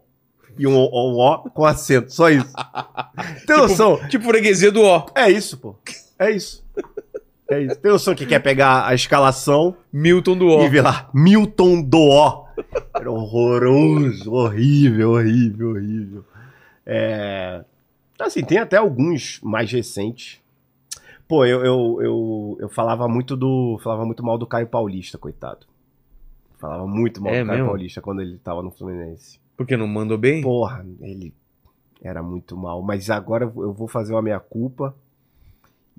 E um Ó, ó, ó com acento, só isso. Tem noção? Tipo freguesia do Ó. É isso, pô. É isso. É isso. Noção que quer pegar a escalação Milton do Ó. e ver lá, Milton do Ó. Era horroroso, horrível, horrível, horrível. É... Assim, tem até alguns mais recentes. Pô, eu, eu, eu, eu falava muito do. Falava muito mal do Caio Paulista, coitado. Falava muito mal É do Caio mesmo? Paulista quando ele tava no Fluminense. Porque não mandou bem? Porra, ele era muito mal. Mas agora eu vou fazer uma meia-culpa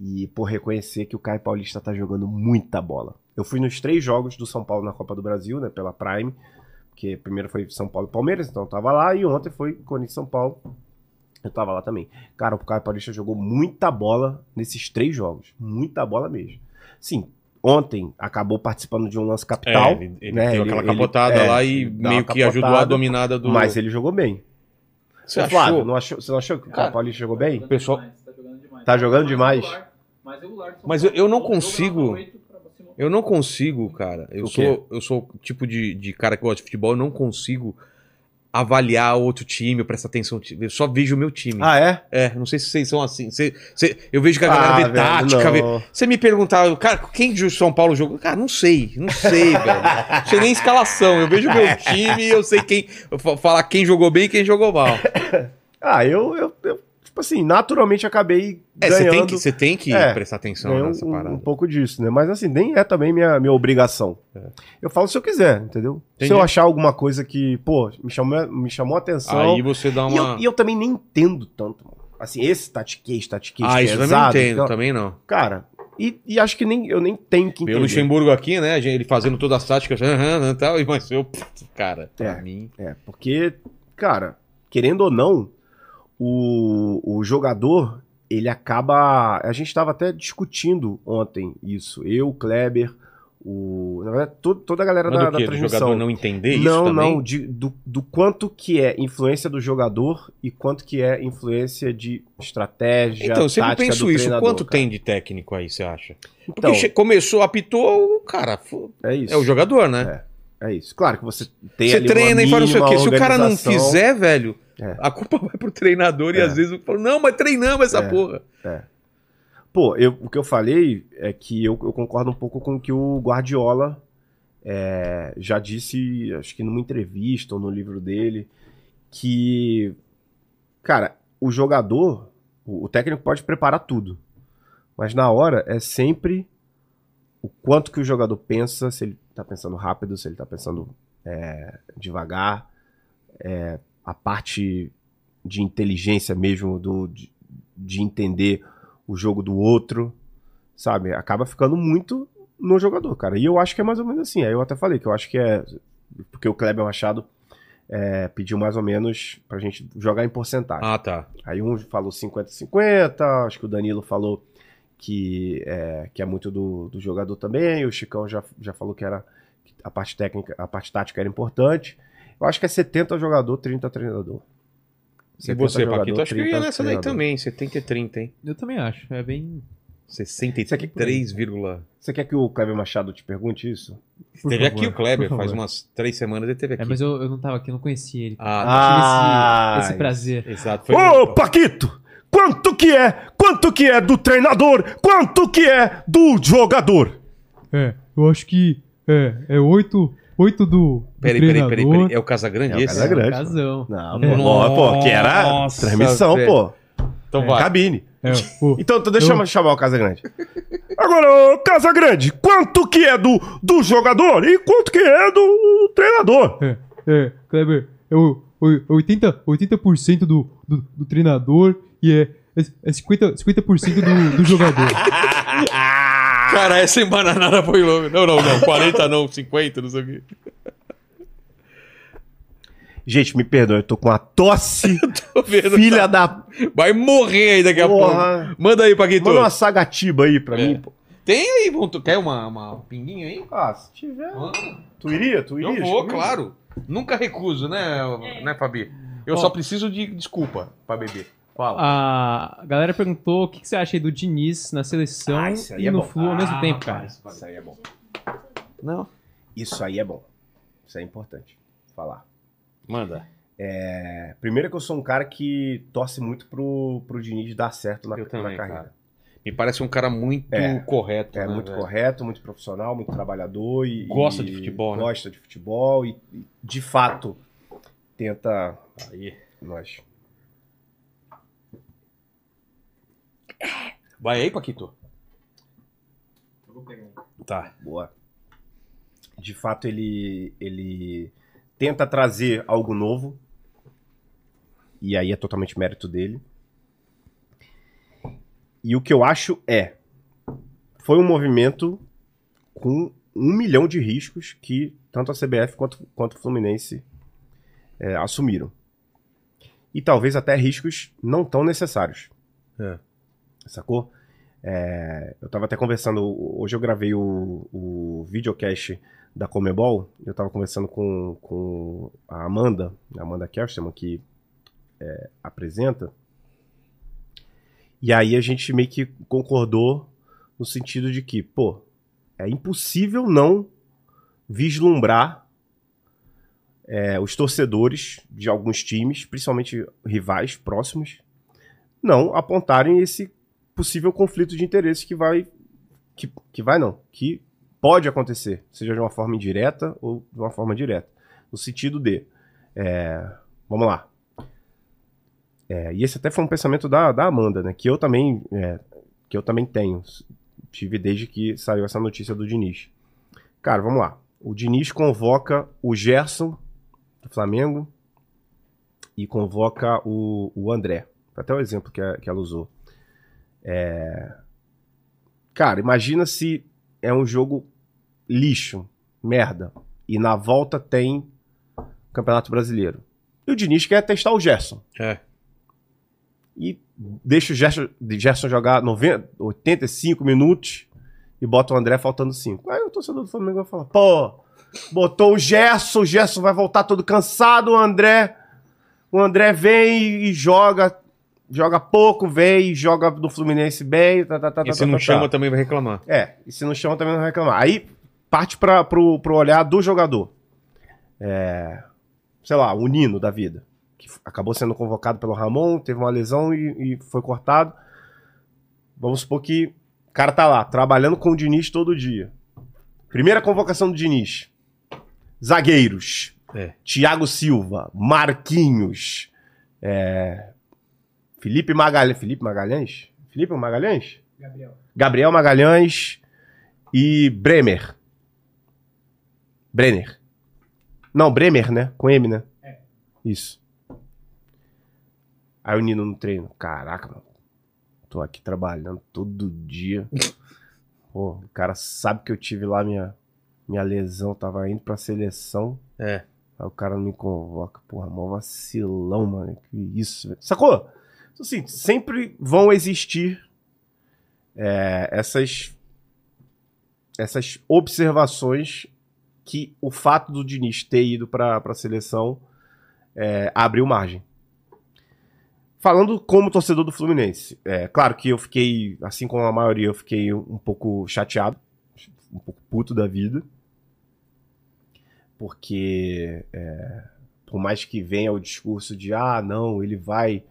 e por reconhecer que o Caio Paulista tá jogando muita bola. Eu fui nos três jogos do São Paulo na Copa do Brasil, né, pela Prime, porque primeiro foi São Paulo e Palmeiras, então eu tava lá, e ontem foi Corinthians e São Paulo. Eu tava lá também. Cara, o Caio Paulista jogou muita bola nesses três jogos. Muita bola mesmo. Sim, ontem acabou participando de um lance capital. É, ele, ele né? deu Ele- aquela ele- capotada é, lá e dá meio que ajudou a dominada do. Mas ele jogou bem. Você Ô, achou? Flávio, não achou, você não achou que o Cara, Paulista jogou bem? O pessoal. Tá jogando demais? Mas eu, eu não consigo. Eu não consigo, cara. Eu O quê? sou, eu sou o tipo de, de cara que gosta de futebol, eu não consigo avaliar outro time, eu presto atenção. Eu só vejo o meu time. Ah, é? É, não sei se vocês são assim. Cê- cê- eu vejo que a galera Ah, vê velho, tática. Vê... Você me perguntar, cara, quem de São Paulo jogou? Cara, não sei, não sei, velho. Não sei nem escalação. Eu vejo o meu time e eu sei quem. eu fa- falar quem jogou bem e quem jogou mal. Ah, eu, eu, eu, tipo assim, naturalmente acabei É, você ganhando tem que, você tem que É, prestar atenção ganhei nessa um, parada. um pouco disso, né? Mas assim, nem é também minha, minha obrigação. Eu falo se eu quiser, entendeu? Entendi. Se eu achar alguma coisa que, pô, me chamou, me chamou a atenção. Aí você dá E eu, uma. e eu também nem entendo tanto, mano. Assim, esse tatiquês, tatiquês Ah, isso eu também não pesado, entendo, então, também não. Cara, e, e acho que nem, eu nem tenho que entender. o Luxemburgo aqui, né? Ele fazendo todas as táticas, e tal, e- mas eu, cara, pra É. mim. É, porque, cara, querendo ou não, o, o jogador, ele acaba. A gente estava até discutindo ontem isso. Eu, o Kleber, o. Na verdade, to- toda a galera Mas da, da? Do transmissão. jogador não entender isso não, também? não, de- do, do quanto que é influência do jogador e quanto que é influência de estratégia. Então, eu sempre penso isso. Quanto cara. tem de técnico aí, você acha? Porque Então, começou, apitou, o cara, é isso. é o jogador, né? É isso. Claro que você tem Você treina e fala não sei o quê. Se o cara não fizer, velho, É. a culpa vai pro treinador e É. às vezes eu falo, não, mas treinamos essa É. porra. Pô, eu- o que eu falei é que eu, eu concordo um pouco com o que o Guardiola é, já disse, acho que numa entrevista ou no livro dele, que, cara, o jogador, o, o técnico pode preparar tudo, mas na hora é sempre o quanto que o jogador pensa, se ele tá pensando rápido, se ele tá pensando é, devagar, é, a parte de inteligência mesmo, do, de, de entender o jogo do outro, sabe? Acaba ficando muito no jogador, cara. E eu acho que é mais ou menos assim. Aí eu até falei que eu acho que é. Porque o Kleber Machado é, pediu mais ou menos pra gente jogar em porcentagem. Ah, tá. Aí um falou 50-50, acho que o Danilo falou que é, que é muito do, do jogador também, o Chicão já, já falou que era que a parte técnica, a parte tática era importante. Eu acho que é 70 jogador, 30 treinador. E 70 você, jogador, Paquito? Acho que eu ia 30 nessa daí treinador. também, 70 e 30, hein? Eu também acho. É bem. 63, vírgula- Você quer que o Kleber Machado te pergunte isso? Por Teve favor, aqui o Kleber, faz umas três semanas ele teve aqui. É, mas eu, eu não tava aqui, eu não conhecia ele. Ah, Ah, tive esse, esse prazer. exato. Foi Ô, muito- Paquito! Quanto que é? Quanto que é do treinador? Quanto que é do jogador? É, eu acho que é, é oito, oito do, do Peraí, peraí, peraí, peraí. É o É Casagrande o esse? Casagrande. Casão. Não, É. pô, ó, pô, que era Nossa, transmissão, velho. pô. Então vai. Cabine. É, Então, então deixa Eu- eu chamar o Casagrande. Agora, ô, Casagrande, quanto que é do, do jogador e quanto que é do treinador? é, é, Kleber, é o, o 80%, 80% do, do, do treinador e é, é 50%, 50 do, do jogador. Cara, essa embananada foi longa. Não, não, não. 40 não, 50, não sei o quê. Gente, me perdoe, eu tô com uma tosse, Tô vendo. filha da Vai morrer aí daqui a porra. pouco. Manda aí, Paquito. Manda uma sagatiba aí pra É. mim, pô. Tem aí, tu quer uma, uma pinguinha aí? Ah, se tiver. Ah, Tu iria? Tu Eu iria? vou, claro. Nunca recuso, né, né Fabi? Eu Ó. só preciso de desculpa pra beber. Fala. A galera perguntou o que, que você acha aí do Diniz na seleção Ah, e é no bom. Flu ao mesmo Ah, tempo, cara. Isso aí é bom. Não. Isso aí é bom. Isso é importante falar. Manda. É, primeiro que eu sou um cara que torce muito pro, pro Diniz dar certo na, Eu na também, carreira. cara. Me parece um cara muito É. correto. É né, muito velho? correto, muito profissional, muito trabalhador e Gosta e de futebol, né? Gosta de futebol e, e, de fato tenta Aí. nós. Vai aí, Paquito. Tá. Boa. De fato ele ele tenta trazer algo novo e aí é totalmente mérito dele. E o que eu acho é foi um movimento com um milhão de riscos que tanto a CBF quanto, quanto o Fluminense é, assumiram. E talvez até riscos não tão necessários. É. Sacou? É, eu tava até conversando, hoje eu gravei o, o videocast da Comebol, eu tava conversando com, com a Amanda, a Amanda Kerstman, que é, apresenta, e aí a gente meio que concordou no sentido de que, pô, é impossível não vislumbrar é, os torcedores de alguns times, principalmente rivais próximos, não apontarem esse possível conflito de interesses que vai. Que, que vai não, que pode acontecer, seja de uma forma indireta ou de uma forma direta. No sentido de. é, vamos lá. É, e esse até foi um pensamento da, da Amanda, né? Que eu também. é, que eu também tenho. Tive desde que saiu essa notícia do Diniz. Cara, vamos lá. O Diniz convoca o Gerson do Flamengo e convoca o, o André. Até o exemplo que, a- que ela usou. É... Cara, imagina se é um jogo lixo, merda, e na volta tem Campeonato Brasileiro. E o Diniz quer testar o Gerson. É. E deixa o Gerson, Gerson jogar 90, 85 minutos e bota o André faltando 5. Aí o torcedor do Flamengo vai falar: pô, botou o Gerson, o Gerson vai voltar todo cansado, o André. O André vem e joga. Joga pouco, vem e joga no Fluminense bem. Tá, tá, tá, E tá, se tá, não tá, chama, tá. também vai reclamar. É, e se não chama também vai reclamar. Aí parte para pro, pro olhar do jogador. É, sei lá, o Nino da vida. Que acabou sendo convocado pelo Ramon, teve uma lesão e, e foi cortado. Vamos supor que o cara tá lá, trabalhando com o Diniz todo dia. Primeira convocação do Diniz. Zagueiros. É. Thiago Silva, Marquinhos, é, Felipe Magalhães. Felipe Magalhães? Felipe Magalhães? Gabriel Magalhães e Bremer. Brenner. Não, Bremer, né? Com M, né? Isso. Aí o Nino no treino. Caraca, mano. Tô aqui trabalhando todo dia. Pô, o cara sabe que eu tive lá minha, minha lesão, tava indo pra seleção. É. Aí o cara não me convoca. Porra, mó vacilão, mano. Que isso, velho. Sacou? Então, assim, sempre vão existir é, essas, essas observações que o fato do Diniz ter ido pra, pra seleção é, abriu margem. Falando como torcedor do Fluminense, é claro que eu fiquei, assim como a maioria, eu fiquei um pouco chateado, um pouco puto da vida porque é, por mais que venha o discurso de ah, não, ele vai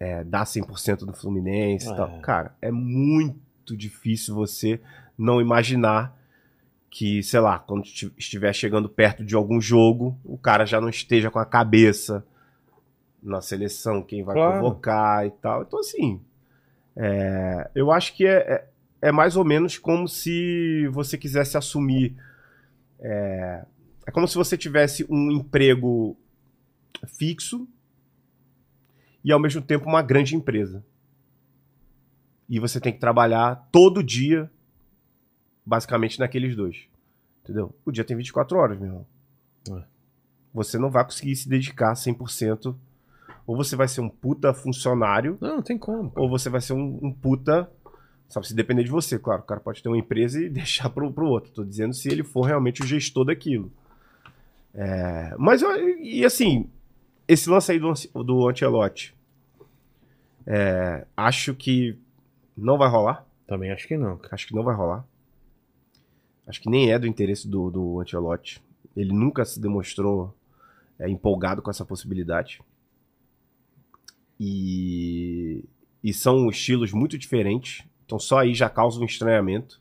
é, dar 100% no Fluminense e É. tal. Cara, é muito difícil você não imaginar que, sei lá, quando esti- estiver chegando perto de algum jogo, o cara já não esteja com a cabeça na seleção, quem vai Claro. convocar e tal. Então, assim, é, eu acho que é, é, é mais ou menos como se você quisesse assumir é como se você tivesse um emprego fixo e ao mesmo tempo uma grande empresa. E você tem que trabalhar todo dia, basicamente naqueles dois. Entendeu? O dia tem 24 horas, meu irmão. É. Você não vai conseguir se dedicar 100%. Ou você vai ser um puta funcionário, Não, não tem como. cara. ou você vai ser um, um puta. Sabe, se depender de você, claro. O cara pode ter uma empresa e deixar pro, pro outro. Tô dizendo se ele for realmente o gestor daquilo. É, mas, eu- e assim, esse lance aí do, do Ancelotti, é, acho que não vai rolar. Também acho que não. Acho que não vai rolar. Acho que nem é do interesse do, do Ancelotti. Ele nunca se demonstrou é, empolgado com essa possibilidade. E, e são estilos muito diferentes. Então só aí já causa um estranhamento.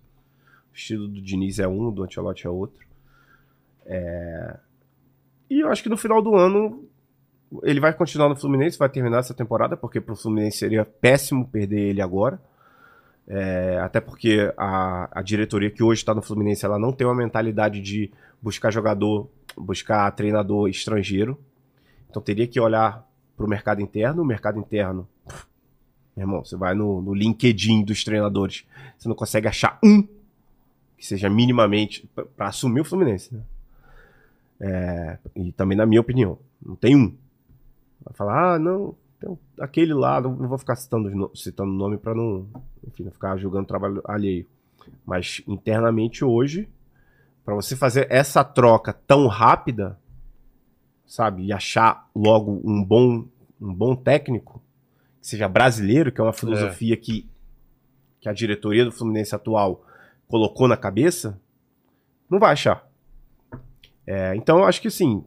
O estilo do Diniz é um, do Ancelotti é outro. É, E eu acho que no final do ano ele vai continuar no Fluminense, vai terminar essa temporada, porque pro Fluminense seria péssimo perder ele agora. É, até porque a, a diretoria que hoje está no Fluminense ela não tem uma mentalidade de buscar jogador, buscar treinador estrangeiro. Então teria que olhar para o mercado interno. O mercado interno, meu irmão, você vai no, no LinkedIn dos treinadores, você não consegue achar um que seja minimamente para assumir o Fluminense. Né? É, e também na minha opinião, não tem um. Falar, ah, não, Então, aquele lá, não, não vou ficar citando, citando o nome para não, enfim, não ficar julgando trabalho alheio. Mas internamente hoje, para você fazer essa troca tão rápida, sabe, e achar logo um bom, um bom técnico, que seja brasileiro, que é uma filosofia que, que a diretoria do Fluminense atual colocou na cabeça, não vai achar. É, então, eu acho que assim,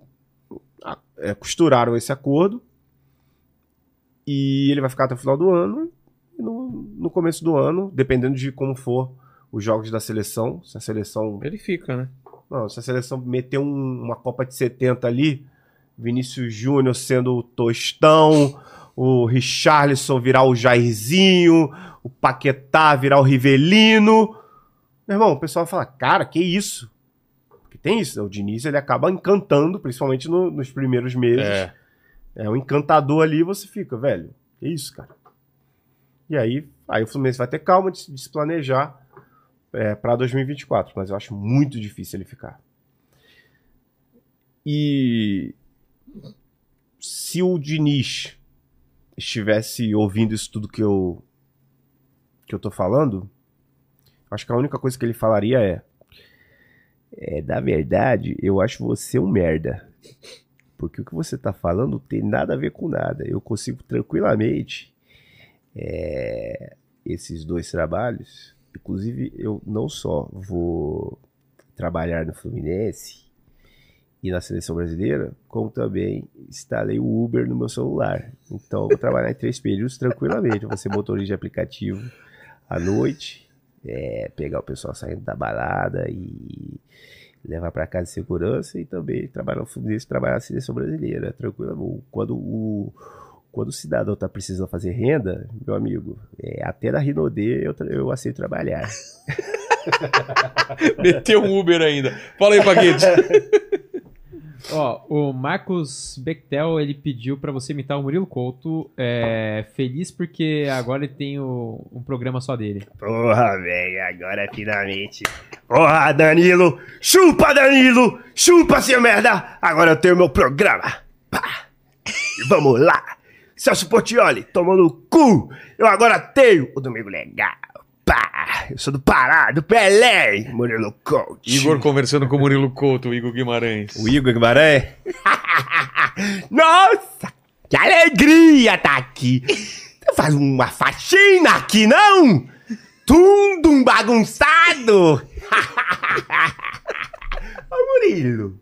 a- é, costuraram esse acordo e ele vai ficar até o final do ano. E no, no começo do ano, dependendo de como for os jogos da seleção, se a seleção Ele fica, né? não, se a seleção meter um- uma Copa de 70 ali, Vinícius Júnior sendo o Tostão, o Richarlison virar o Jairzinho, o Paquetá virar o Rivelino. Meu irmão, o pessoal fala, cara, que isso? Porque tem isso, né? o Diniz ele acaba encantando, principalmente no- nos primeiros meses. É. É um encantador ali, você fica, velho, que isso, cara? E aí, aí o Fluminense vai ter calma de, de se planejar é, para 2024, mas eu acho muito difícil ele ficar. E se o Diniz estivesse ouvindo isso tudo que eu que eu tô falando, acho que a única coisa que ele falaria é é, na verdade, eu acho você um merda. Porque o que você tá falando não tem nada a ver com nada. Eu consigo tranquilamente é, esses dois trabalhos. Inclusive, eu não só vou trabalhar no Fluminense e na seleção brasileira, como também instalei o Uber no meu celular. Então, eu vou trabalhar em três períodos tranquilamente. Eu vou ser motorista de aplicativo à noite, é, pegar o pessoal saindo da balada e levar para casa de segurança e também trabalhar no Fluminense, trabalhar na seleção brasileira, tranquilo. Quando o quando o cidadão tá precisando fazer renda, meu amigo, é, até na Rinodê eu, eu aceito trabalhar. Meteu um Uber ainda. Fala aí, Paquete. Ó, o Marcos Bechtel, ele pediu pra você imitar o Murilo Couto. É, feliz porque agora ele tem o- um programa só dele. Porra, velho, agora finalmente. Porra, Danilo! Chupa, Danilo! Chupa, seu merda! Agora eu tenho meu programa. Pá. E vamos lá! Celso Portioli, tomando cu! Eu agora tenho o Domingo Legal. Pá. Eu sou do Pará, do Pelé, Murilo Coach. Igor conversando com o Murilo Couto, o Igor Guimarães. O Igor Guimarães, Nossa, que alegria tá aqui. Faz uma faxina aqui, não? Tudo um bagunçado. Ô, Murilo,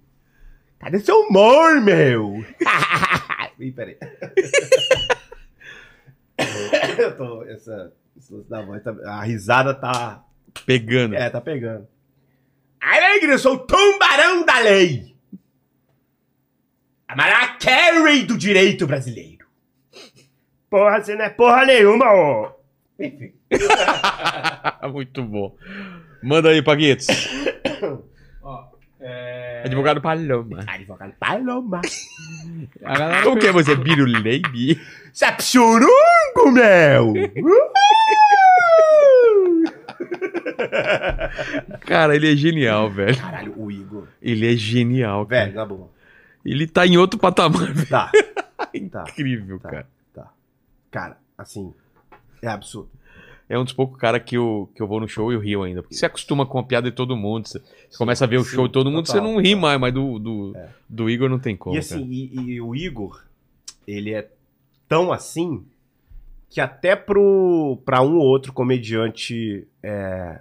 cadê seu humor, meu? Ih, peraí. eu tô. Essa. Esse lance da voz tá- a risada tá. Pegando. É, tá pegando. Alegre, eu sou o tubarão da lei. A Mariah Carey do direito brasileiro. Porra, você não é porra nenhuma, ô. Enfim. Muito bom. Manda aí, Paguetes. Ó, é, Advogado Paloma. Advogado Paloma. Como que é você? Biruleibe? Você é psurungo, meu! Cara, ele é genial, velho. Caralho, o Igor. Ele é genial, cara. Velho, na boa. Ele tá em outro patamar, velho. Tá. tá. Incrível, Tá. cara. Tá. Cara, assim. É absurdo. É um dos poucos caras que eu, que eu vou no show e eu rio ainda. Porque você acostuma com a piada de todo mundo. Você, você começa a ver o sim, show de todo mundo, total, você não ri total. mais, mas do, do, É. do Igor não tem como. e assim, e, e o Igor, ele é tão assim que até pro, pra um ou outro comediante é,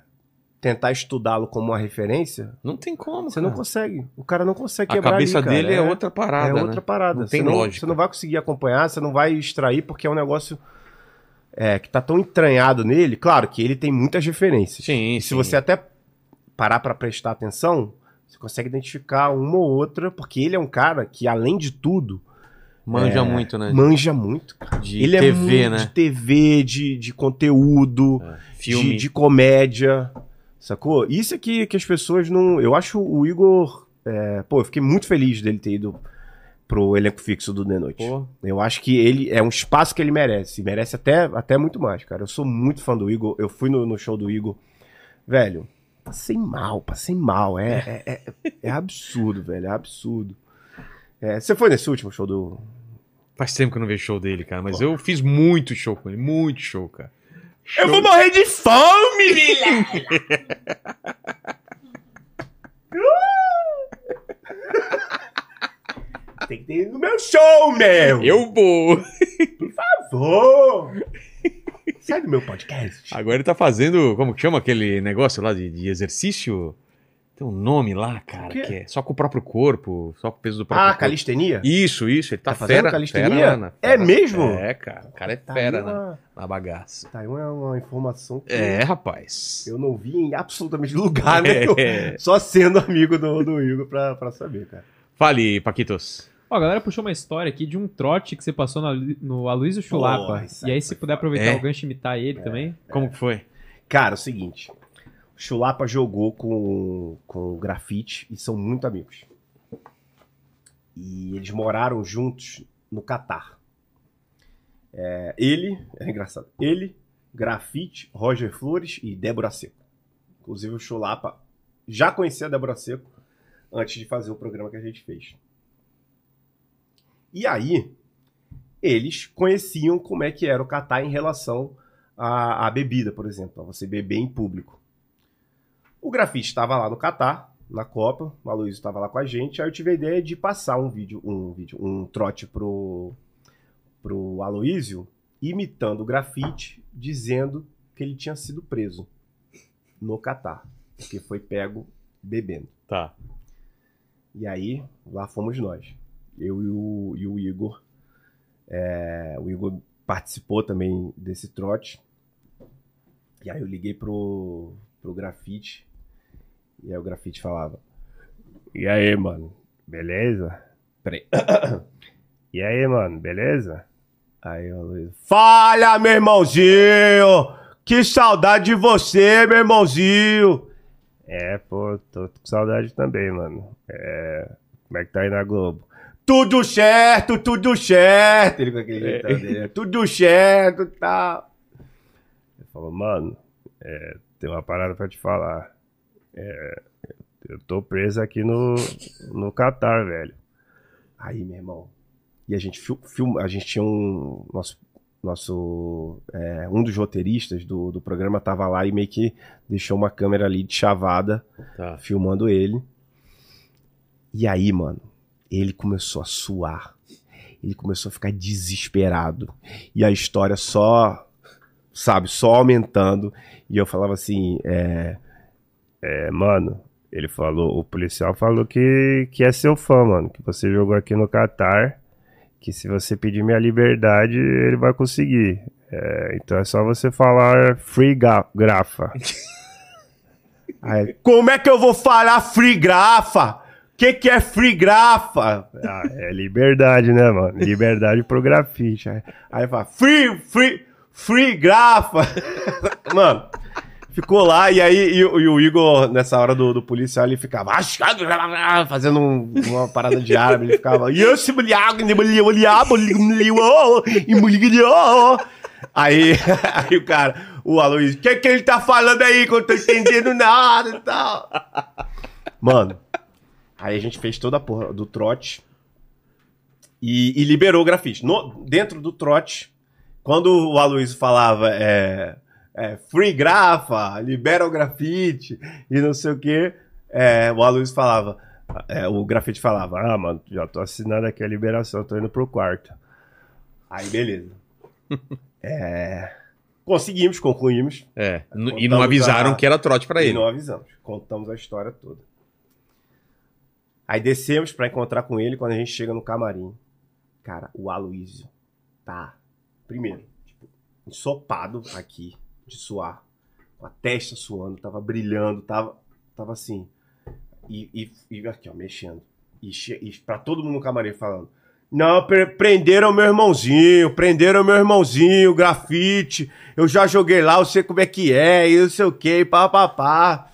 tentar estudá-lo como uma referência. Não tem como. você não cara. consegue. O cara não consegue A quebrar cabeça ali, dele é, outra parada. É outra né? parada. Não tem você, não, lógica. você não vai conseguir acompanhar, você não vai extrair, porque é um negócio é, que tá tão entranhado nele. Claro que ele tem muitas referências. Sim, E se sim. você até parar pra prestar atenção, você consegue identificar uma ou outra, porque ele é um cara que, além de tudo, Manja é, muito, né? manja muito. De ele é TV, muito né? de TV, de, de conteúdo, Filme. de, de comédia, sacou? Isso é que, que as pessoas não... Eu acho o Igor... é, pô, eu fiquei muito feliz dele ter ido pro elenco fixo do The Noite. Pô, Eu acho que ele é um espaço que ele merece. E merece até, até muito mais, cara. Eu sou muito fã do Igor. Eu fui no, no show do Igor. Velho, passei mal, passei mal. É, é, é, é absurdo, velho. É absurdo. É, você foi nesse último show do. Faz tempo que eu não vejo show dele, cara. Mas eu fiz muito show com ele. Muito show, cara. Eu vou morrer de fome! Tem que ter no meu show, meu! Eu vou. Por favor! Sai do meu podcast. Agora ele tá fazendo. Como que chama aquele negócio lá de, de exercício? Tem um nome lá, cara, que é só com o próprio corpo, só com o peso do próprio Ah, corpo. calistenia? Isso, isso. Ele tá, Tá fazendo fera, calistenia? fera na- É fera- mesmo? É, cara. O cara é Tá fera aí na, uma, na bagaça. tá aí uma, uma informação que É, rapaz. eu não vi em absolutamente lugar nenhum. É. Só sendo amigo do, do Igor pra, pra saber, cara. Fale, Paquitos. Ó, a galera puxou uma história aqui de um trote que você passou no, no Aloysio Chulapa. E aí se puder aproveitar É. o gancho e imitar ele também. Como que foi? Cara, é o seguinte. Chulapa jogou com, com o grafite e são muito amigos. E eles moraram juntos no Catar. É, ele, é engraçado, ele, Grafite, Roger Flores e Débora Seco. Inclusive o Chulapa já conhecia a Débora Seco antes de fazer o programa que a gente fez. E aí, eles conheciam como é que era o Catar em relação à, à bebida, por exemplo, a você beber em público. O Grafite estava lá no Catar, na Copa, o Aloysio estava lá com a gente, aí eu tive a ideia de passar um vídeo, um vídeo, um trote pro, pro Aloysio, imitando o Grafite, dizendo que ele tinha sido preso no Catar, porque foi pego bebendo. Tá. E aí, lá fomos nós. Eu e o, e o Igor. É, o Igor participou também desse trote. E aí eu liguei pro, pro grafite. E aí o grafite falava. E aí, mano? Beleza? Peraí. E aí, mano? Beleza? Aí o Luiz. Fala, meu irmãozinho! Que saudade de você, meu irmãozinho! É, pô, tô com saudade também, mano. É. Como é que tá aí na Globo? Tudo certo, tudo certo! Ele com aquele jeitão dele. Tudo certo, tá. Ele falou, mano, é, tem uma parada pra te falar. É, eu tô preso aqui no, no Catar, velho. Aí, meu irmão. E a gente fil- filma, a gente tinha um nosso nosso é, um dos roteiristas do, do programa tava lá e meio que deixou uma câmera ali de chavada Tá. filmando ele. E aí, mano, ele começou a suar. Ele começou a ficar desesperado. E a história só, sabe, só aumentando. E eu falava assim, é, É, mano, ele falou, o policial falou que, que é seu fã, mano. Que você jogou aqui no Catar. Que se você pedir minha liberdade, ele vai conseguir. É, então é só você falar free ga- grafa. aí, como é que eu vou falar free grafa? O que, que é free grafa? Ah, é liberdade, né, mano? Liberdade pro grafite. Aí aí fala, free, free, free grafa. Mano, ficou lá e aí e, e o Igor, nessa hora do, do policial, ele ficava fazendo um- uma parada de árabe, ele ficava. Aí, aí o cara, o Aloysio, o que, que ele tá falando aí que eu não tô entendendo nada e tal. Mano, aí a gente fez toda a porra do trote e, e liberou o grafite. No, dentro do trote, quando o Aloysio falava é, é, free grafa, libera o grafite e não sei o que, o Aloysio falava, é, o grafite falava, Ah, mano, já tô assinando aqui a liberação, tô indo pro quarto. aí beleza. É, conseguimos, concluímos. É. E não avisaram a- que era trote pra E ele. não avisamos. Contamos a história toda. Aí descemos pra encontrar com ele quando a gente chega no camarim. Cara, o Aloysio tá, primeiro, tipo, ensopado aqui, de suar. Com a testa suando, tava brilhando, tava, tava assim. E, e, e aqui, ó, mexendo. E, e pra todo mundo no camarim falando. Não, pre- prenderam meu irmãozinho, prenderam meu irmãozinho, grafite. Eu já joguei lá, eu sei como é que é, e não sei o que, pá, pá, pá.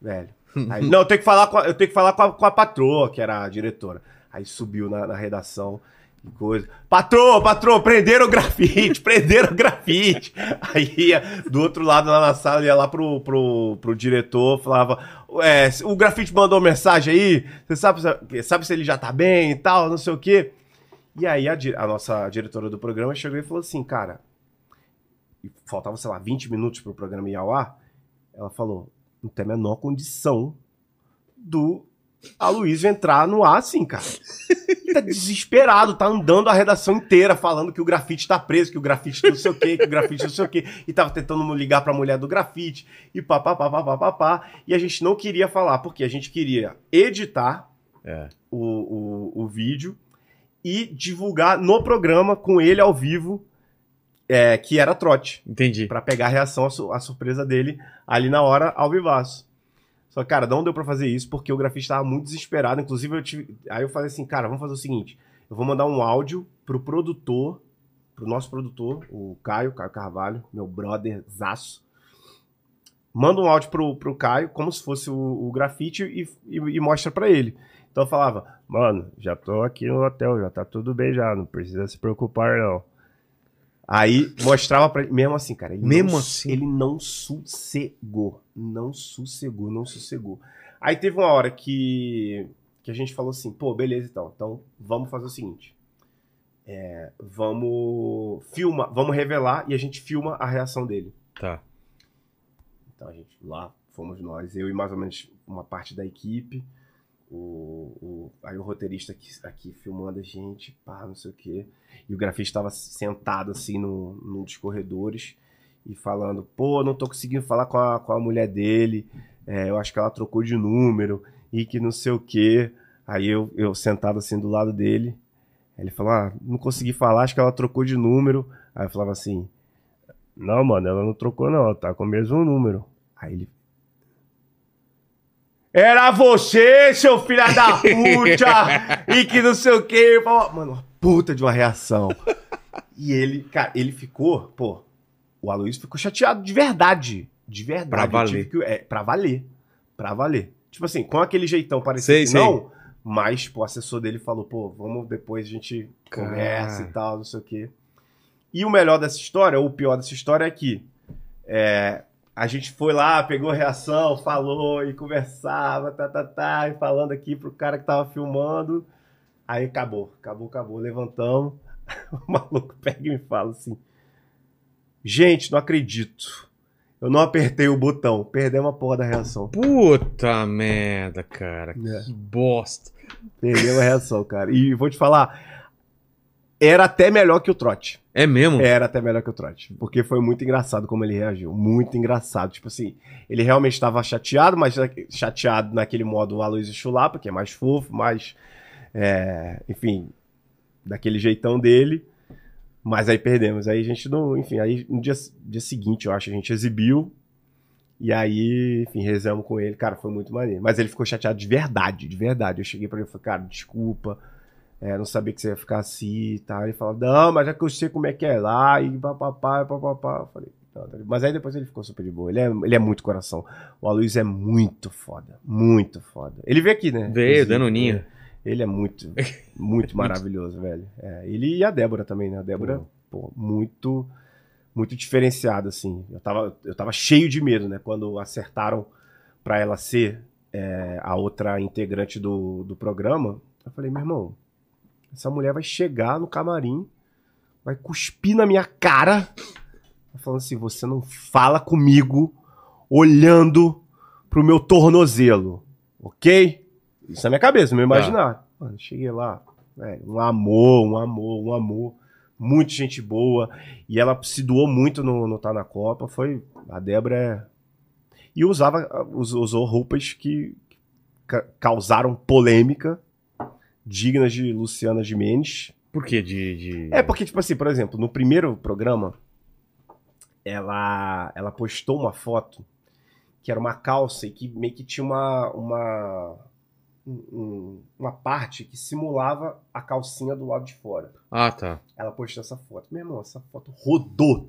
Velho. Aí, não, eu tenho que falar, com a, eu tenho que falar com a, com a patroa, que era a diretora. Aí subiu na, na redação e coisa. Patroa, patroa, prenderam o grafite, prenderam o grafite. Aí ia do outro lado lá na sala, ia lá pro, pro, pro diretor, falava: é, o grafite mandou mensagem aí, você sabe, sabe se ele já tá bem e tal, não sei o quê. E aí a, a nossa diretora do programa chegou e falou assim, cara, faltava, sei lá, 20 minutos pro programa ir ao ar, ela falou, não tem a menor condição do Aloysio entrar no ar assim, cara. Ele tá desesperado, tá andando a redação inteira falando que o grafite tá preso, que o grafite não sei o quê, que o grafite não sei o quê, e tava tentando ligar pra mulher do grafite, e pá, pá, pá, pá, pá, pá, pá. E a gente não queria falar, porque a gente queria editar É. o, o, o vídeo e divulgar no programa com ele ao vivo, é, que era trote, Entendi. Pra pegar a reação, a, su- a surpresa dele ali na hora, ao vivaço. Só que, cara, não deu pra fazer isso porque o grafite tava muito desesperado. Inclusive, eu tive. Aí eu falei assim, cara, vamos fazer o seguinte: eu vou mandar um áudio pro produtor, pro nosso produtor, o Caio, Caio Carvalho, meu brother zaço. Manda um áudio pro, pro Caio, como se fosse o, o grafite, e, e, e mostra pra ele. Então eu falava, mano, já tô aqui no hotel, já tá tudo bem já, não precisa se preocupar não. Aí mostrava pra ele, mesmo assim, cara. Ele Mesmo não, assim? Ele não sossegou. Não sossegou, não sossegou. Aí teve uma hora que, que a gente falou assim, pô, beleza então. Então vamos fazer o seguinte. É, vamos filmar, vamos revelar e a gente filma a reação dele. Tá. Então a gente lá fomos nós, eu e mais ou menos uma parte da equipe. O, o- aí o roteirista aqui, aqui filmando a gente, pá, não sei o quê. E o grafista estava sentado assim no, num dos corredores e falando, pô, não tô conseguindo falar com a, com a mulher dele, é, eu acho que ela trocou de número e que não sei o quê. Aí eu, eu sentado assim do lado dele, ele falou, ah, não consegui falar, acho que ela trocou de número. Aí eu falava assim, não, mano, ela não trocou não, ela tá com o mesmo número. Aí ele. Era você, seu filho da puta! e que não sei o quê. Mano, uma puta de uma reação. E ele, cara, ele ficou, pô, o Aloysio ficou chateado de verdade. De verdade. Pra valer. que- é, pra valer. Pra valer. Tipo assim, com aquele jeitão parecia Sei, que não, mas pô, o assessor dele falou, pô, vamos depois a gente conversa e tal, não sei o quê. E o melhor dessa história, ou o pior dessa história é que é, a gente foi lá, pegou reação, falou e conversava, tá, tá, tá, e falando aqui pro cara que tava filmando. Aí acabou, acabou, acabou, levantamos. O maluco pega e me fala assim: Gente, não acredito. Eu não apertei o botão, perdemos a porra da reação. Puta merda, cara. É. Que bosta. Perdemos a reação, cara. E vou te falar, era até melhor que o trote. É mesmo? Era até melhor que o trote. Porque foi muito engraçado como ele reagiu. Muito engraçado. Tipo assim, ele realmente estava chateado, mas chateado naquele modo Aloysio Chulapa, que é mais fofo, mais. é, enfim, daquele jeitão dele. Mas aí perdemos. Aí a gente não. Enfim, aí no dia, dia seguinte, eu acho, a gente exibiu. E aí, enfim, rezamos com ele. Cara, foi muito maneiro. Mas ele ficou chateado de verdade, de verdade. Eu cheguei pra ele e falei, cara, desculpa. É, não sabia que você ia ficar assim e tal. Ele falou, não, mas é que eu sei como é que é lá, e papapá, e papapá. Eu falei, mas aí depois ele ficou super de boa. Ele é, ele é muito coração. O Aloysio é muito foda. Muito foda. Ele veio aqui, né? Veio, Inclusive, Danoninho. Ele é muito, muito maravilhoso, velho. É, ele e a Débora também, né? A Débora, pô, muito, muito diferenciada, assim. Eu tava, eu tava cheio de medo, né? Quando acertaram pra ela ser é, a outra integrante do, do programa. Eu falei, meu irmão, essa mulher vai chegar no camarim, vai cuspir na minha cara, falando assim: você não fala comigo olhando pro meu tornozelo, ok? Isso na minha cabeça, meu imaginário. Mano, cheguei lá, um amor, um amor, um amor. Muita gente boa. E ela se doou muito no, no Tá na Copa. Foi. A Débora é. E usava, us- usou roupas que ca- causaram polêmica, dignas de Luciana Gimenez. Por que de. de- É porque, tipo assim, por exemplo, no primeiro programa, ela, ela postou uma foto que era uma calça e que meio que tinha uma, uma, um- um- uma parte que simulava a calcinha do lado de fora. Ah, tá. Ela postou essa foto. Meu irmão, essa foto rodou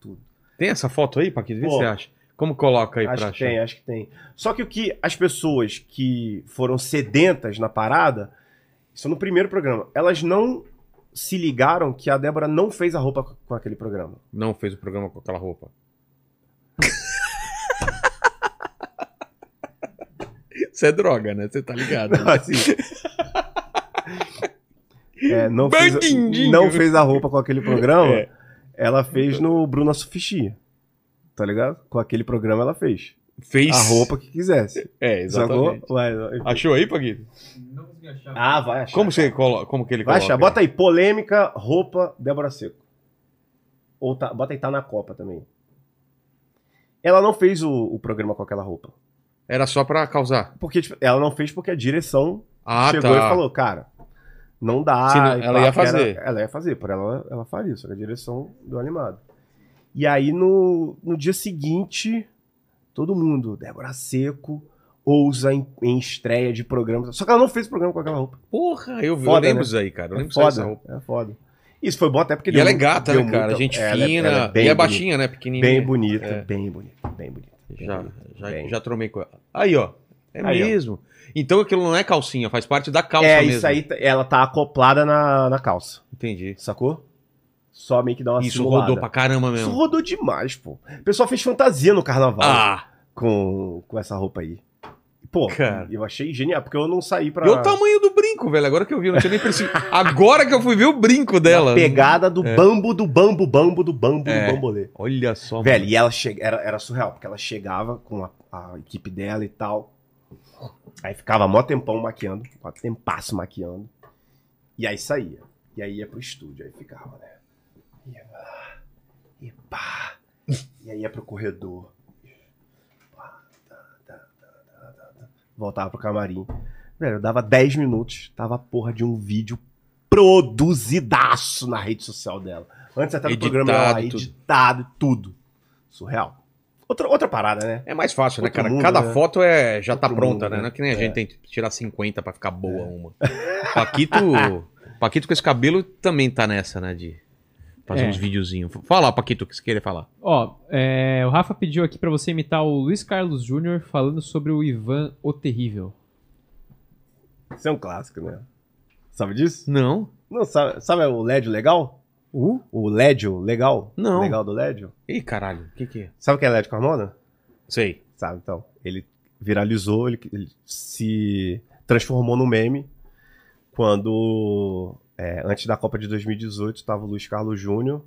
tudo. Tem essa foto aí, Paquito? Vê se Pô. você acha. Como coloca aí acho pra que achar? tem, acho que tem. Só que o que as pessoas que foram sedentas na parada, isso no primeiro programa, elas não se ligaram que a Débora não fez a roupa com aquele programa. Não fez o programa com aquela roupa. Isso é droga, né? Você tá ligado? Assim. é, não, fez, não fez a roupa com aquele programa, É. ela fez no Bruna Sufichi. Tá ligado? Com aquele programa ela fez. Fez. A roupa que quisesse. É, exatamente. Vai, Achou aí, Paguito? Ah, vai achar. Como, você colo... Como que ele Vai coloca? achar. Bota aí, polêmica, roupa, Débora Seco. Ou tá, bota aí, tá na Copa também. Ela não fez o, o programa com aquela roupa. Era só pra causar. Porque tipo, ela não fez porque a direção Ah, chegou tá. e falou, cara, não dá. Não- ela pá, ia que era- fazer. ela ia fazer, por ela ela faria, só que a direção do animado. E aí no, no dia seguinte, todo mundo, Débora Seco, ousa em, em estreia de programa. Só que ela não fez programa com aquela roupa. Porra, eu, eu Foda, lembro né? isso aí, cara. Eu É lembro dessa foda, roupa. é foda. Isso foi bom até porque E ela é gata, né, cara? muita- Gente ela é- fina. ela é bem e é bonita. baixinha, né? Pequenininha. Bem bonita, É. bem bonita, bem bonita. Já, já, bem. já tromei com ela. Aí, ó. É Aí, ó. mesmo. Então aquilo não é calcinha, faz parte da calça É, mesmo. isso aí, ela tá acoplada na, na calça, Entendi. sacou? Só meio que dá uma Isso simulada. rodou pra caramba Isso mesmo. rodou demais, pô. O pessoal fez fantasia no carnaval Ah! com, com essa roupa aí. Pô, Cara. eu achei genial, porque eu não saí pra... E o tamanho do brinco, velho. Agora que eu vi, eu não tinha nem percebido. Agora que eu fui ver o brinco dela. A pegada do É. bambo, do bambo, bambo, do bambo, É. do bambolê. Olha só. Velho, e ela chega, era, era surreal, porque ela chegava com a, a equipe dela e tal. Aí ficava mó tempão maquiando, mó tempasso maquiando. E aí saía. E aí ia pro estúdio, aí ficava, né? Ia lá, e pá. E aí ia pro corredor. Pá, tá, tá, tá, tá, tá, tá. Voltava pro camarim. Velho, eu dava 10 minutos, tava a porra de um vídeo produzidaço na rede social dela. Antes até do Editado, programa lá, tudo. editado, tudo. Surreal. Outra, outra parada, né? É mais fácil, né, Outro cara? mundo, Cada né? foto é já tá Outro pronta, mundo, né? né? Não é que nem a É. gente tem que tirar 50 pra ficar boa uma. Paquito, Paquito com esse cabelo também tá nessa, né? De fazer É. uns videozinhos. Fala, Paquito, o que você queria falar? Ó, é, o Rafa pediu aqui pra você imitar o Luiz Carlos Júnior falando sobre o Ivan o Terrível. Isso é um clássico, né? Sabe disso? Não. Não, sabe, sabe o Lédio legal? Uh? O Lédio legal? Não. Legal do Lédio? Ih, caralho, o que que é? Sabe o que é Lédio Carmona? Sei. Sabe, então. Ele viralizou, ele, ele se transformou no meme quando, é, antes da Copa de 2018, estava o Luiz Carlos Júnior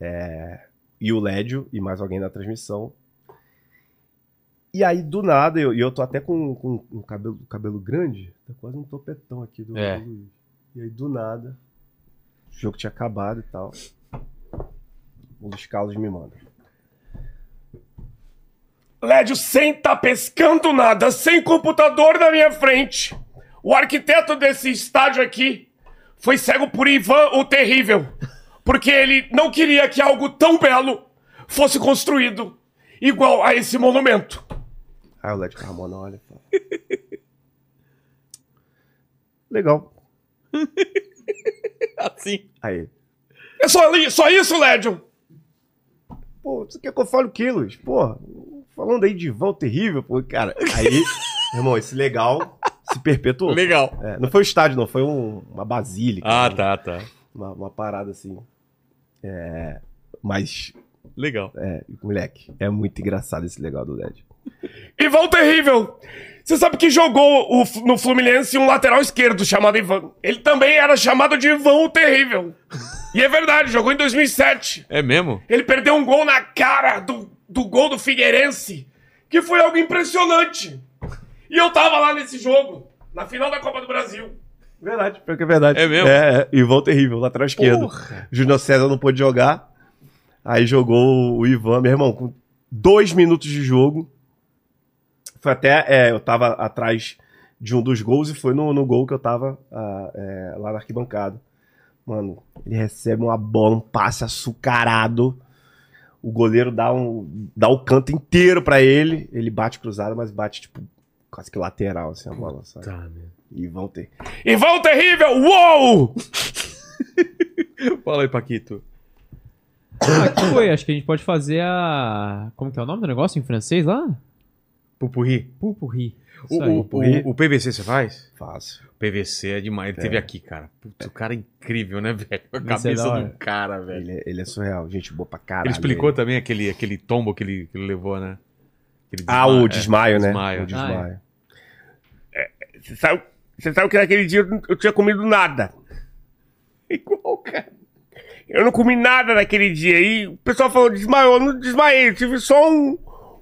é, e o Lédio e mais alguém na transmissão. E aí, do nada, eu- e eu, tô até com, com um cabelo, cabelo grande, tá quase um topetão aqui do, É. do Luiz. E aí, do nada, o jogo tinha acabado e tal. O Luiz Carlos me manda. Lédio, sem tá pescando nada, sem computador na minha frente. O arquiteto desse estádio aqui foi cego por Ivan o Terrível. Porque ele não queria que algo tão belo fosse construído igual a esse monumento. Aí o Led Carmona olha e fala. Legal. Assim. Aí. É só, só isso, Lédio? Pô, você quer que eu fale o quê, Luiz? Pô, falando aí de vão terrível, pô, cara. Aí, irmão, esse legal se perpetuou. Legal. É, não foi o estádio, não, foi um- uma basílica. Ah, né? tá, tá. Uma, uma parada assim. É. Mas, Legal. é, moleque, é muito engraçado esse legal do LED. Ivan o Terrível. Você sabe que jogou o no Fluminense um lateral esquerdo chamado Ivan. Ele também era chamado de Ivan o Terrível. E é verdade, jogou em 2007. É mesmo? Ele perdeu um gol na cara do, do gol do Figueirense, que foi algo impressionante. E eu tava lá nesse jogo, na final da Copa do Brasil. Verdade, pior que é verdade. É mesmo? É, é. Ivan terrível, lateral esquerdo. Júnior César não pôde jogar. Aí jogou o Ivan, meu irmão, com dois minutos de jogo. Foi até. é, eu tava atrás de um dos gols e foi no, no gol que eu tava ah, é, lá na arquibancada. Mano, ele recebe uma bola, um passe açucarado. O goleiro dá, um, dá o canto inteiro pra ele. Ele bate cruzado, mas bate, tipo, quase que lateral, assim, a bola, sabe? Tá, meu. E vão ter. Ivan o Terrível, uou! Fala aí, Paquito. Ah, que foi? Acho que a gente pode fazer a. Como que é o nome do negócio em francês lá? Pupurri. Pupurri. O, o, o, o PVC você faz? Fácil. PVC é demais. Ele teve aqui, cara. Putz, o cara é incrível, né, velho? A é cabeça da do cara, velho. Ele, é- ele é surreal, gente boa pra caralho. Ele explicou também aquele, aquele tombo que ele, que ele levou, né? Aquele Ah, o é, desmaio, né? desmaio. O desmaio. Você sabe, você sabe que naquele dia eu tinha comido nada. Eu não comi nada naquele dia. E o pessoal falou, desmaiou. Não desmaiei, eu tive só um,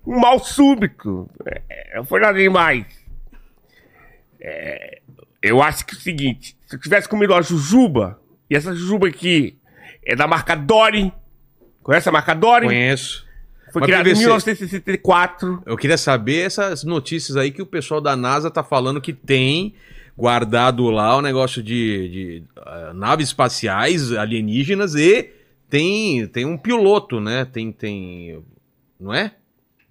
um mal súbito. É, não foi nada demais. É, eu acho que é o seguinte, se eu tivesse comido uma jujuba, e essa jujuba aqui é da marca Dory. Conhece a marca Dory? Conheço. Foi Mas criada em PVC. 1964. Eu queria saber essas notícias aí que o pessoal da NASA tá falando que tem guardado lá o negócio de, de, ah, naves espaciais alienígenas e tem, tem um piloto, né? Tem, tem. Não é?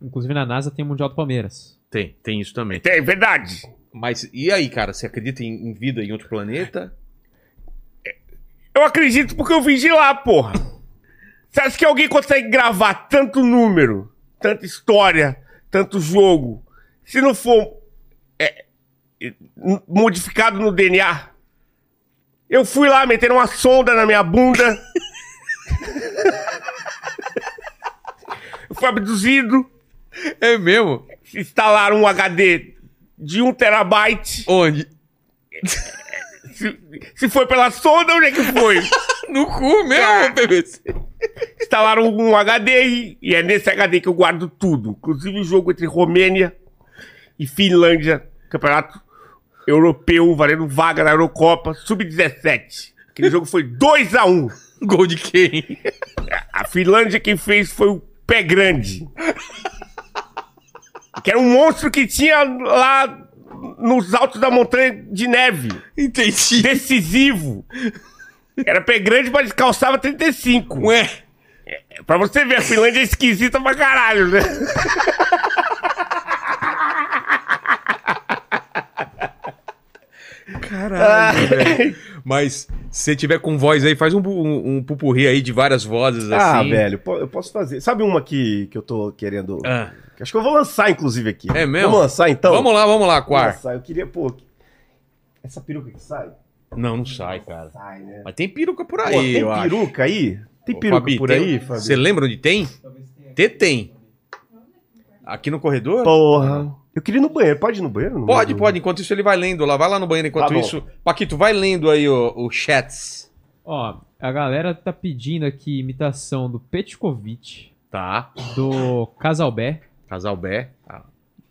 Inclusive na NASA tem o Mundial do Palmeiras. Tem, tem isso também. É verdade. Mas e aí, cara? Você acredita em, em vida em outro planeta? Eu acredito porque eu vim de lá, porra. Você acha que alguém consegue gravar tanto número, tanta história, tanto jogo, se não for é, modificado no DNA? Eu fui lá meter uma sonda na minha bunda. eu fui abduzido. É mesmo? Instalaram um HD de 1 terabyte. Onde? Se, se foi pela sonda, onde é que foi? No cu mesmo, PVC. instalaram um HD e, e é nesse HD que eu guardo tudo. Inclusive o jogo entre Romênia e Finlândia, campeonato europeu, valendo vaga na Eurocopa, sub-17. Aquele jogo foi 2 a 1 Gol de quem? A Finlândia quem fez foi o Pé Grande. Que era um monstro que tinha lá nos altos da montanha de neve. Entendi. Decisivo. Era Pé Grande, mas calçava 35. Ué? Pra você ver, a Finlândia é esquisita pra caralho, né? Caralho, velho. Mas se você tiver com voz aí, faz um, um, um pupurri aí de várias vozes Ah, assim. velho, po- eu posso fazer. Sabe uma que, que eu tô querendo. Ah. que Acho que eu vou lançar, inclusive, aqui. É mesmo? Vamos lançar então? Vamos lá, vamos lá, Quar. lançar. Eu queria, pô. Essa peruca que sai? Não, não sai, cara. Sai, né? Mas tem peruca por Pô, aí, tem eu acho. peruca aí? Tem Ô, peruca Fabi, por tem- aí, Fabi? Você lembra onde tem? Tem, tem. Aqui no corredor? Porra. Eu queria ir no banheiro. Pode ir no banheiro? No Pode, pode. Enquanto isso, ele vai lendo lá. Vai lá no banheiro enquanto Tá isso. Paquito, vai lendo aí o, o chats. Ó, a galera tá pedindo aqui imitação do Petkovic, Tá. do Casalbé, Casal Bé. Tá.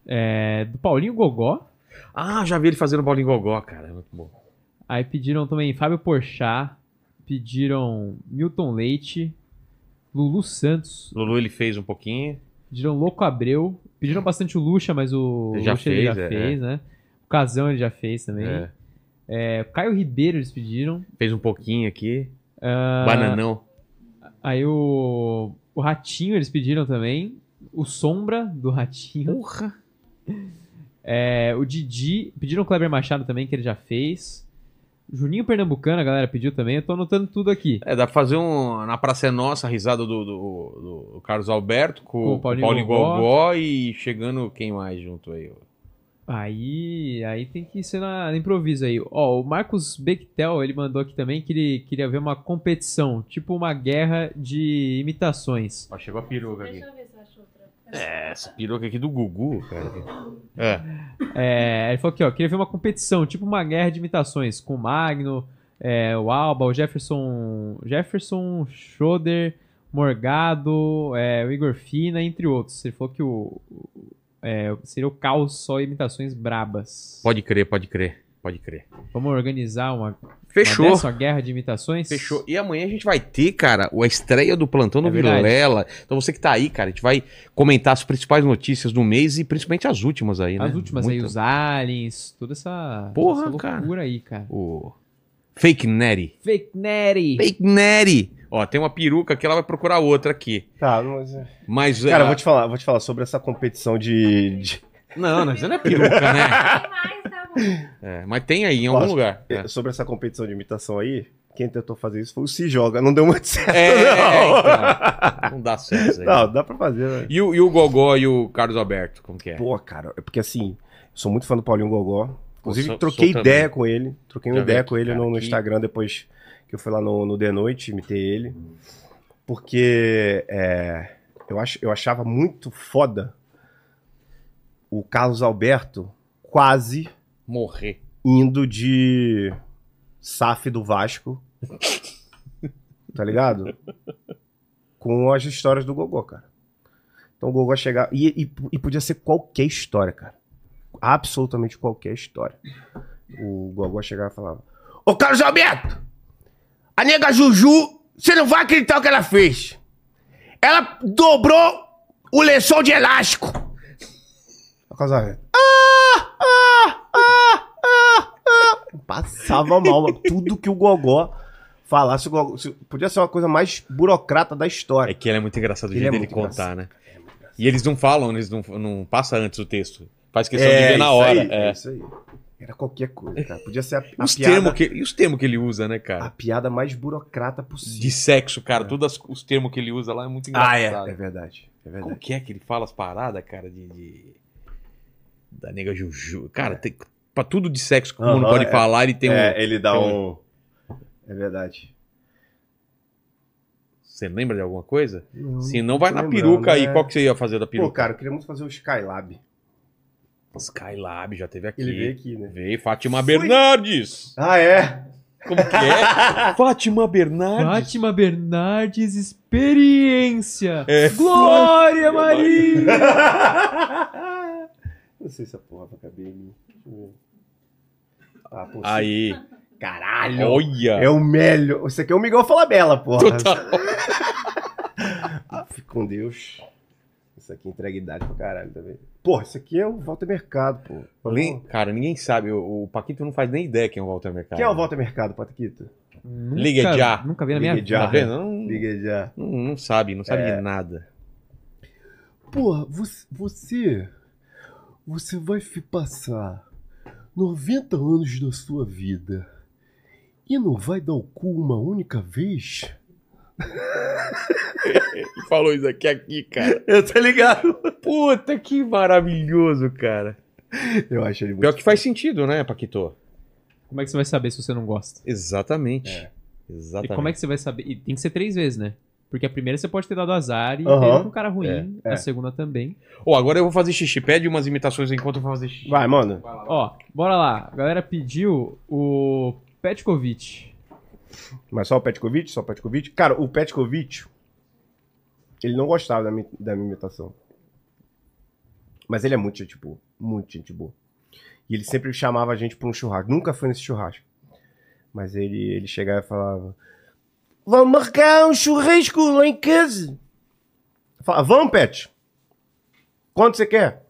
é, do Paulinho Gogó. Ah, já vi ele fazendo bolinho gogó, cara. É Muito bom. Aí pediram também Fábio Porchat, pediram Milton Leite, Lulu Santos, Lulu ele fez um pouquinho. pediram Louco Abreu, pediram bastante o Lucha, mas o Ele já Lucha ele já fez, é, fez, né? O Casão ele já fez também. É. É, Caio Ribeiro eles pediram. Fez um pouquinho aqui. Ah, Bananão. Aí o, o Ratinho eles pediram também. O Sombra do Ratinho. Porra. É, o Didi. Pediram o Kleber Machado também, que ele já fez. Juninho Pernambucano, a galera pediu também. Eu tô anotando tudo aqui. É, dá pra fazer um. Na Praça é Nossa, a risada do, do, do Carlos Alberto com, Com o Paulinho Paulinho, Gogó. Gogó. e chegando quem mais junto aí? Aí, aí tem que ser na, no improviso aí. Ó, o Marcos Bechtel, ele mandou aqui também que ele queria ver uma competição, tipo uma guerra de imitações. Ó, chegou a peruca aqui. É, essa peruca aqui do Gugu, cara. É. É, ele falou aqui, ó, queria ver uma competição, tipo uma guerra de imitações, com o Magno, é, o Alba, o Jefferson, Jefferson, Schroeder, Morgado, é, o Igor Fina, entre outros. Ele falou que o, o- é, seria o caos só imitações brabas. Pode crer, pode crer. Pode crer. Vamos organizar uma, Fechou. uma guerra de imitações? Fechou. E amanhã a gente vai ter, cara, a estreia do Plantão do É. Vilela. Então você que tá aí, cara, a gente vai comentar as principais notícias do mês e principalmente as últimas aí, né? As últimas aí, Muita- os aliens, toda essa, Porra, essa cara. loucura aí, cara. O Fake Netty. Fake Netty! Fake Netty. Ó, tem uma peruca que ela vai procurar outra aqui. Tá, mas. é- Mas. Cara, eu ah, vou te falar, vou te falar sobre essa competição de. de- Não, não, não é peruca, né? É, mas tem aí em algum Posso? lugar. É. Sobre essa competição de imitação aí, quem tentou fazer isso foi o Se Joga. Não deu muito certo. É, não. então. Não dá certo isso aí. Não, dá pra fazer, né? E, o, e o Gogó e o Carlos Alberto, como que é? Pô, cara, é porque assim, sou muito fã do Paulinho Gogó. Inclusive, sou- troquei sou ideia também. com ele. Troquei uma Já ideia com ele no, no. Instagram depois que eu fui lá no, no The Noite, imitei ele. Porque é, eu, ach, eu achava muito foda o Carlos Alberto quase Morrer. indo de SAF do Vasco tá ligado? Com as histórias do Gogó, cara. Então o Gogó chegar. E, e, e podia ser qualquer história, cara. Absolutamente qualquer história. O Gogó chegava e falava: Ô Carlos Alberto, a nega Juju, você não vai acreditar o que ela fez. Ela dobrou o lençol de elástico. A Casalberto. Ah, ah, ah, ah, ah. Passava mal, mano. Tudo que o Gogó falasse, o Gogó, podia ser uma coisa mais burocrata da É história. que ele é muito engraçado o jeito é dele contar, né? E eles não falam, eles não, não passa antes o texto. Faz questão de É, ver na hora. aí, é. isso aí. Era qualquer coisa, cara. Podia ser a, a Os piada, termos que, e os termos que ele usa, né, a cara? piada mais burocrata possível. De sexo, cara. Todos as- os termos que ele usa lá é muito engraçado. É verdade. É Como verdade. que é que ele fala as paradas, cara, de... de- Da nega Juju. Cara, tem... pra tudo de sexo que o mundo pode é. falar, ele tem um... É, ele dá tem um. É verdade. Você lembra de alguma coisa? Não, Se não, vai na peruca aí. é. Qual que você ia fazer da Pô, peruca? cara, eu queria muito fazer o Skylab. Skylab já teve aqui. Ele veio aqui, né? Veio Fátima Bernardes. Ah, é? Como que é? Fátima Bernardes. Fátima Bernardes Experiência. É. Glória Maria! Não sei se a porra vai caber em mim. Ah, pô, Aí. Caralho! Olha. É o melhor. Isso aqui é o Miguel Falabella, porra. Total. Fique com Deus. Isso aqui entrega idade pra caralho também. Porra, isso aqui é o Walter Mercado, pô. Nem- Cara, ninguém sabe. O, o Paquito não faz nem ideia quem é o Walter Mercado. Quem é o Walter Mercado? Nunca- Liga já. Nunca vi na minha. Tá vida. vendo? Não, Liga já. não, não sabe, não sabe É. de nada. Porra, você, você. Você vai fi- passar 90 anos da sua vida e não vai dar o cu uma única vez? Falou isso aqui aqui, cara. Eu tô ligado. Puta, que maravilhoso, cara. Eu acho ele muito. Pior que faz sentido, né, Paquito? Como é que você vai saber se você não gosta? Exatamente. É. Exatamente. E como é que você vai saber? E tem que ser três vezes, né? Porque a primeira você pode ter dado azar e Aham. ter um cara ruim. É, é. A segunda também. Ô, agora eu vou fazer xixi. Pede umas imitações enquanto eu vou fazer xixi. Vai, mano. Ó, bora lá. A galera pediu o Petkovic. Mas só o Petkovic? Só o Petkovic? Cara, o Petkovic, ele não gostava da minha, da minha imitação. Mas ele é muito gente boa. Muito gente boa. E ele sempre chamava a gente pra um churrasco. Nunca foi nesse churrasco. Mas ele, ele chegava e falava: Vamos marcar um churrasco lá em casa. Falava, Vamos, Pet. Quanto você quer?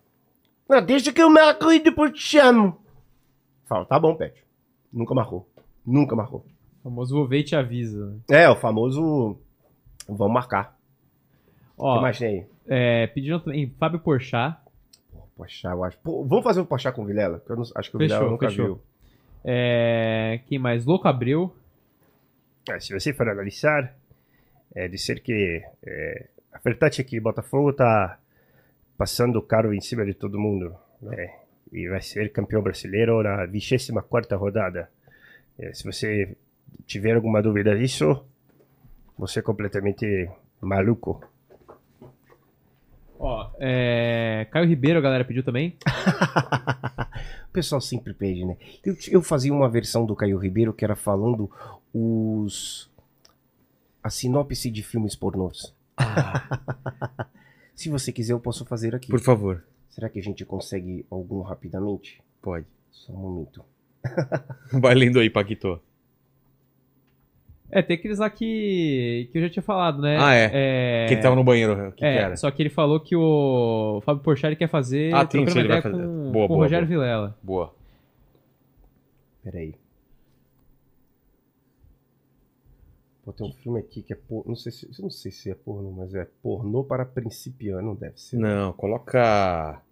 Não, deixa que eu marco e depois te chamo. Fala, tá bom, Pet. Nunca marcou. Nunca marcou. O famoso vou ver e te avisa. né? É, o famoso. Vamos marcar. O Ó, que mais tem aí? é, pediram também Fábio Porchat. Poxa, eu acho. Pô, vamos fazer um Pochá com o Vilela? Eu não- acho que o Fechou, Vilela nunca fechou. viu. É, quem mais? Louco Abreu. Ah, Se você for analisar, é dizer que é, a verdade é que Botafogo está passando o carro em cima de todo mundo. né? E vai ser campeão brasileiro na 24 rodada. É, se você tiver alguma dúvida disso, você é completamente maluco. Ó, é, Caio Ribeiro, a galera pediu também. O pessoal sempre pede, né? Eu, eu fazia uma versão do Caio Ribeiro que era falando os. a sinopse de filmes pornôs. Se você quiser, eu posso fazer aqui. Por favor. Será que a gente consegue algum rapidamente? Pode. Só um momento. Vai lendo aí, Paquito. É, tem aqueles lá que, que eu já tinha falado, né? Ah, é. é... Quem tava no banheiro, o que, que É, era? só que ele falou que o Fábio Porchat quer fazer Ah, tem, sim, ele vai fazer. com, Boa, com o boa, Rogério boa. Vilela. Boa. Peraí. Pô, tem um filme aqui que é por... não sei se eu não sei se é pornô, mas é pornô para principiante, não deve ser. Não, coloca.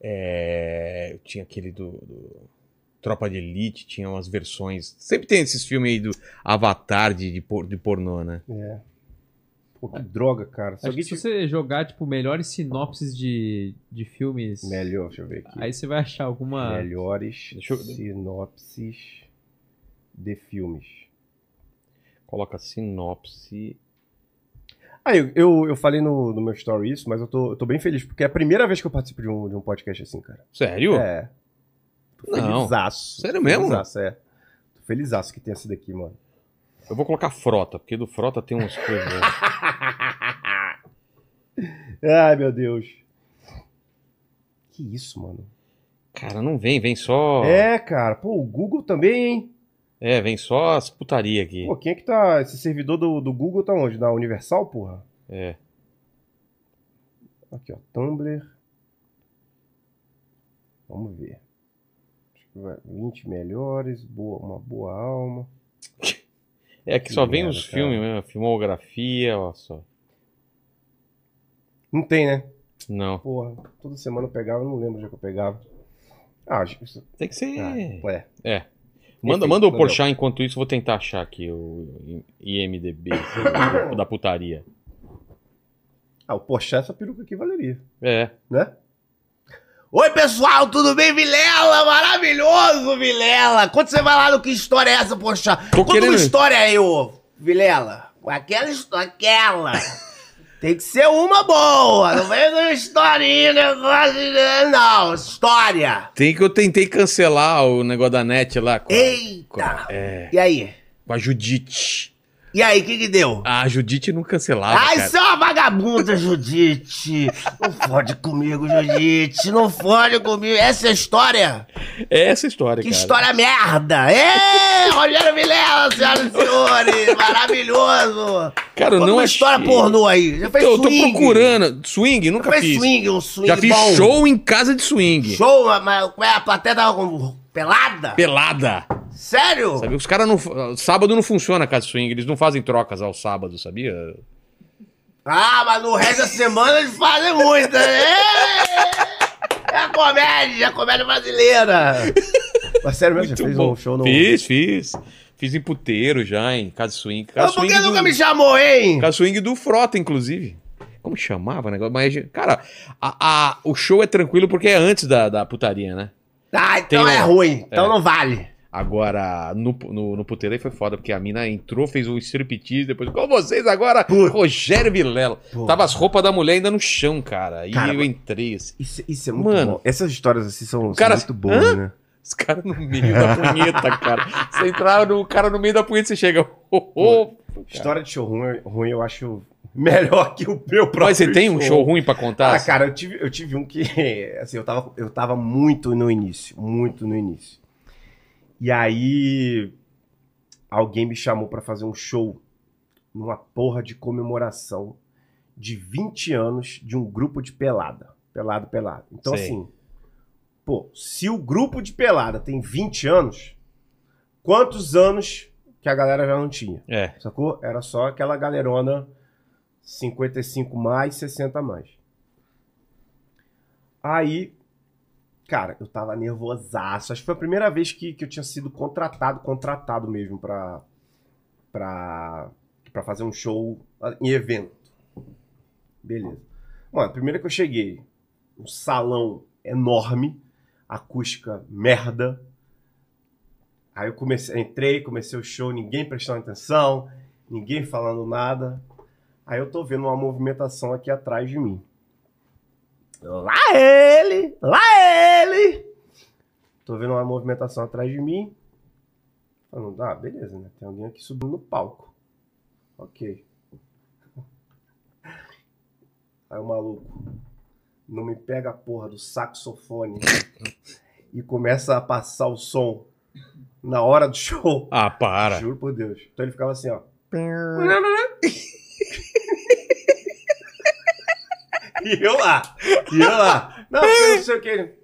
É, tinha aquele do, do Tropa de Elite, tinha umas versões. Sempre tem esses filmes aí do Avatar de, de, por- de pornô, né? É. Pô, que droga, cara. Se Acho alguém que se você jogar, tipo, melhores sinopses de, de filmes, Melhor, deixa eu ver aqui. aí você vai achar alguma... Melhores eu- sinopses de filmes. Coloca sinopse. Ah, eu, eu, eu falei no, no meu story isso, mas eu tô, eu tô bem feliz, porque é a primeira vez que eu participo de um, de um podcast assim, cara. Sério? É. Tô Não. felizaço. Sério mesmo? Felizaço, é. Tô felizaço que tenha sido aqui, mano. Eu vou colocar frota, porque do frota tem umas coisas. Ai, meu Deus. Que isso, mano? Cara, não vem, vem só. É, cara. Pô, o Google também, hein? É, vem só as putaria aqui. Pô, quem é que tá. Esse servidor do, do Google tá onde? Na Universal, porra? É. Aqui, ó. Tumblr. Vamos ver. Acho que vai 20 melhores, boa, uma boa alma. É que só Que vem merda, os cara. filmes mesmo, filmografia, ó só. Não tem, né? Não. Porra, toda semana eu pegava, não lembro é que eu pegava. Ah, acho que isso. Tem que ser. Ah, é. É. Manda, Enfim, manda o. Porchat enquanto isso, vou tentar achar aqui o IMDB da putaria. Ah, o Porsche, essa peruca aqui valeria, É. né? Oi, pessoal, tudo bem? Vilela, maravilhoso, Vilela. Quando você vai lá no Que História é essa, poxa? Tô Conta querendo- uma história aí, ô Vilela. Aquela história, aquela. Tem que ser uma boa. Não vem com historinha, negócio. Não, história. Tem que eu tentei cancelar o negócio da net lá com, a- Eita. com a, é, E aí? com a Judite. E aí, o que que deu? A Judite não cancelava, Ai, cara. você é uma vagabunda, Judite. Não fode comigo, Judite. Não fode comigo. Essa é a história? É essa a história, Que cara. história merda! Ê, Rogério Vilela, senhoras e senhores! Maravilhoso! Cara, eu Conta não uma achei. história pornô aí. Já fez Eu tô swing? procurando. Swing, nunca Fez fiz. swing, um swing Já fiz bom. show em casa de swing. Show, mas- mas como é, a plateia tava com pelada? Pelada. Sério? Sabia? Os caras não. Sábado não funciona a casa swing, eles não fazem trocas ao sábado, sabia? Ah, mas no resto da semana eles fazem muito, né? É a comédia, é a comédia brasileira. Mas sério mesmo, Muito você fez bom. um show no. Fiz, fiz. Fiz em puteiro já, em casa swing. Casa Mas por que do... nunca me chamou, hein? Casa swing do Frota, inclusive. Como chamava o negócio? Mas, cara, a, a- o show é tranquilo porque é antes da, da putaria, né? Ah, então Tem é um- ruim. Então é. não vale. Agora, no, no, no puteiro aí foi foda, porque a mina entrou, fez o striptease, depois, com vocês agora, Rogério Vilela. Tava as roupas da mulher ainda no chão, cara. E Cara, eu entrei, assim. Isso, isso é muito Mano. bom. Essas histórias assim são, são cara- muito boas, Hã? né? Os caras no meio da punheta, cara. Você entrar no cara no meio da punheta, você chega. Oh, oh. História de show ruim, ruim eu acho melhor que o meu próprio Mas você tem um show ruim pra contar? Ah, cara, eu tive, eu tive um que, assim, eu tava, eu tava muito no início, muito no início. E aí, alguém me chamou pra fazer um show numa porra de comemoração de 20 anos de um grupo de pelada. Pelado, pelado. Então, Sei. assim, pô, se o grupo de pelada tem 20 anos, quantos anos que a galera já não tinha? É. Sacou? Era só aquela galerona 55 mais, 60 mais. Aí, cara, eu tava nervosaço. Acho que foi a primeira vez que, que eu tinha sido contratado, contratado mesmo pra, pra, pra fazer um show em evento. Beleza. Mano, primeiro que eu cheguei, um salão enorme, acústica merda. Aí eu comecei, entrei, comecei o show, ninguém prestando atenção, ninguém falando nada. Aí eu tô vendo uma movimentação aqui atrás de mim. Lá ele! Lá ele! Tô vendo uma movimentação atrás de mim. Falando, ah, beleza, né? Tem alguém aqui subindo no palco. Ok. Aí o maluco não me pega a porra do saxofone e começa a passar o som na hora do show. Ah, para. Juro por Deus. Então ele ficava assim, ó. E eu lá. E eu lá. Não, porque não sei o que.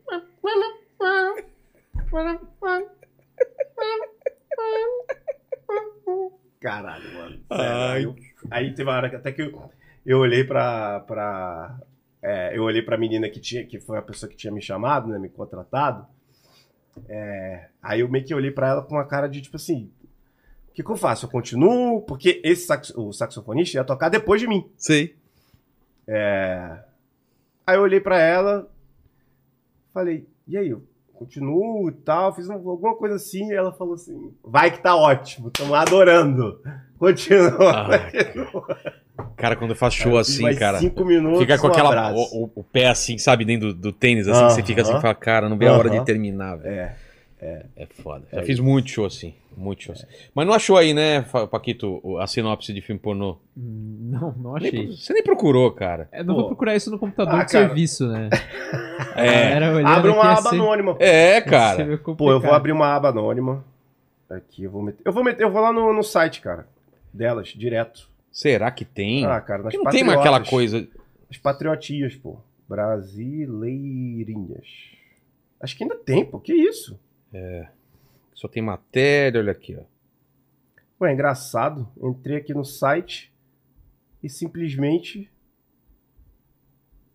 Caralho, mano. Sério, aí, teve uma hora que até que eu, eu olhei pra. pra é, eu olhei pra menina que tinha, que foi a pessoa que tinha me chamado, né? Me contratado. É, aí eu meio que olhei pra ela com uma cara de tipo assim. O que, que eu faço? Eu continuo? Porque esse sax- o saxofonista ia tocar depois de mim. Sei. Aí eu olhei pra ela, falei, e aí, eu continuo e tal, fiz um- alguma coisa assim, e ela falou assim, vai que tá ótimo, estamos adorando. Continua. Ah, Cara, quando eu faço show assim, Mais cara. Cinco minutos, Fica com um aquela. abraço. O, o- pé assim, sabe, dentro do, do tênis, assim, que você fica assim e fala, cara, não vê a hora de terminar, velho. É, É foda. Já fiz muito show assim. Muito show assim. Mas não achou aí, né, Paquito, a sinopse de filme pornô? Hum, Não, não Nem achei. pro- você nem procurou, cara. Eu não Pô. vou procurar isso no computador Ah, de cara. serviço, né? É. Era Abre uma aba assim, anônima. É, ser cara. meio Pô, eu vou abrir uma aba anônima. Aqui, eu vou meter. Eu vou meter, eu vou lá no, no site, cara. Delas, direto. Será que tem? Ah, cara, nas não tem mais aquela coisa. As patriotias, pô. Brasileirinhas. Acho que ainda tem, pô. Que isso? Só tem matéria, olha aqui, ó. Ué, engraçado. Entrei aqui no site e simplesmente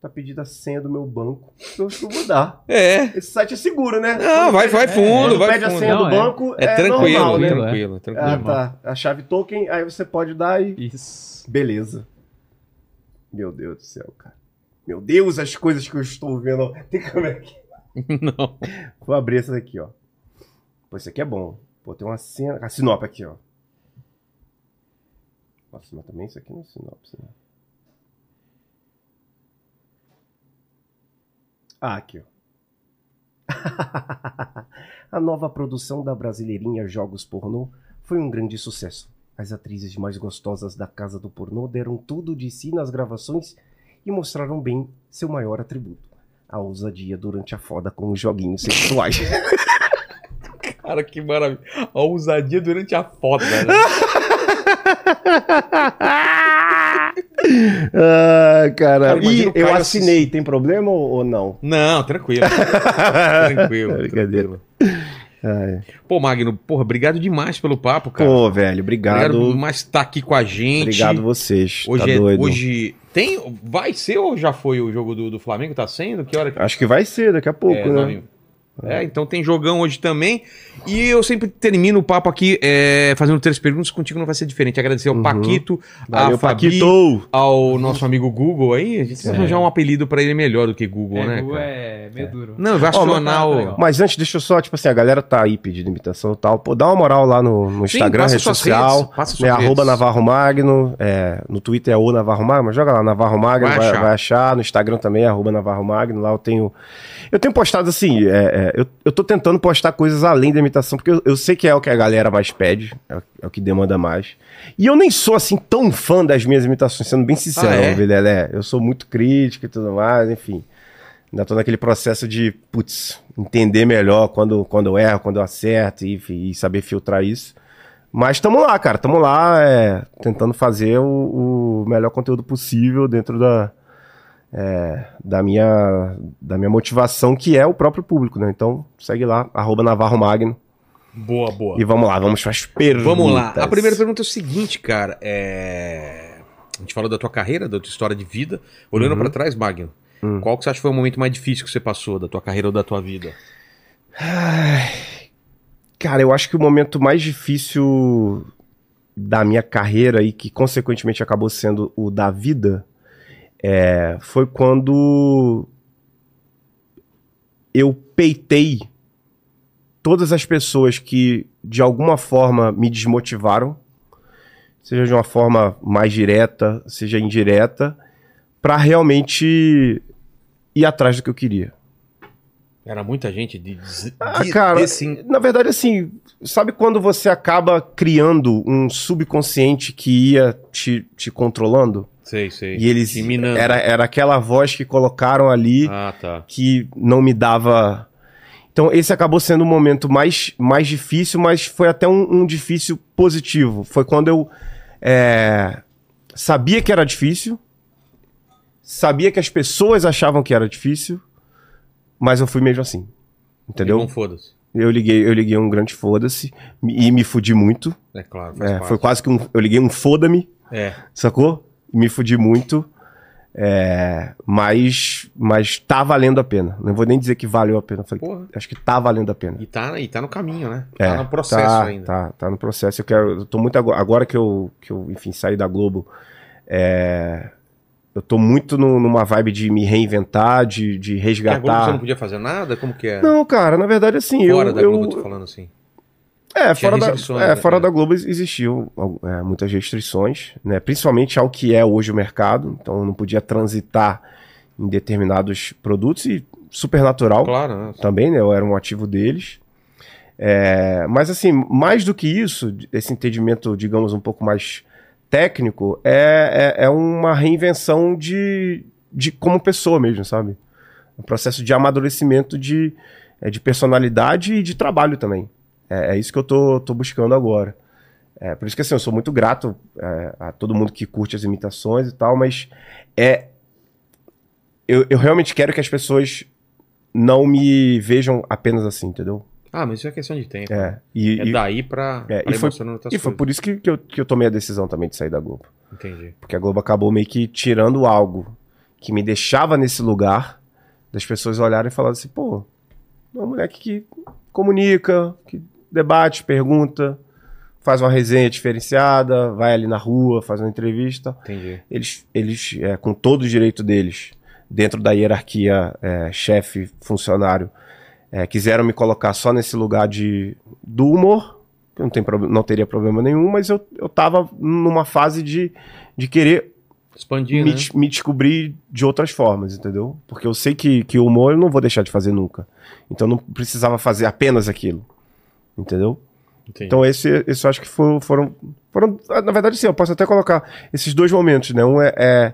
tá pedindo a senha do meu banco. Eu acho que eu vou dar. É. Esse site é seguro, né? Não, vai, vai fundo, Quando vai pede a fundo. senha Não, do é. banco, É, é, tranquilo, normal, né? tranquilo, tranquilo, Ah, tranquilo. tá. A chave token, aí você pode dar e. Isso. Beleza. Meu Deus do céu, cara. Meu Deus, as coisas que eu estou vendo. Tem câmera aqui. Não. Vou abrir essa daqui, ó. Pô, isso aqui é bom. Pô, tem uma cena. A sinop aqui, ó. Nossa, mas também isso aqui não é sinopse, né? Ah, aqui, ó. A nova produção da Brasileirinha Jogos Pornô foi um grande sucesso. As atrizes mais gostosas da casa do pornô deram tudo de si nas gravações e mostraram bem seu maior atributo: a ousadia durante a foda com os joguinhos sexuais. Cara, que maravilha. A ousadia durante a foto, né? ah, cara. Cara, E eu assinei, tem problema ou, ou não? Não, tranquilo. tranquilo. Brincadeira. Pô, Magno, porra, obrigado demais pelo papo, cara. Pô, velho, obrigado. Obrigado por mais estar aqui com a gente. Obrigado vocês. Hoje tá é, doido. hoje tem, vai ser ou já foi o jogo do, do Flamengo? Tá sendo? Que hora que Acho que vai ser daqui a pouco, é, né? nove- É, então tem jogão hoje também. E eu sempre termino o papo aqui é, fazendo três perguntas. Contigo não vai ser diferente. Agradecer ao Uhum. Paquito, Valeu, a Fabi, Paquito! ao nosso amigo Google aí. A gente precisa arranjar um apelido pra ele melhor do que Google, É, né? Google cara? é meio duro. Não, vai acionar tá o. legal. Mas antes, deixa eu só, tipo assim, a galera tá aí pedindo imitação e tal. Pô, dá uma moral lá no, no Sim, Instagram, rede social. redes, né, redes. arroba Navarro Magno. é, no Twitter é o Navarro Magno, mas joga lá, Navarro Magno, Vai vai, achar. vai achar. No Instagram também, arroba Navarro Magno. Lá eu tenho. Eu tenho postado assim, é, é, eu, eu tô tentando postar coisas além da imitação, porque eu, eu sei que é o que a galera mais pede, é, o- é o que demanda mais. E eu nem sou assim tão fã das minhas imitações, sendo bem sincero, Ah, é? Vilela. É, eu sou muito crítico e tudo mais, enfim. Ainda tô naquele processo de, putz, entender melhor quando, quando eu erro, quando eu acerto e, e saber filtrar isso. Mas tamo lá, cara, tamo lá é, tentando fazer o, o melhor conteúdo possível dentro da, é, da, minha, da minha motivação, que é o próprio público, né? Então segue lá, arroba Navarro Magno. Boa, boa. E vamos lá, vamos para as perguntas. Vamos lá. A primeira pergunta é o seguinte, cara. É... A gente falou da tua carreira, da tua história de vida. Olhando Uhum. pra trás, Magno, Hum. qual que você acha que foi o momento mais difícil que você passou da tua carreira ou da tua vida? Ai, Cara, eu acho que o momento mais difícil da minha carreira e que consequentemente acabou sendo o da vida é, foi quando eu peitei todas as pessoas que de alguma forma me desmotivaram, seja de uma forma mais direta, seja indireta, para realmente ir atrás do que eu queria. Era muita gente de, de, Ah, de- cara, desse- na verdade, assim, sabe quando você acaba criando um subconsciente que ia te, te controlando? Sei, sei. E eles. Minando. Era, era aquela voz que colocaram ali Ah, tá. que não me dava. Então, esse acabou sendo o momento mais, mais difícil, mas foi até um, um difícil positivo. Foi quando eu é, sabia que era difícil, sabia que as pessoas achavam que era difícil, mas eu fui mesmo assim. Entendeu? Não foda-se. Eu liguei, eu liguei um grande foda-se e me fudi muito. É claro, faz É, parte. foi quase que um. Eu liguei um foda-me, É. sacou? E me fudi muito. É, mas, mas tá valendo a pena. Não vou nem dizer que valeu a pena. Eu Falei, Porra. acho que tá valendo a pena. E tá, e tá no caminho, né? É, tá no processo tá, ainda. Tá, tá no processo. Eu quero. Eu tô muito agora, agora que eu, que eu, enfim, saí da Globo. é, eu tô muito no- numa vibe de me reinventar, de, de Porque a Globo você resgatar. não podia fazer nada? Como que é? Não, cara, na verdade, assim, Fora eu. da eu, Globo, eu tô falando assim. É, fora, da, é, né? fora É. da Globo existiam é, muitas restrições, né? principalmente ao que é hoje o mercado. Então não podia transitar em determinados produtos e Supernatural Claro, né? também, né? Eu era um ativo deles. É, mas assim, mais do que isso, esse entendimento, digamos, um pouco mais técnico, é, é, é uma reinvenção de, de como pessoa mesmo, sabe? Um processo de amadurecimento de, é, de personalidade e de trabalho também. É, é isso que eu tô, tô buscando agora. É, por isso que assim, eu sou muito grato é, a todo mundo que curte as imitações e tal, mas é. Eu, eu realmente quero que as pessoas não me vejam apenas assim, entendeu? Ah, mas isso é questão de tempo. É. E, É e- daí pra, é, pra e foi- e foi por isso que, que, eu, que eu tomei a decisão também de sair da Globo. Entendi. Porque a Globo acabou meio que tirando algo que me deixava nesse lugar das pessoas olharem e falarem assim, pô, é um moleque que comunica, que debate, pergunta, faz uma resenha diferenciada, vai ali na rua, faz uma entrevista. Entendi. Eles, eles é, com todo o direito deles, dentro da hierarquia é, chefe, funcionário, é, quiseram me colocar só nesse lugar de, do humor, que não, tem, não teria problema nenhum, mas eu, eu tava numa fase de, de querer Expandir, me, né? me descobrir de outras formas, entendeu? Porque eu sei que, que o humor eu não vou deixar de fazer nunca. Então eu não precisava fazer apenas aquilo. Entendeu? Entendi. Então esse, esse eu acho que foram, foram, foram- ah, Na verdade, sim, eu posso até colocar esses dois momentos, né? Um é, é,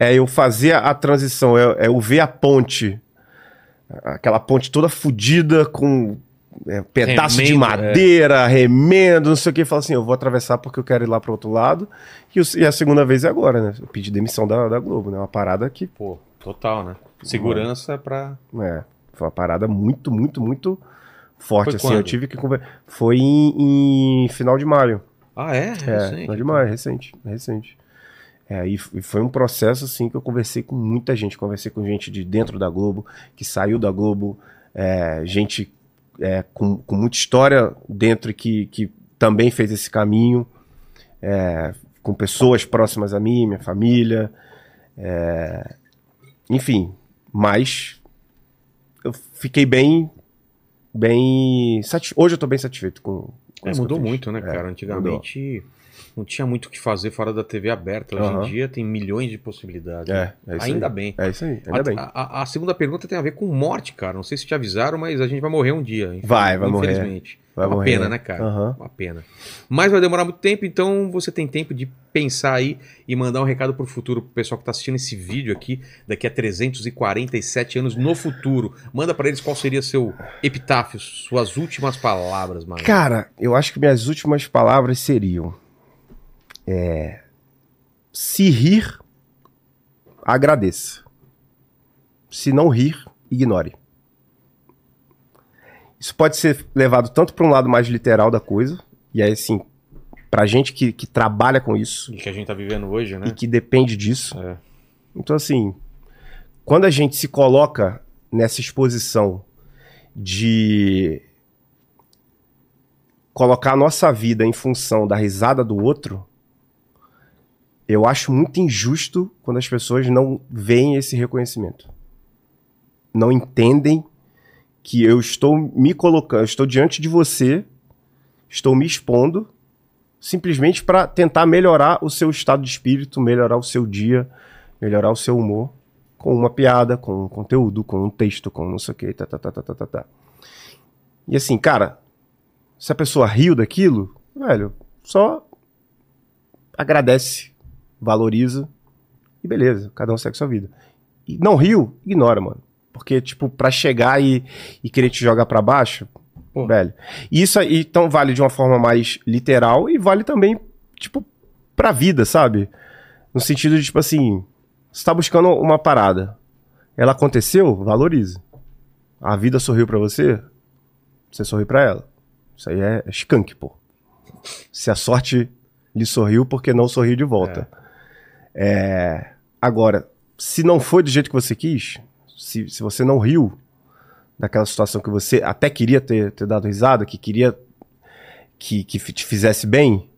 é eu fazer a transição, é, é eu ver a ponte, aquela ponte toda fodida com é, pedaço de Remendo, madeira, remendo, não sei o que, e falar assim, eu vou atravessar porque eu quero ir lá pro outro lado. E, o- e a segunda vez é agora, né? Eu pedi demissão da, da Globo, né? Uma parada que, Pô, total, né? Segurança pra. é, foi uma parada muito, muito, muito forte, Foi assim. quando? Eu tive que conver... Foi em, em final de maio. Ah, é? É, Recente. final de maio, recente, recente. É, e, foi um processo, assim, que eu conversei com muita gente. Conversei com gente de dentro da Globo, que saiu da Globo, é, gente é, com, com muita história dentro e que, que também fez esse caminho, é, com pessoas próximas a mim, minha família. é, enfim, mas eu fiquei bem. Bem satis... Hoje eu tô bem satisfeito com. com É, mudou muito, né, É, cara? Antigamente não tinha muito o que fazer fora da TV aberta. Hoje Aham. em dia tem milhões de possibilidades. É, é isso Ainda aí. bem. É isso aí, ainda a, bem. a- a- segunda pergunta tem a ver com morte, cara. Não sei se te avisaram, mas a gente vai morrer um dia. Vai, vai morrer. Infelizmente. Vai é uma morrer. pena, né, cara? Aham. Uma pena. Mas vai demorar muito tempo, então você tem tempo de pensar aí e mandar um recado pro futuro, pro pessoal que tá assistindo esse vídeo aqui, daqui a 347 anos no futuro. Manda pra eles qual seria seu epitáfio, suas últimas palavras, mano. Cara, eu acho que minhas últimas palavras seriam. é, se rir, agradeça. Se não rir, ignore. Isso pode ser levado tanto para um lado mais literal da coisa, e aí, assim, pra gente que, que trabalha com isso E que a gente tá vivendo hoje, né? e que depende disso. É. Então, assim, quando a gente se coloca nessa exposição de colocar a nossa vida em função da risada do outro, eu acho muito injusto quando as pessoas não veem esse reconhecimento. Não entendem que eu estou me colocando, estou diante de você, estou me expondo simplesmente para tentar melhorar o seu estado de espírito, melhorar o seu dia, melhorar o seu humor com uma piada, com um conteúdo, com um texto, com não sei o que, tá, tá, tá, tá, tá, tá, tá. E assim, cara, se a pessoa riu daquilo, velho, só agradece, valoriza e beleza, cada um segue sua vida. E não riu, ignora, mano. Porque, tipo, pra chegar e, e querer te jogar pra baixo, Pô. velho. Isso aí, então, vale de uma forma mais literal e vale também, tipo, pra vida, sabe? No sentido de, tipo assim, você tá buscando uma parada. Ela aconteceu, valorize. A vida sorriu pra você, você sorriu pra ela. Isso aí é skunk, pô. Se a sorte lhe sorriu, porque não sorriu de volta. É, Agora, se não foi do jeito que você quis, se, se você não riu daquela situação que você até queria ter, ter dado risada, que queria que, que te fizesse bem,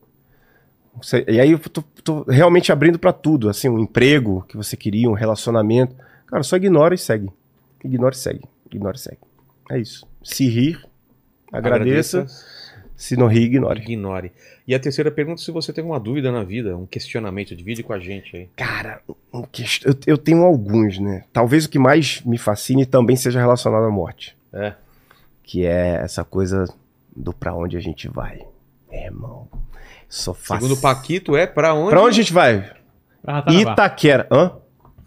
você- e aí eu tô, tô realmente abrindo pra tudo, assim, um emprego que você queria, um relacionamento. Cara, só ignora e segue. Ignora e segue. Ignora e segue. É isso. Se rir, agradeça. Se não rir, ignore. Ignore. E a terceira pergunta, se você tem alguma dúvida na vida, um questionamento, divide com a gente aí. Cara, um quest- eu, eu tenho alguns, né? Talvez o que mais me fascine também seja relacionado à morte. É. Que é essa coisa do pra onde a gente vai. É, irmão. Sou fácil. Segundo o Paquito, é pra onde? Pra onde a gente vai? Pra Ratanabá. Itaquera. Hã?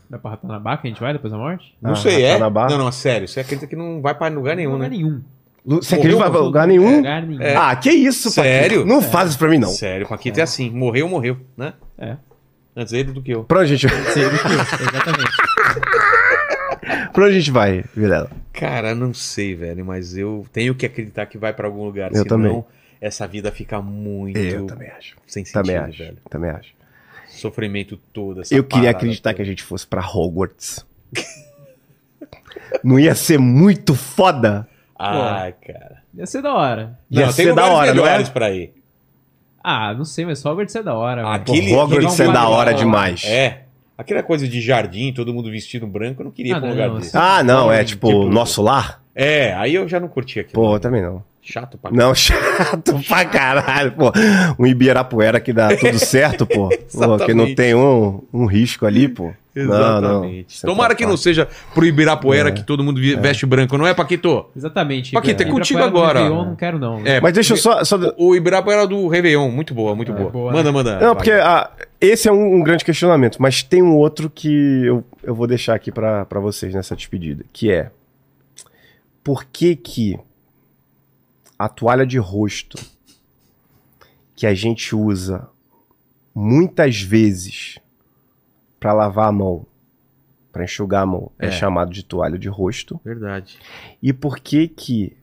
Dá pra Ratanabá que a gente vai depois da morte? Não Ah, sei, é? Ratanabá? Não, não, sério. Você acredita que não vai pra lugar nenhum, Lugar né? nenhum. Você acredita que vai pra lugar nenhum? Lugar nenhum. É. Ah, que isso, Paquito. Sério? Não faz isso pra mim, não. Sério, o Paquito é. assim. Morreu, morreu, né? É. Antes ele do que eu. Pra onde a gente, Sei do que eu, exatamente. pra onde a gente vai, Vilela? Cara, não sei, velho, mas eu tenho que acreditar que vai pra algum lugar. Eu senão também. essa vida fica muito Eu também acho. sem sentido, Também acho. velho. Também acho. Sofrimento todo, essa Eu queria acreditar que toda. a gente fosse pra Hogwarts. Não ia ser muito foda? Ai, cara. Ia ser da hora. Ia não, tem ser da hora, não é? pra ir. Ah, não sei, mas Hogwarts é da hora. velho. Pô, Aquele- Hogwarts aquele é da hora demais. É. Aquela coisa de jardim, todo mundo vestido branco, eu não queria ir Ah, pra um não, lugar não, desse. Ah, não, é Tipo, tipo, nosso lar? É, aí eu já não curti aquilo. Pô, também não. Chato pra Não, chato pra caralho, pô. Um Ibirapuera que dá tudo certo, pô. pô que não Exatamente. tem um, um risco ali, pô. Não, não. Exatamente. Você tá Tomara que não seja pro Ibirapuera que todo mundo vi- veste branco, não é, Paquito? Exatamente. Paquito, é Ibirapuera contigo do agora. Réveillon, não quero não. É, Mas deixa eu só. só... O Ibirapuera do Réveillon, muito boa, muito É, boa. boa, Manda, né? manda. Não, porque ah, esse é um, um grande questionamento, mas tem um outro que eu, eu vou deixar aqui pra pra vocês nessa despedida, que é por que que a toalha de rosto que a gente usa muitas vezes pra lavar a mão, pra enxugar a mão, é. É. chamado de toalha de rosto, Verdade. e por que que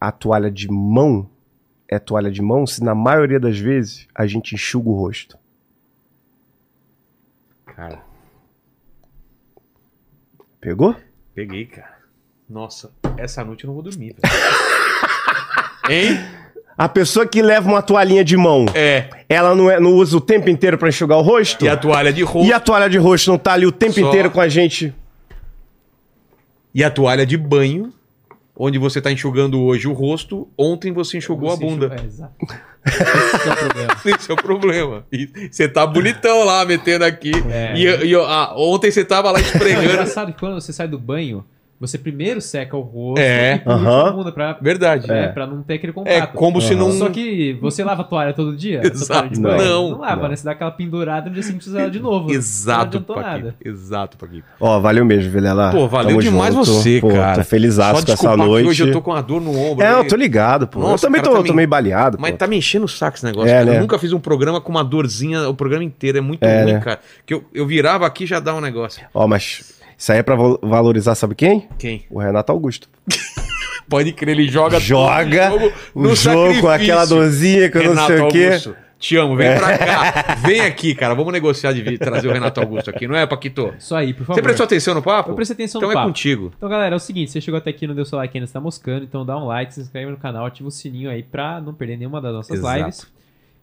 a toalha de mão é toalha de mão se na maioria das vezes a gente enxuga o rosto? Cara, Pegou? peguei, cara. Nossa, essa noite eu não vou dormir, velho. hein? A pessoa que leva uma toalhinha de mão, É. ela não, é, não usa o tempo inteiro pra enxugar o rosto? E a toalha de rosto. E a toalha de rosto não tá ali o tempo Só- inteiro com a gente? E a toalha de banho, onde você tá enxugando hoje o rosto, ontem você enxugou Você a bunda. enxuga- É, exato. Esse é o problema. Esse é o problema. Você tá bonitão lá, metendo aqui. É. E, e, ah, ontem você tava lá Não, é esfregando. engraçado que quando você sai do banho, você primeiro seca o rosto É. e por a bunda pra, Verdade. né, É. pra não ter aquele É contato. como se não. Só que você lava a toalha todo dia? Exato. banho? Não. Não lava, Não. né? Você dá aquela pendurada no dia seguinte você usa ela de novo. Exato, Não nada. Exato, Paquito. Ó, valeu mesmo, Vilela. Pô, valeu Tamo demais junto. você, Pô, cara. Tô felizaço Só com essa noite. hoje eu tô com uma dor no ombro. É, aí. eu tô ligado, pô. Nossa, eu também cara, tô, tá tô me- meio baleado, Mas pô. tá me enchendo o saco esse negócio. É, cara. né? Eu nunca fiz um programa com uma dorzinha o programa inteiro. É muito É, ruim, né? cara. Que eu, eu virava aqui e já dá um negócio. Ó, mas isso aí é pra val- valorizar, sabe quem? Quem? O Renato Augusto. Pode crer, ele joga Joga todo o jogo com aquela dorzinha que eu não Renato sei o quê. Augusto, te amo, vem pra cá. Vem aqui, cara. Vamos negociar de vir, trazer o Renato Augusto aqui, não é, Paquito? Isso aí, por favor. Você prestou atenção no papo? Eu prestei atenção então no é papo. contigo. Então, galera, é o seguinte, você chegou até aqui e não deu seu like ainda, você tá moscando, então dá um like, se inscreve no canal, ativa o sininho aí pra não perder nenhuma das nossas Exato. lives.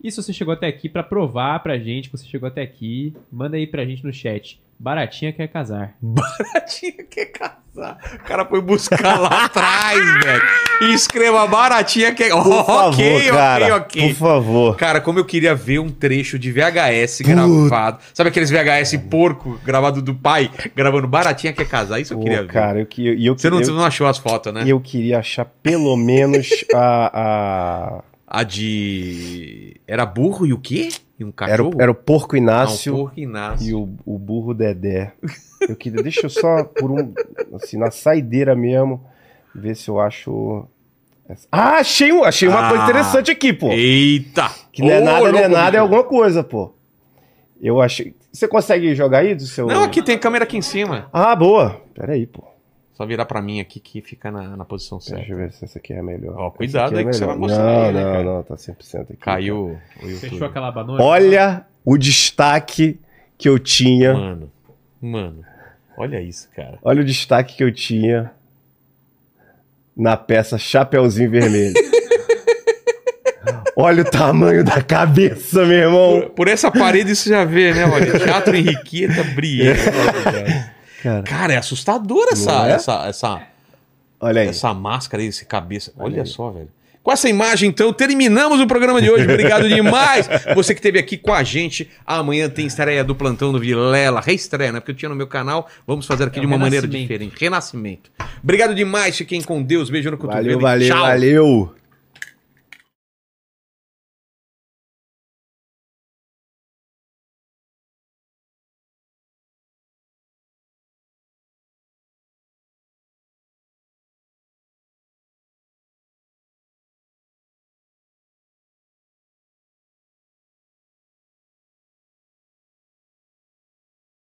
E se você chegou até aqui, pra provar pra gente que você chegou até aqui, manda aí pra gente no chat. Baratinha quer casar. Baratinha quer casar. O cara foi buscar lá atrás, velho. E escreva Baratinha quer... Por favor, ok, cara. ok, ok. Por favor. Cara, como eu queria ver um trecho de VHS gravado. Sabe aqueles VHS porco gravado do pai, gravando Baratinha quer casar? Isso eu Pô, queria ver. cara, eu, que- e eu, Você não, eu, você não achou as fotos, né? e eu queria achar pelo menos a. a- A de. Era burro e o quê? E um Era, cachorro? o- era o porco Ah, Inácio porco Inácio. e o, o burro Dedé. Eu queria. Deixa eu só, por um. Assim, na saideira mesmo, ver se eu acho. Ah, achei, um, achei uma Ah. coisa interessante aqui, pô. Eita! Que não é Ô, nada, não é nada, é alguma coisa, pô. Eu achei. Você consegue jogar aí do seu. Não, aqui tem câmera aqui em cima. Ah, boa. Pera aí, pô. Só virar pra mim aqui que fica na, na posição Deixa certa. eu ver se essa aqui é a melhor. Ó, cuidado é aí que você melhor. vai mostrar Não, aí, né, não, cara? não, tá 100% aqui. Caiu o YouTube. Fechou aquela banana? Olha o destaque que eu tinha. Mano, mano, olha isso, cara. Olha o destaque que eu tinha na peça Chapeuzinho Vermelho. Olha o tamanho da cabeça, meu irmão. Por, por essa parede você já vê, né, olha? Teatro Henriqueta Brienne. Cara, Cara, é assustador essa, é? essa, essa, olha aí. essa máscara aí, esse cabeça. Olha só, velho. Com essa imagem, então, terminamos o programa de hoje. Obrigado demais. Você que esteve aqui com a gente. Amanhã tem estreia do Plantão do Vilela. Reestreia, né? Porque eu tinha no meu canal. Vamos fazer aqui É de um uma maneira diferente. Renascimento. Obrigado demais. Fiquem com Deus. Beijo no cotovelo. Valeu, valeu, tchau. valeu.